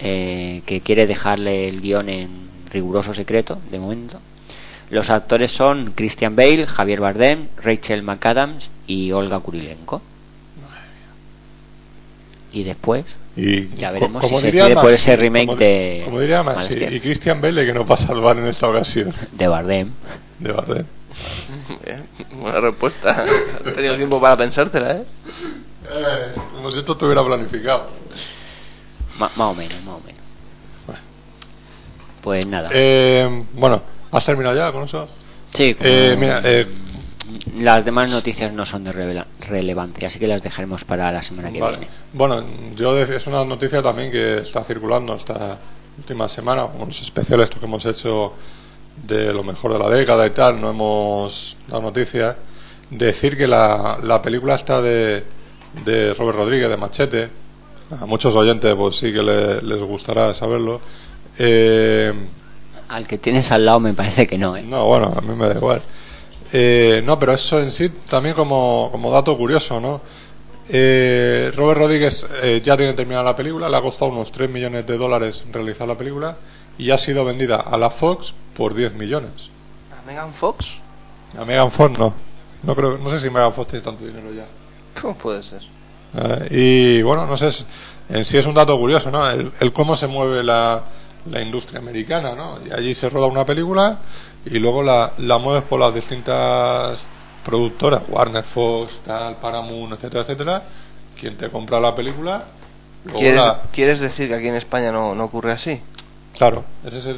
eh, que quiere dejarle el guion en riguroso secreto, de momento. Los actores son Christian Bale, Javier Bardem, Rachel McAdams y Olga Kurilenko. Y después Y ya veremos si se decide por ese remake como, de como diría Tierras. y Christian Bale que nos va a salvar en esta ocasión de Bardem. de Bardem. Bien, [laughs] Buena respuesta. Has tenido tiempo para pensártela, ¿eh? Eh, como si esto estuviera planificado. Ma- más o menos, más o menos. Pues nada. Eh, bueno, ¿has terminado ya con eso? Sí, Eh, mira, eh, las demás noticias no son de relevancia, así que las dejaremos para la semana que Vale. viene. Bueno, yo es una noticia también que está circulando esta última semana, unos especiales estos que hemos hecho de lo mejor de la década y tal, no hemos dado noticias. Decir que la, la película está de, de Robert Rodríguez, de Machete, a muchos oyentes pues sí que le- les gustará saberlo. Eh, Al que tienes al lado me parece que no, ¿eh? no, bueno, a mí me da igual. Eh, no, pero eso en sí también como, como dato curioso, ¿no? Eh, Robert Rodríguez eh, ya tiene terminada la película, le ha costado unos 3 millones de dólares realizar la película y ha sido vendida a la Fox por 10 millones. ¿A Megan Fox? A Megan Fox no. No, creo, no sé si Megan Fox tiene tanto dinero ya. Pues puede ser. Eh, y bueno, no sé, en sí es un dato curioso, ¿no? El, el cómo se mueve la, la industria americana, ¿no? Y allí se roda una película y luego la, la mueves por las distintas productoras, Warner, Fox, tal, Paramount, etcétera, etcétera. Quien te compra la película, luego ¿Quieres, la- ¿Quieres decir que aquí en España no, no ocurre así? Claro, ese es el.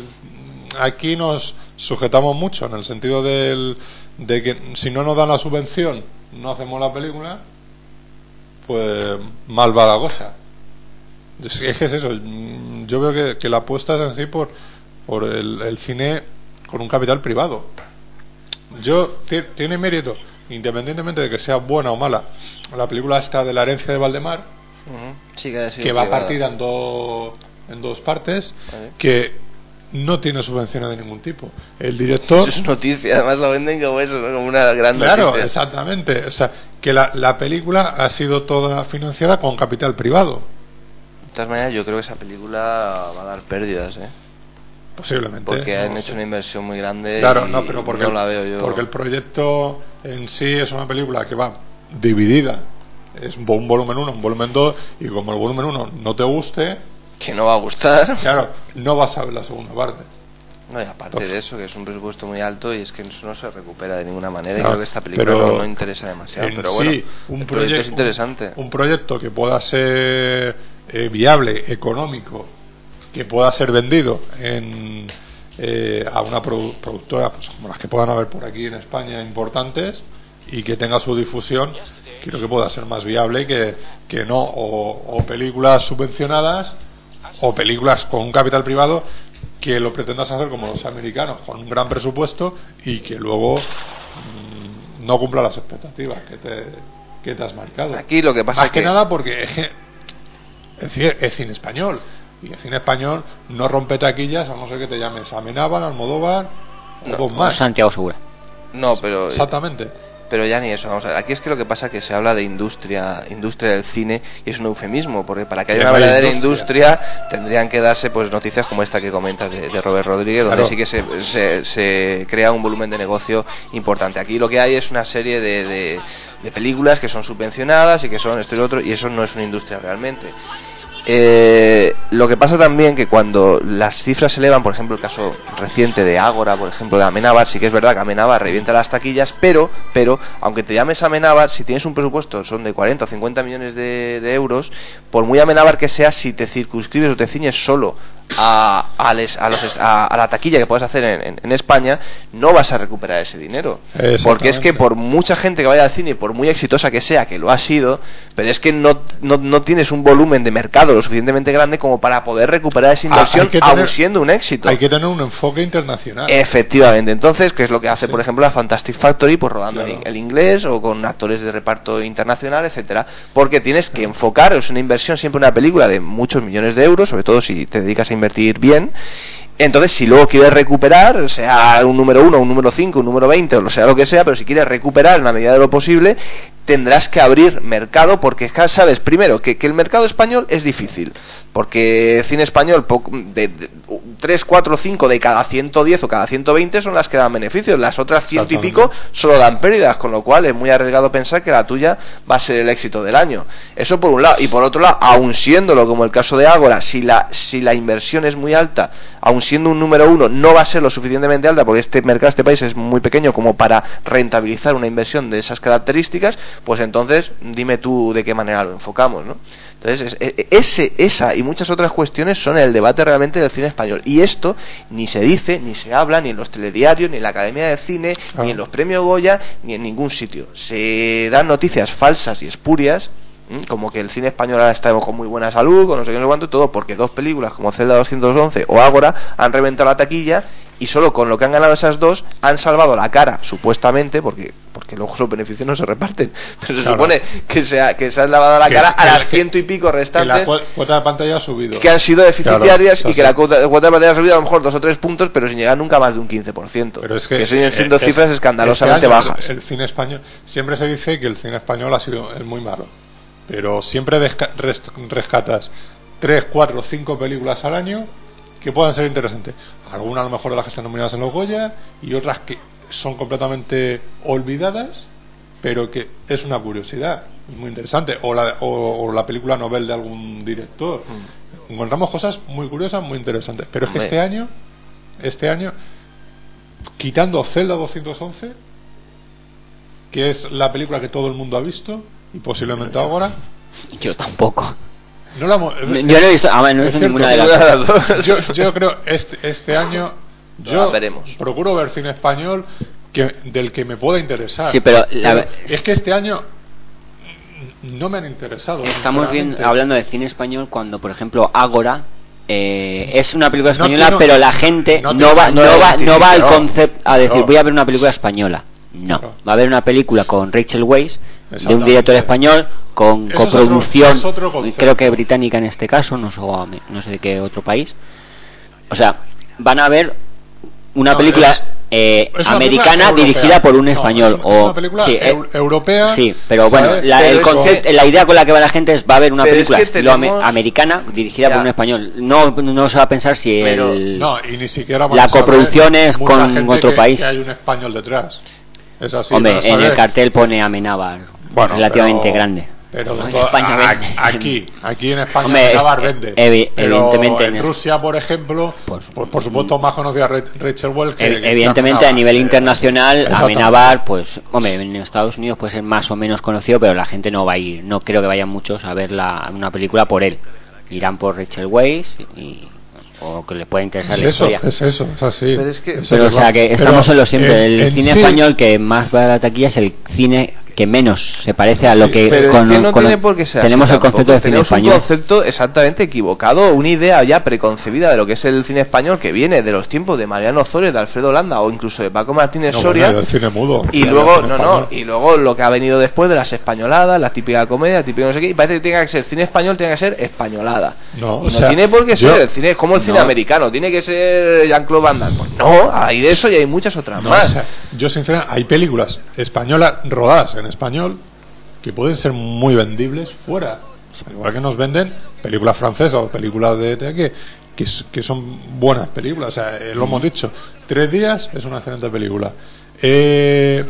Aquí nos sujetamos mucho en el sentido del, de que si no nos dan la subvención, no hacemos la película, pues mal va la cosa. Es que es eso. Yo veo que, que la apuesta es en sí por, por el, el cine con un capital privado. Yo ti- tiene mérito, independientemente de que sea buena o mala. La película está de la herencia de Valdemar. Sí, que, que va privada. partida en, dos en dos partes, Vale. que no tiene subvenciones de ningún tipo. El director. Eso es noticia, además lo venden como eso, ¿no? como una gran Claro, noticia. exactamente. O sea, que la, la película ha sido toda financiada con capital privado, De todas maneras, yo creo que esa película va a dar pérdidas, ¿eh? posiblemente. Porque no han hecho una inversión muy grande. Claro, y no, pero porque, no la veo yo. porque el proyecto en sí es una película que va dividida. Es un un volumen 1, un volumen 2, y como el volumen 1 no te guste, Que no va a gustar. [laughs] claro, no vas a ver la segunda parte. No, y aparte de eso, que es un presupuesto muy alto y es que eso no se recupera de ninguna manera. y creo que esta película pero no, interesa demasiado. Pero bueno, sí, un el proyecto es interesante. Un, proyecto que pueda ser eh, viable, económico, que pueda ser vendido en, eh, a una produ- productora pues, como las que puedan haber por aquí en España importantes y que tenga su difusión, creo que pueda ser más viable que, que no, o, o películas subvencionadas o películas con un capital privado que lo pretendas hacer como los americanos, con un gran presupuesto y que luego mm, no cumpla las expectativas que te, que te has marcado. Aquí lo que pasa Más es que, que- nada porque es, que es cine- es cine español. Y el cine español no rompe taquillas a no ser que te llames Amenábar, Almodóvar o más. Santiago Segura. No, pero Exactamente. Pero ya ni eso, vamos a ver. Aquí es que lo que pasa es que se habla de industria, industria del cine y es un eufemismo, porque para que haya una verdadera industria. industria. tendrían que darse pues noticias como esta que comentas de, de Robert Rodríguez, donde Claro. sí que se, se, se crea un volumen de negocio importante. Aquí lo que hay es una serie de, de, de películas que son subvencionadas y que son esto y lo otro, y eso no es una industria realmente. Eh, lo que pasa también que cuando las cifras se elevan, por ejemplo el caso reciente de Ágora, por ejemplo de Amenábar, sí que es verdad que Amenábar revienta las taquillas, pero, pero aunque te llames Amenábar, si tienes un presupuesto son de 40 o 50 millones de, euros, por muy Amenábar que sea, si te circunscribes o te ciñes solo a, a les- a los- a- a la taquilla que puedes hacer en, en- en España, no vas a recuperar ese dinero. Porque es que por mucha gente que vaya al cine, por muy exitosa que sea, que lo ha sido, pero es que no, no, no tienes un volumen de mercado lo suficientemente grande como para poder recuperar esa Ah, inversión, que aun siendo un éxito. Hay que tener un enfoque internacional. Efectivamente, entonces, ¿qué es lo que hace, por ejemplo, la Fantastic Factory? Pues rodando en el inglés o con actores de reparto internacional, etcétera, porque tienes que enfocar, es una inversión siempre una película de muchos millones de euros, sobre todo si te dedicas a invertir bien. Entonces, si luego quieres recuperar, sea un número 1, un número 5, un número 20, o sea lo que sea, pero si quieres recuperar en la medida de lo posible, tendrás que abrir mercado porque sabes, primero, que, que el mercado español es difícil. Porque cine español, de, de- 3, 4, 5 de cada 110 o cada 120 son las que dan beneficios. Las otras ciento y pico solo dan pérdidas, con lo cual es muy arriesgado pensar que la tuya va a ser el éxito del año. Eso por un lado. Y por otro lado, aun siéndolo como el caso de Ágora, si la, si la inversión es muy alta, aun siendo un número uno, no va a ser lo suficientemente alta porque este mercado, este país es muy pequeño como para rentabilizar una inversión de esas características, pues entonces dime tú de qué manera lo enfocamos, ¿no? Entonces, es- e- ese, esa y muchas otras cuestiones son el debate realmente del cine español. Y esto ni se dice, ni se habla, ni en los telediarios, ni en la Academia de Cine, ni en los premios Goya, ni en ningún sitio. Se dan noticias falsas y espurias, ¿m? como que el cine español ahora está con muy buena salud, con no sé qué, no sé cuánto, todo porque dos películas como Zelda 211 o Ágora han reventado la taquilla y solo con lo que han ganado esas dos han salvado la cara, supuestamente, porque porque luego los beneficios no se reparten. [laughs] Pero se Claro. supone que se, ha, que se han lavado la Que- cara a las que- ciento y pico Que la restantes cu- cuota de pantalla ha subido. que han sido deficitarias Claro, y que la cuota, cuota de pantalla ha subido a lo mejor dos o tres puntos, pero sin llegar nunca más de un 15%. Pero es que, siguen siendo eh, cifras es- escandalosamente este año bajas. El, el cine español siempre se dice que el cine español ha sido muy malo, pero siempre rescatas 3, 4, 5 películas al año que puedan ser interesantes. Algunas a lo mejor de las que están nominadas en los Goya y otras que son completamente olvidadas, pero que es una curiosidad, es muy interesante. O la, o, o la película novel de algún director. Encontramos cosas muy curiosas, muy interesantes. Pero es que este año, este año, quitando Zelda 211, que es la película que todo el mundo ha visto y posiblemente ahora. Yo tampoco. No la hemos- Yo no he visto- ah, bueno, no he visto cierto, ninguna de las dos. [laughs] Yo, yo creo este, este año yo veremos. procuro ver cine español que, del que me pueda interesar. Sí, pero la- es que este año no me han interesado. Estamos bien sinceramente. hablando de cine español cuando, por ejemplo, Ágora eh, es una película No española, pero la gente no no, va, no va, no va al concepto a decir no. voy a ver una película española. No, va a ver una película con Rachel Weisz, de un director español, con Eso es otro- coproducción, es otro concepto. creo que británica en este caso, no sé, no sé de qué otro país. O sea, van a ver una No, película es- eh, es una americana película dirigida por un No, español. es una- o, es una película sí, eh, eu- europea, Sí, pero ¿sabes? bueno, la, Pero el eso- concepto, la idea con la que va la gente es va a ver una es película que tenemos- americana dirigida Ya. por un español. No, no se va a pensar si Pero- el... No, y ni siquiera La coproducción es con gente otro que- país. Que hay un español detrás. Es así. Hombre, en el cartel pone Amenábar, Bueno, relativamente pero- grande. Pero En España a- vende. aquí, aquí en España Hombre, es- vende. evi- pero evidentemente en Rusia, por ejemplo, por, por supuesto más conocida Ra- Rachel Welch que, Ev- que Evidentemente a nivel internacional exactamente. Amenábar, pues, hombre, en Estados Unidos puede ser más o menos conocido, pero la gente no va a ir, no creo que vayan muchos a ver la, una película por él. Irán por Rachel Weisz y o que les pueda interesar Es la eso, historia. es eso, es así. Pero es que- Pero o sea que estamos Pero en lo siempre, en- el en cine sí- español que más va a la taquilla es el cine que menos se parece a lo que, Pero con- es que no con- tiene por qué ser tenemos así el concepto de cine Tenemos español. un concepto exactamente equivocado, una idea ya preconcebida de lo que es el cine español que viene de los tiempos de Mariano Ozores, de Alfredo Landa o incluso de Paco Martínez No, Soria. bueno, del cine mudo. Y luego, no, no, y luego lo que ha venido después de las españoladas, la típica comedia, la típica no sé qué, y parece que tenga que ser cine español, tiene que ser españolada. No, Y o sea, tiene por qué yo- ser, el cine es como el cine No. americano, tiene que ser Jean-Claude Van Damme. Pues no, hay de eso y hay muchas otras No, más. o sea, yo sinceramente, hay películas españolas rodadas en español que pueden ser muy vendibles fuera. Igual que nos venden películas francesas o películas de de que, que, son buenas películas. O sea, eh, lo hemos dicho. Tres días es una excelente película. Eh,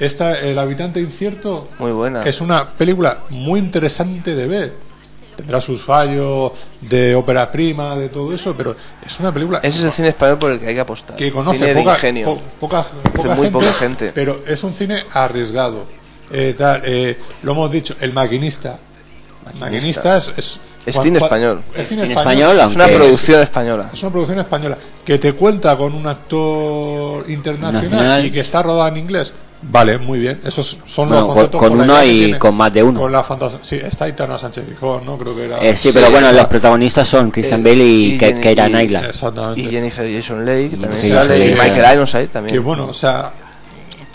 esta, El habitante incierto, Muy buena. es una película muy interesante de ver. Tendrá sus fallos de ópera prima, de todo eso, pero es una película Ese es el cine español por el que hay que apostar. que conoce cine de poca, ingenio. po- poca, Hace poca muy poca gente. pero es un cine arriesgado. Eh, tal, eh, lo hemos dicho, el maquinista. Maquinista es, es, Es cine español. Es cine español. Es una producción española. Es una producción española que te cuenta con un actor internacional Nacional. y que está rodada en inglés. Vale, muy bien. Esos son Bueno, los con- conceptos con la uno y tiene. con más de uno. Con la fantasía. Sí, está Aitana Sánchez Gijón, ¿no? Creo que era. Eh, sí, Sí, pero bueno, claro. los protagonistas son Christian Eh, Bale y, Keira y- Knightley. Exactamente. Y Jennifer Jason Leigh, que Y también sale, y. Michael Irons ahí también. Que bueno, o sea,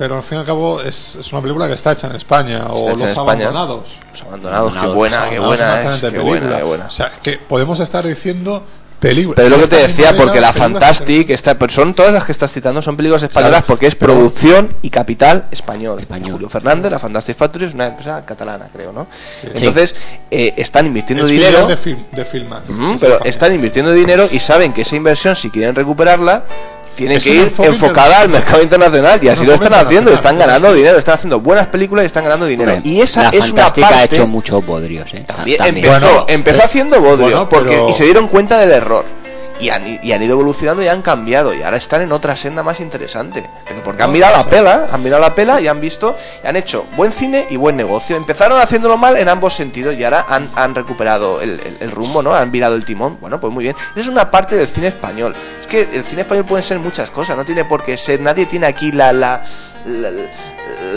pero al fin y al cabo es, es una película que está hecha en España o Está hecha Los en España. Abandonados. Los abandonados, qué Abandonados. buena, qué buena es, qué buena, película. qué buena. O sea, que podemos estar diciendo películas. Pero es lo que te decía, porque la película, Fantastic, esta, pero son todas las que estás citando, son películas españolas Claro, porque es pero- producción y capital español. Español. Julio Fernández, la Fantastic Factory es una empresa catalana, creo, ¿no? Entonces, eh, están invirtiendo es dinero. de, film, de pero España. están invirtiendo dinero y saben que esa inversión, si quieren recuperarla, tienen Es que ir enfocada al mercado internacional y así lo están haciendo, están ganando sí. dinero, están haciendo buenas películas y están ganando dinero. Y esa la es una Fantástica parte ha hecho muchos bodrios, ¿eh? también, También. empezó, Bueno, empezó eh, haciendo bodrio bueno, porque pero- y se dieron cuenta del error y han, y han ido evolucionando y han cambiado y ahora están en otra senda más interesante. Pero porque han mirado la pela han mirado la pela y han visto y han hecho buen cine y buen negocio. Empezaron haciéndolo mal en ambos sentidos y ahora han, han recuperado el, el- el rumbo no han virado el timón. Bueno pues muy bien. Esa es una parte del cine español. Es que el cine español puede ser muchas cosas no tiene por qué ser nadie tiene aquí la- la-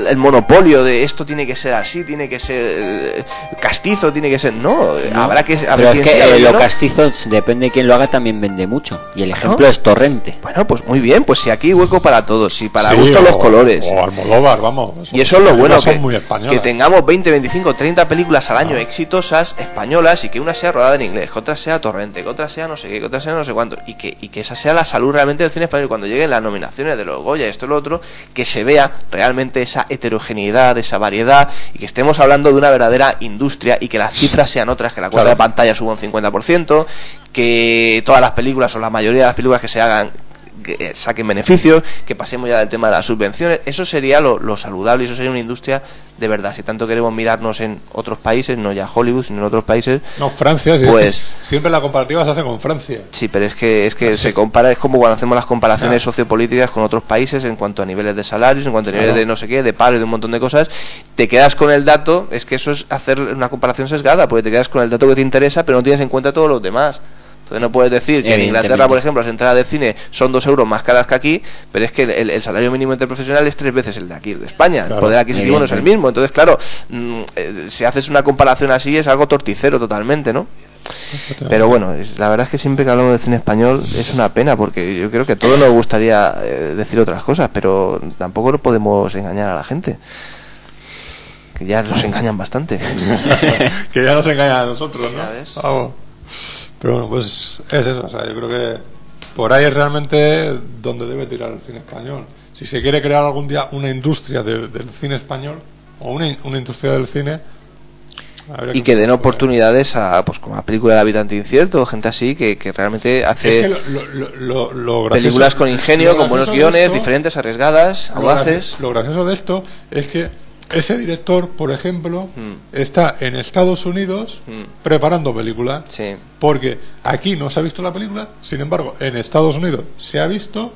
el monopolio de esto tiene que ser así tiene que ser eh, castizo tiene que ser no, habrá que ver Pero es que sí, a ver eh, lo no. castizo, depende de quién lo haga, también vende mucho. Y el ejemplo es Torrente. Bueno, pues muy bien, pues si aquí hay hueco para todos, si para Sí, gusto o- los colores. O Almodóvar, vamos. Y eso es lo bueno, que, muy españolas. que tengamos 20, 25, 30 películas al Ah. año exitosas, españolas, y que una sea rodada en inglés, que otra sea torrente, que otra sea no sé qué, que otra sea no sé cuánto, y que, y que esa sea la salud realmente del cine español. Y cuando lleguen las nominaciones de los Goya, esto y lo otro, que se vea realmente esa heterogeneidad, esa variedad, y que estemos hablando de una verdadera industria, y que las cifras sean otras, que la cuota Claro. de pantalla suba un 50%, que todas las películas o la mayoría de las películas que se hagan que eh, saquen beneficios, que pasemos ya del tema de las subvenciones, eso sería lo, lo saludable, eso sería una industria de verdad. Si tanto queremos mirarnos en otros países, no ya Hollywood, sino en otros países, No, Francia, sí, Pues- es siempre la comparativa se hace con Francia. sí, pero es que es que se compara, es como cuando hacemos las comparaciones sociopolíticas con otros países en cuanto a niveles de salarios, en cuanto a niveles Claro. de no sé qué, de paro y de un montón de cosas, te quedas con el dato, es que eso es hacer una comparación sesgada, porque te quedas con el dato que te interesa, pero no tienes en cuenta todos los demás. Entonces no puedes decir que en. Inglaterra, por ejemplo, las entradas de cine son dos euros más caras que aquí, pero es que el, el salario mínimo interprofesional es tres veces el de aquí, el de España. El poder adquisitivo no es el mismo. Entonces, claro, mm, eh, si haces una comparación así es algo torticero totalmente, ¿no? Pero bueno, la verdad es que siempre que hablamos de cine español es una pena porque yo creo que a todos nos gustaría eh, decir otras cosas, pero tampoco no podemos engañar a la gente. Que ya nos engañan bastante. [laughs] que ya nos engañan a nosotros, ¿no? Pero bueno, pues es eso. O sea, yo creo que por ahí es realmente donde debe tirar el cine español. Si se quiere crear algún día una industria de- del cine español o una, una industria del cine. y que den oportunidades a, pues como la película del habitante incierto, gente así que, que realmente hace Es que lo, lo- películas con ingenio, con buenos de guiones, esto- diferentes, arriesgadas, audaces. lo gracioso de esto es que ese director, por ejemplo, Mm. está en Estados Unidos Mm. preparando película. Sí. Porque aquí no se ha visto la película, sin embargo, en Estados Unidos se ha visto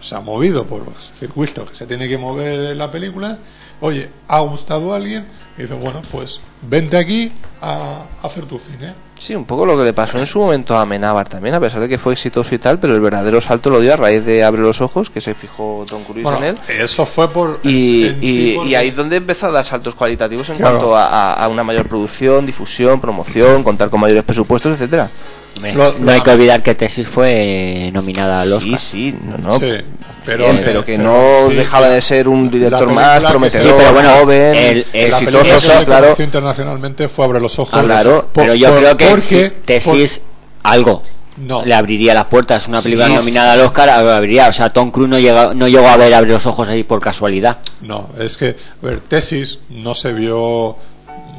se ha movido por los circuitos que se tiene que mover la película, oye, ha gustado a alguien, y dice, bueno, pues vente aquí a, a hacer tu cine. Sí, un poco lo que le pasó en su momento a Amenábar también, a pesar de que fue exitoso y tal, pero el verdadero salto lo dio a raíz de Abre los Ojos, que se fijó Tom Cruise Bueno, en él. eso fue por... Y, sí y, ahí es donde empezó a dar saltos cualitativos en Claro. cuanto a- a una mayor producción, difusión, promoción, contar con mayores presupuestos, etcétera. No hay que olvidar que Tesis fue nominada al Oscar. Sí, sí, no, no. Sí, pero, Bien, pero que pero no sí, dejaba de ser un director más prometedor, sí, pero bueno, joven, el- el- exitoso, que claro. internacionalmente fue Abre los Ojos. Ah, claro, Por- Pero yo por- creo que porque- si Tesis algo No. le abriría las puertas. Una película Sí. nominada al Oscar abriría. O sea, Tom Cruise no, llega, no llegó a ver Abre los Ojos ahí por casualidad. No, es que, a ver, Tesis no se vio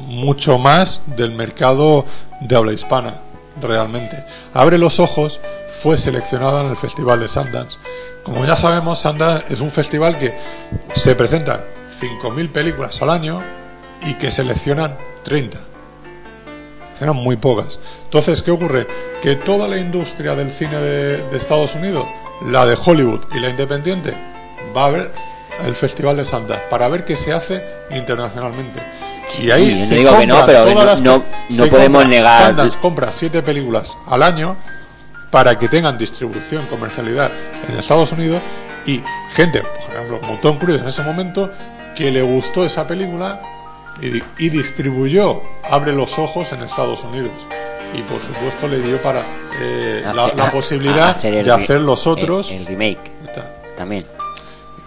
mucho más del mercado de habla hispana, realmente. Abre los ojos fue seleccionada en el Festival de Sundance. Como ya sabemos, Sundance es un festival que se presentan 5.000 películas al año y que seleccionan 30. Seleccionan muy pocas. Entonces, ¿qué ocurre? Que toda la industria del cine de, de Estados Unidos, la de Hollywood y la independiente, va a ver el Festival de Sundance para ver qué se hace internacionalmente. Y ahí no se digo que no, pero todas no- las- no- no podemos compra- negar- compra siete películas al año para que tengan distribución, comercialidad en Estados Unidos y gente, por ejemplo, como Tom Cruise en ese momento, que le gustó esa película y, y distribuyó Abre los Ojos en Estados Unidos. Y por supuesto le dio para eh, la, Hacer- la a- posibilidad hacer de hacer los otros. El, el remake también.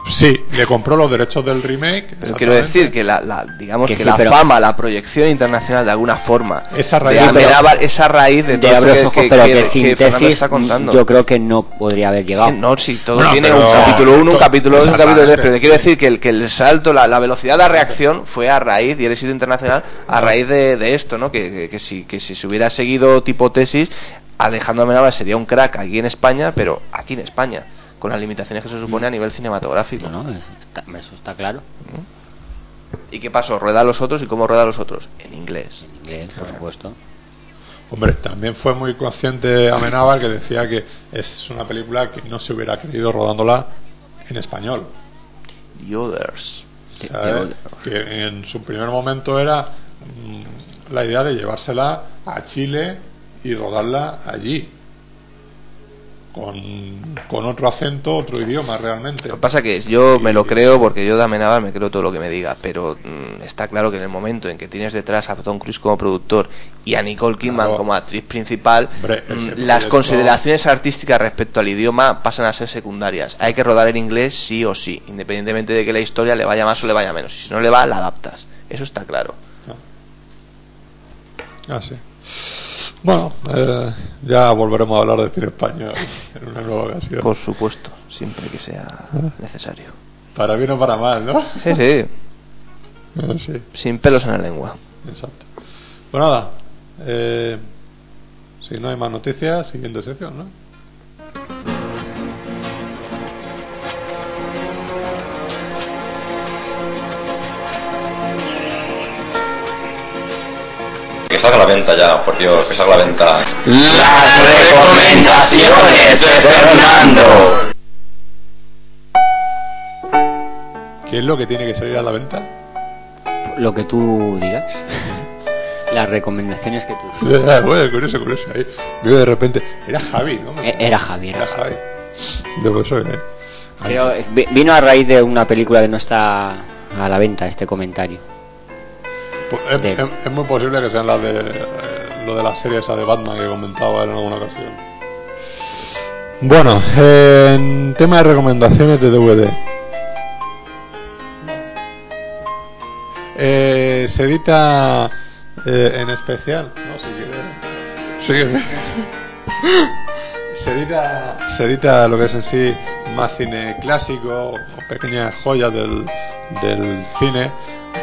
Sí, le compró los derechos del remake. Pero quiero decir que la, la- digamos Que que, sí, la pero- fama, la proyección internacional de alguna forma Esa de raíz- Amenábar, esa raíz de De todo los que, Ojos, que- pero que- que que sin Fernando Tesis está contando. yo creo que no podría haber llegado. No, si todo Bueno, tiene pero- un capítulo 1, un capítulo 2, un capítulo 3, exactamente, pero te quiero decir que el, que el salto, la, la velocidad de reacción fue a raíz, y el éxito internacional, a raíz de, de esto, ¿no? Que, que, que si, que si se hubiera seguido tipo tesis, Alejandro Amenábar sería un crack aquí en España, pero aquí en España, con las limitaciones que eso supone a nivel cinematográfico. No, no, es- está- eso está claro. ¿Y qué pasó? ¿Rueda a los otros y cómo rueda a los otros? En inglés. En inglés, por supuesto. Hombre, también fue muy consciente Amenábar que decía que es una película que no se hubiera querido rodándola en español. The Others. Que en su primer momento era mm, la idea de llevársela a Chile y rodarla allí. Con, con otro acento, otro idioma realmente. Lo que pasa que yo me lo creo porque yo de Amenábar me creo todo lo que me diga, pero mm, está claro que en el momento en que tienes detrás a Tom Cruise como productor y a Nicole Kidman Claro. como actriz principal, Hombre, mm, las consideraciones artísticas respecto al idioma pasan a ser secundarias. Hay que rodar en inglés sí o sí, independientemente de que la historia le vaya más o le vaya menos. Y si no le va, la adaptas. Eso está claro. Ah, sí. Bueno, eh, ya volveremos a hablar de cine español en una nueva ocasión. Por supuesto, siempre que sea Ah. necesario. Para bien o para mal, ¿no? Sí, sí, Eh, sí, sin pelos en la lengua. exacto. Pues nada, eh, si no hay más noticias, siguiente sección, ¿no? Salga a la venta ya, por Dios, que salga a la venta. Las recomendaciones de Fernando. ¿Qué es lo que tiene que salir a la venta? Lo que tú digas. [laughs] Las recomendaciones que tú digas. [laughs] Eh, bueno, con eso, con eso ahí. Veo de repente, era Javi, ¿no? E- Era Javier. Era Javi. De eso, ¿eh? Pero vi- vino a raíz de una película que no está a la venta este comentario. Es, de- es- es muy posible que sean las de eh, lo de la serie esa de Batman que comentaba en alguna ocasión. Bueno, en tema de recomendaciones de DVD. Eh, se edita eh, en especial, ¿no? Si quieres. Sí. [laughs] se edita se edita lo que es en sí más cine clásico o pequeñas joyas del, del cine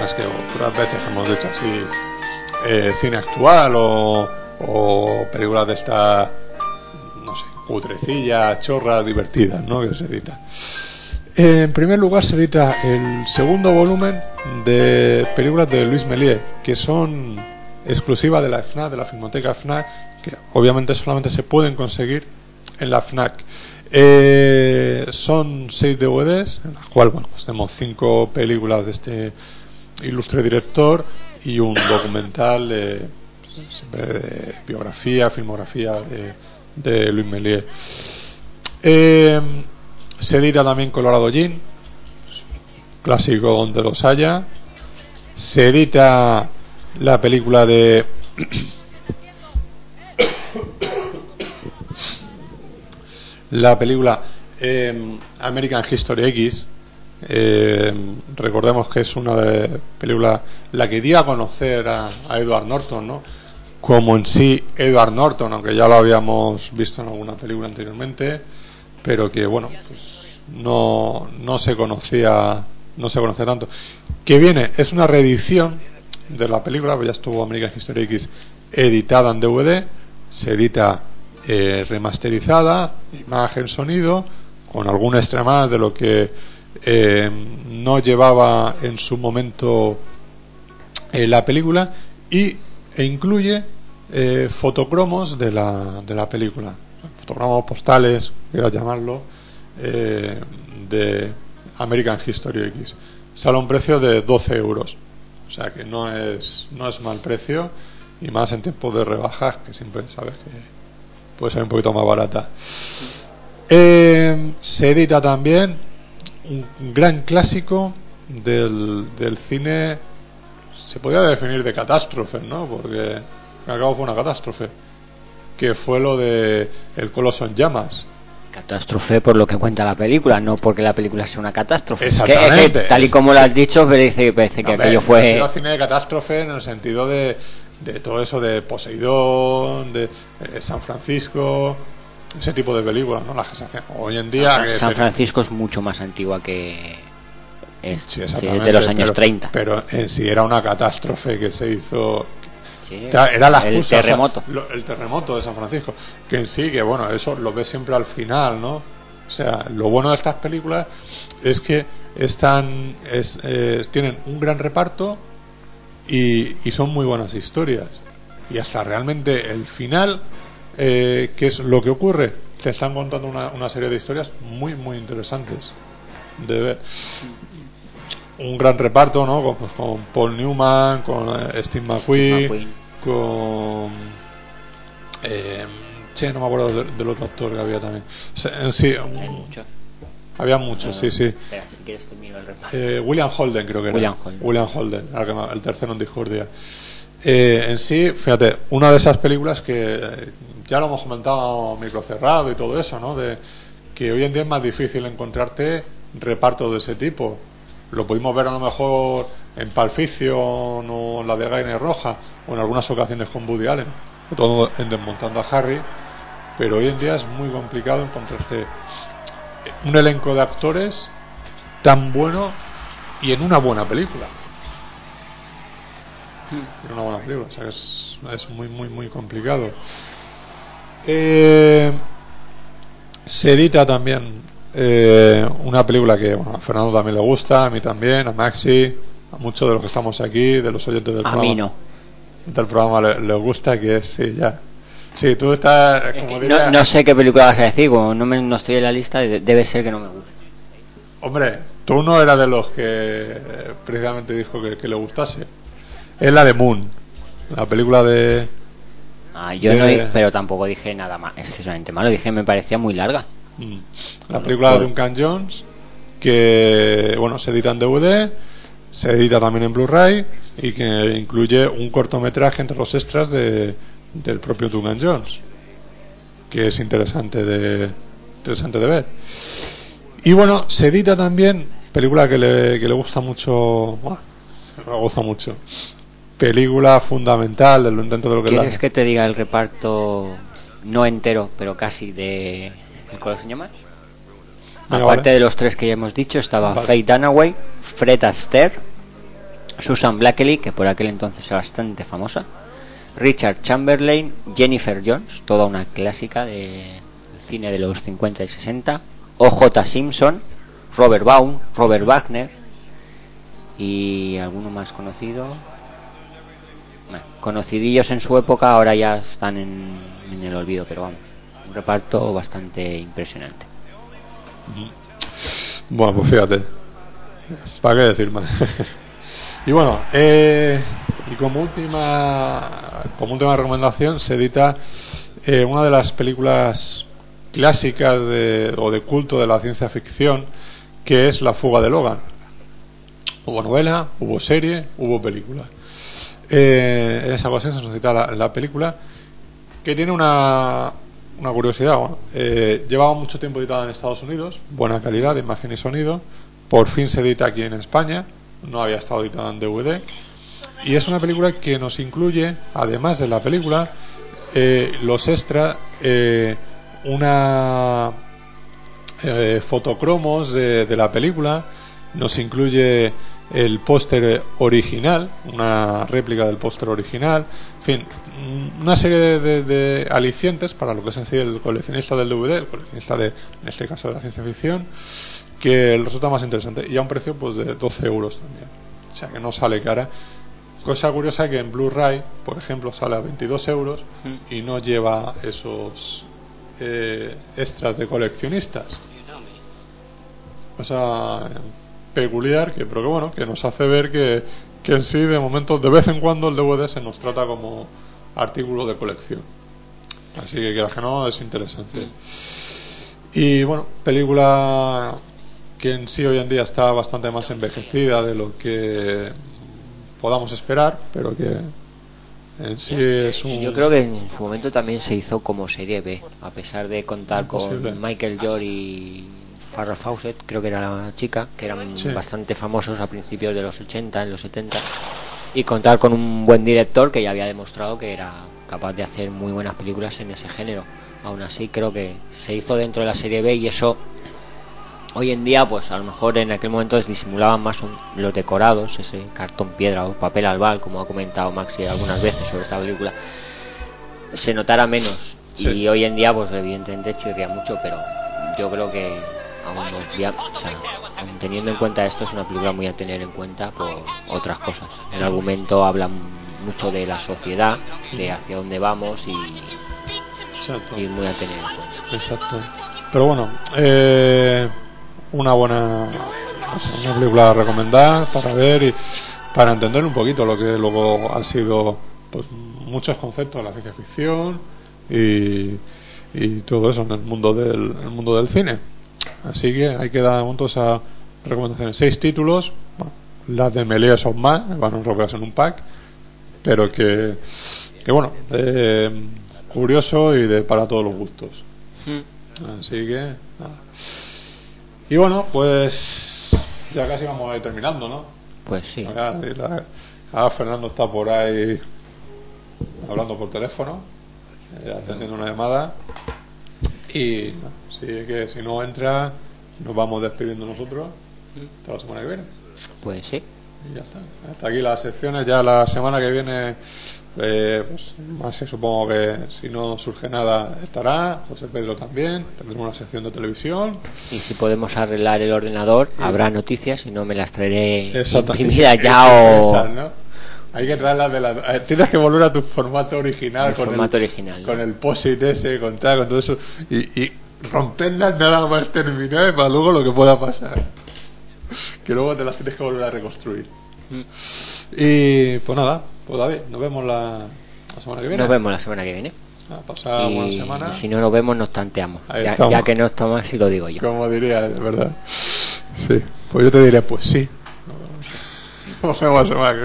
más que otras veces hemos dicho así eh, cine actual o, o películas de estas no sé cutrecillas chorras divertidas ¿no? que se edita en primer lugar se edita el segundo volumen de películas de Luis Méliès que son exclusivas de la FNAC, de la Filmoteca FNAC, que obviamente solamente se pueden conseguir en la FNAC. Eh, son seis DVDs, en las cuales bueno, pues tenemos cinco películas de este ilustre director y un documental de, siempre de biografía, filmografía de, de Luis Méliès. Eh, se edita también Colorado Jean, clásico donde los haya. Se edita la película de [clears throat] la película eh, American History X eh, recordemos que es una de películas la que dio a conocer a, a Edward Norton ¿no? como en sí Edward Norton aunque ya lo habíamos visto en alguna película anteriormente pero que bueno pues no, no se conocía no se conoce tanto que viene es una reedición de la película pues ya estuvo American History X editada en DVD se edita eh, remasterizada imagen sonido con algún extra más de lo que eh, no llevaba en su momento eh, la película y e incluye eh, fotocromos de la, de la película. Fotocromos postales quieras llamarlo eh, de American History X. Sale a un precio de 12 euros. O sea que no es no es mal precio y más en tiempos de rebajas que siempre sabes que puede ser un poquito más barata eh, se edita también un gran clásico del, del cine se podría definir de catástrofe ¿no? porque al cabo fue una catástrofe que fue lo de El Coloso en llamas Catástrofe por lo que cuenta la película, no porque la película sea una catástrofe. Que- Exactamente. que, tal y como lo has dicho, parece, parece que aquello fue. cine de catástrofe en el sentido de, de todo eso de Poseidón, de eh, San Francisco, ese tipo de películas, ¿no? Las que se hacen hoy en día. San, que San se- Francisco es mucho más antigua que. Es, Sí, sí, exactamente, de los años pero- 30. Pero en sí era una catástrofe que se hizo. Sí, Era- la el excusa, o sea, terremoto. lo- el terremoto de San Francisco. Que en sí, que bueno, eso lo ves siempre al final, ¿no? O sea, lo bueno de estas películas es que están, es, eh, tienen un gran reparto y, y son muy buenas historias. Y hasta realmente el final, eh, que es lo que ocurre, te están contando una, una serie de historias muy, muy interesantes de ver. Un gran reparto, ¿no? Con, pues, con Paul Newman, con eh, Steve McQueen, McQueen. con. Eh, che, no me acuerdo del, del otro actor que había también. O sea, en sí, un-. Había muchos, sí, sí. Espera, si quieres te miro el reparto. Eh, William Holden creo que era. William Holden. William Holden, el tercero en discordia. Eh, en sí, fíjate, una de esas películas que eh, ya lo hemos comentado micro cerrado y todo eso, ¿no? De que hoy en día es más difícil encontrarte repartos de ese tipo. Lo pudimos ver a lo mejor en Pulp Fiction o en la de Gainer Roja o en algunas ocasiones con Woody Allen, sobre todo en Desmontando a Harry, pero hoy en día es muy complicado encontrarte un elenco de actores tan bueno y en una buena película. En una buena película, o sea que es, es muy, muy, muy complicado. Eh, se edita también eh, una película que bueno, a Fernando también le gusta, a mí también, a Maxi, a muchos de los que estamos aquí, de los oyentes del A programa. mí no. Del programa le- gusta, que es, sí, ya. Sí, tú estás, como diría- No, no sé qué película vas a decir, como no, me, no estoy en la lista, de- debe ser que no me gusta. Hombre, tú no eras de los que precisamente dijo que, que le gustase. Es la de Moon, la película de. Ah, yo de- no, pero tampoco dije nada más, excesivamente malo, dije me parecía muy larga. Mm. La película de Duncan Jones, que bueno, se edita en DVD, se edita también en Blu-ray y que incluye un cortometraje entre los extras de, del propio Duncan Jones, que es interesante de, interesante de ver. Y bueno, se edita también, película que le, que le gusta mucho, bueno, me gusta mucho, película fundamental del- dentro de lo que es la- ¿Quieres que te diga el reparto no entero, pero casi de El en Llamas? Venga, Aparte vale. de los tres que ya hemos dicho, estaba Vale. Faye Dunaway, Fred Astaire, Susan Blackley, que por aquel entonces era bastante famosa, Richard Chamberlain, Jennifer Jones, toda una clásica de- del cine de los 50 y 60, O.J. Simpson, Robert Baum, Robert Wagner y alguno más conocido. Conocidillos en su época, ahora ya están en, el olvido, pero vamos, un reparto bastante impresionante. Bueno, pues fíjate. ¿Para qué decir más? [laughs] y bueno, eh, y como última, como última recomendación se edita eh, una de las películas clásicas de, o de culto de la ciencia ficción, que es La fuga de Logan. Hubo novela, hubo serie, hubo película. Eh, en esa ocasión se nos cita la, la película, que tiene una, una curiosidad. Bueno, eh, llevaba mucho tiempo editada en Estados Unidos, buena calidad de imagen y sonido. Por fin se edita aquí en España, no había estado editada en DVD. Y es una película que nos incluye, además de la película, eh, los extras, eh, una eh, fotocromos de, la película, nos incluye el póster original, una réplica del póster original, en fin, una serie de, de- alicientes para lo que es así el coleccionista del DVD, el coleccionista de, en este caso de la ciencia ficción, que resulta más interesante y a un precio pues de 12 euros también, o sea que no sale cara. Cosa curiosa que en Blu-ray, por ejemplo, sale a 22 euros y no lleva esos eh, extras de coleccionistas. O sea, peculiar, que, pero que bueno, que nos hace ver que, que en sí, de momento, de vez en cuando el DVD se nos trata como artículo de colección. Así que, quieras que no, es interesante. Y bueno, película que en sí hoy en día está bastante más envejecida de lo que podamos esperar, pero que en sí es un... Yo creo que en su momento también se hizo como serie B, a pesar de contar Imposible. con Michael York y Farrah Fawcett, creo que era la chica, que eran Sí. bastante famosos a principios de los 80, en los 70, y contar con un buen director que ya había demostrado que era capaz de hacer muy buenas películas en ese género. Aún así, creo que se hizo dentro de la serie B y eso hoy en día pues a lo mejor en aquel momento disimulaban más un- los decorados ese cartón piedra o papel albal como ha comentado Maxi algunas veces sobre esta película se notara menos y hoy en día pues evidentemente chirría mucho pero yo creo que aún, obvia- o sea, aún teniendo en cuenta esto es una película muy a tener en cuenta por otras cosas el argumento habla mucho de la sociedad de hacia dónde vamos y, Exacto. y muy a tener en cuenta Exacto. Pero bueno, eh, una buena una película a recomendar para ver y para entender un poquito lo que luego han sido pues muchos conceptos de la ciencia ficción y, y todo eso en el mundo del el mundo del cine. Así que hay que dar juntos a recomendaciones. Seis títulos, bueno, las de Melee son más, van enrolladas en un pack, pero que, que bueno, eh, curioso y de para todos los gustos. Así que nada. Y bueno, pues ya casi vamos a ir terminando, ¿no? pues sí Acá, la- ahora Fernando está por ahí hablando por teléfono, eh, atendiendo una llamada. Y así que si no entra, nos vamos despidiendo nosotros hasta la semana que viene. pues sí Y ya está. Hasta aquí las secciones. Ya la semana que viene, eh, pues más que supongo que si no surge nada estará. José Pedro también. Tendremos una sección de televisión. Y si podemos arreglar el ordenador, habrá noticias y no me las traeré imprimidas [laughs] ya o Esas, ¿no? Hay que traerlas de la... eh, Tienes que volver a tu formato original. El con formato el, original, Con el posit ese, con tal, con todo eso. Y, y romperlas nada más terminar para luego lo que pueda pasar. Que luego te las tienes que volver a reconstruir. Y pues nada, pues David, nos vemos la, la semana que viene. nos vemos la semana que viene. A pasar y buena semana. si no nos vemos, nos tanteamos. Ya, que no estamos así, lo digo yo. Como diría, de verdad. Sí, pues yo te diría, pues sí. [laughs] Nos vemos la semana que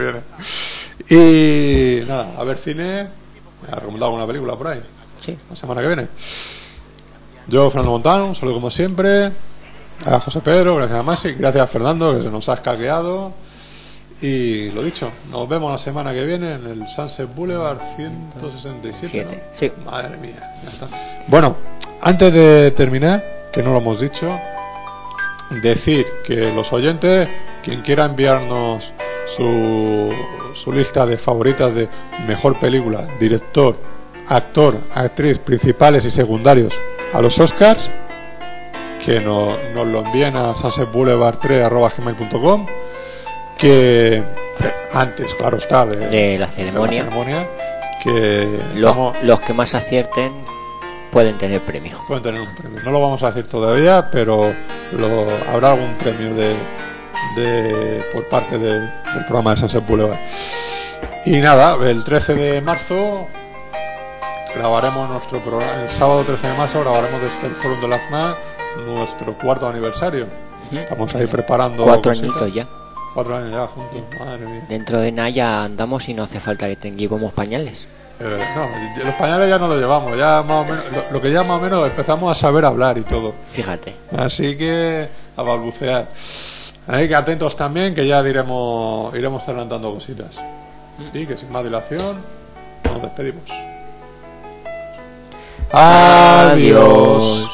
viene. Y nada, a ver cine. ¿Me ha recomendado alguna película por ahí? Sí. La semana que viene. Yo, Fernando Montano, un saludo como siempre. A José Pedro, gracias a Masi, gracias a Fernando, que se nos ha escaqueado. Y lo dicho, nos vemos la semana que viene en el Sunset Boulevard 167. Siete, ¿no? sí. Madre mía, ya está. Bueno, antes de terminar, que no lo hemos dicho, decir que los oyentes, quien quiera enviarnos su, su lista de favoritas de mejor película, director, actor, actriz, principales y secundarios a los Oscars, que no- nos lo envíen a sunsetboulevard3.gmail.com que antes, claro está, de, De la ceremonia. ceremonia, que Los, estamos- los que más acierten pueden tener premio. Pueden tener un premio. No lo vamos a decir todavía, pero lo, habrá algún premio de, de por parte de- del programa de Sunset Boulevard. Y nada, el 13 de marzo grabaremos nuestro programa. El sábado 13 de marzo grabaremos desde el Forum de la FNAC nuestro cuarto aniversario. Estamos ahí preparando. Cuatro añitos ya. Cuatro años ya juntos, madre mía. Dentro de nada ya andamos y no hace falta que tengamos pañales. Eh, no, los pañales ya no los llevamos, ya más o menos, lo, lo que ya más o menos empezamos a saber hablar y todo. Fíjate. Así que a balbucear. Ahí que atentos también, que ya diremos, iremos adelantando cositas. Sí, que sin más dilación, nos despedimos. Adiós.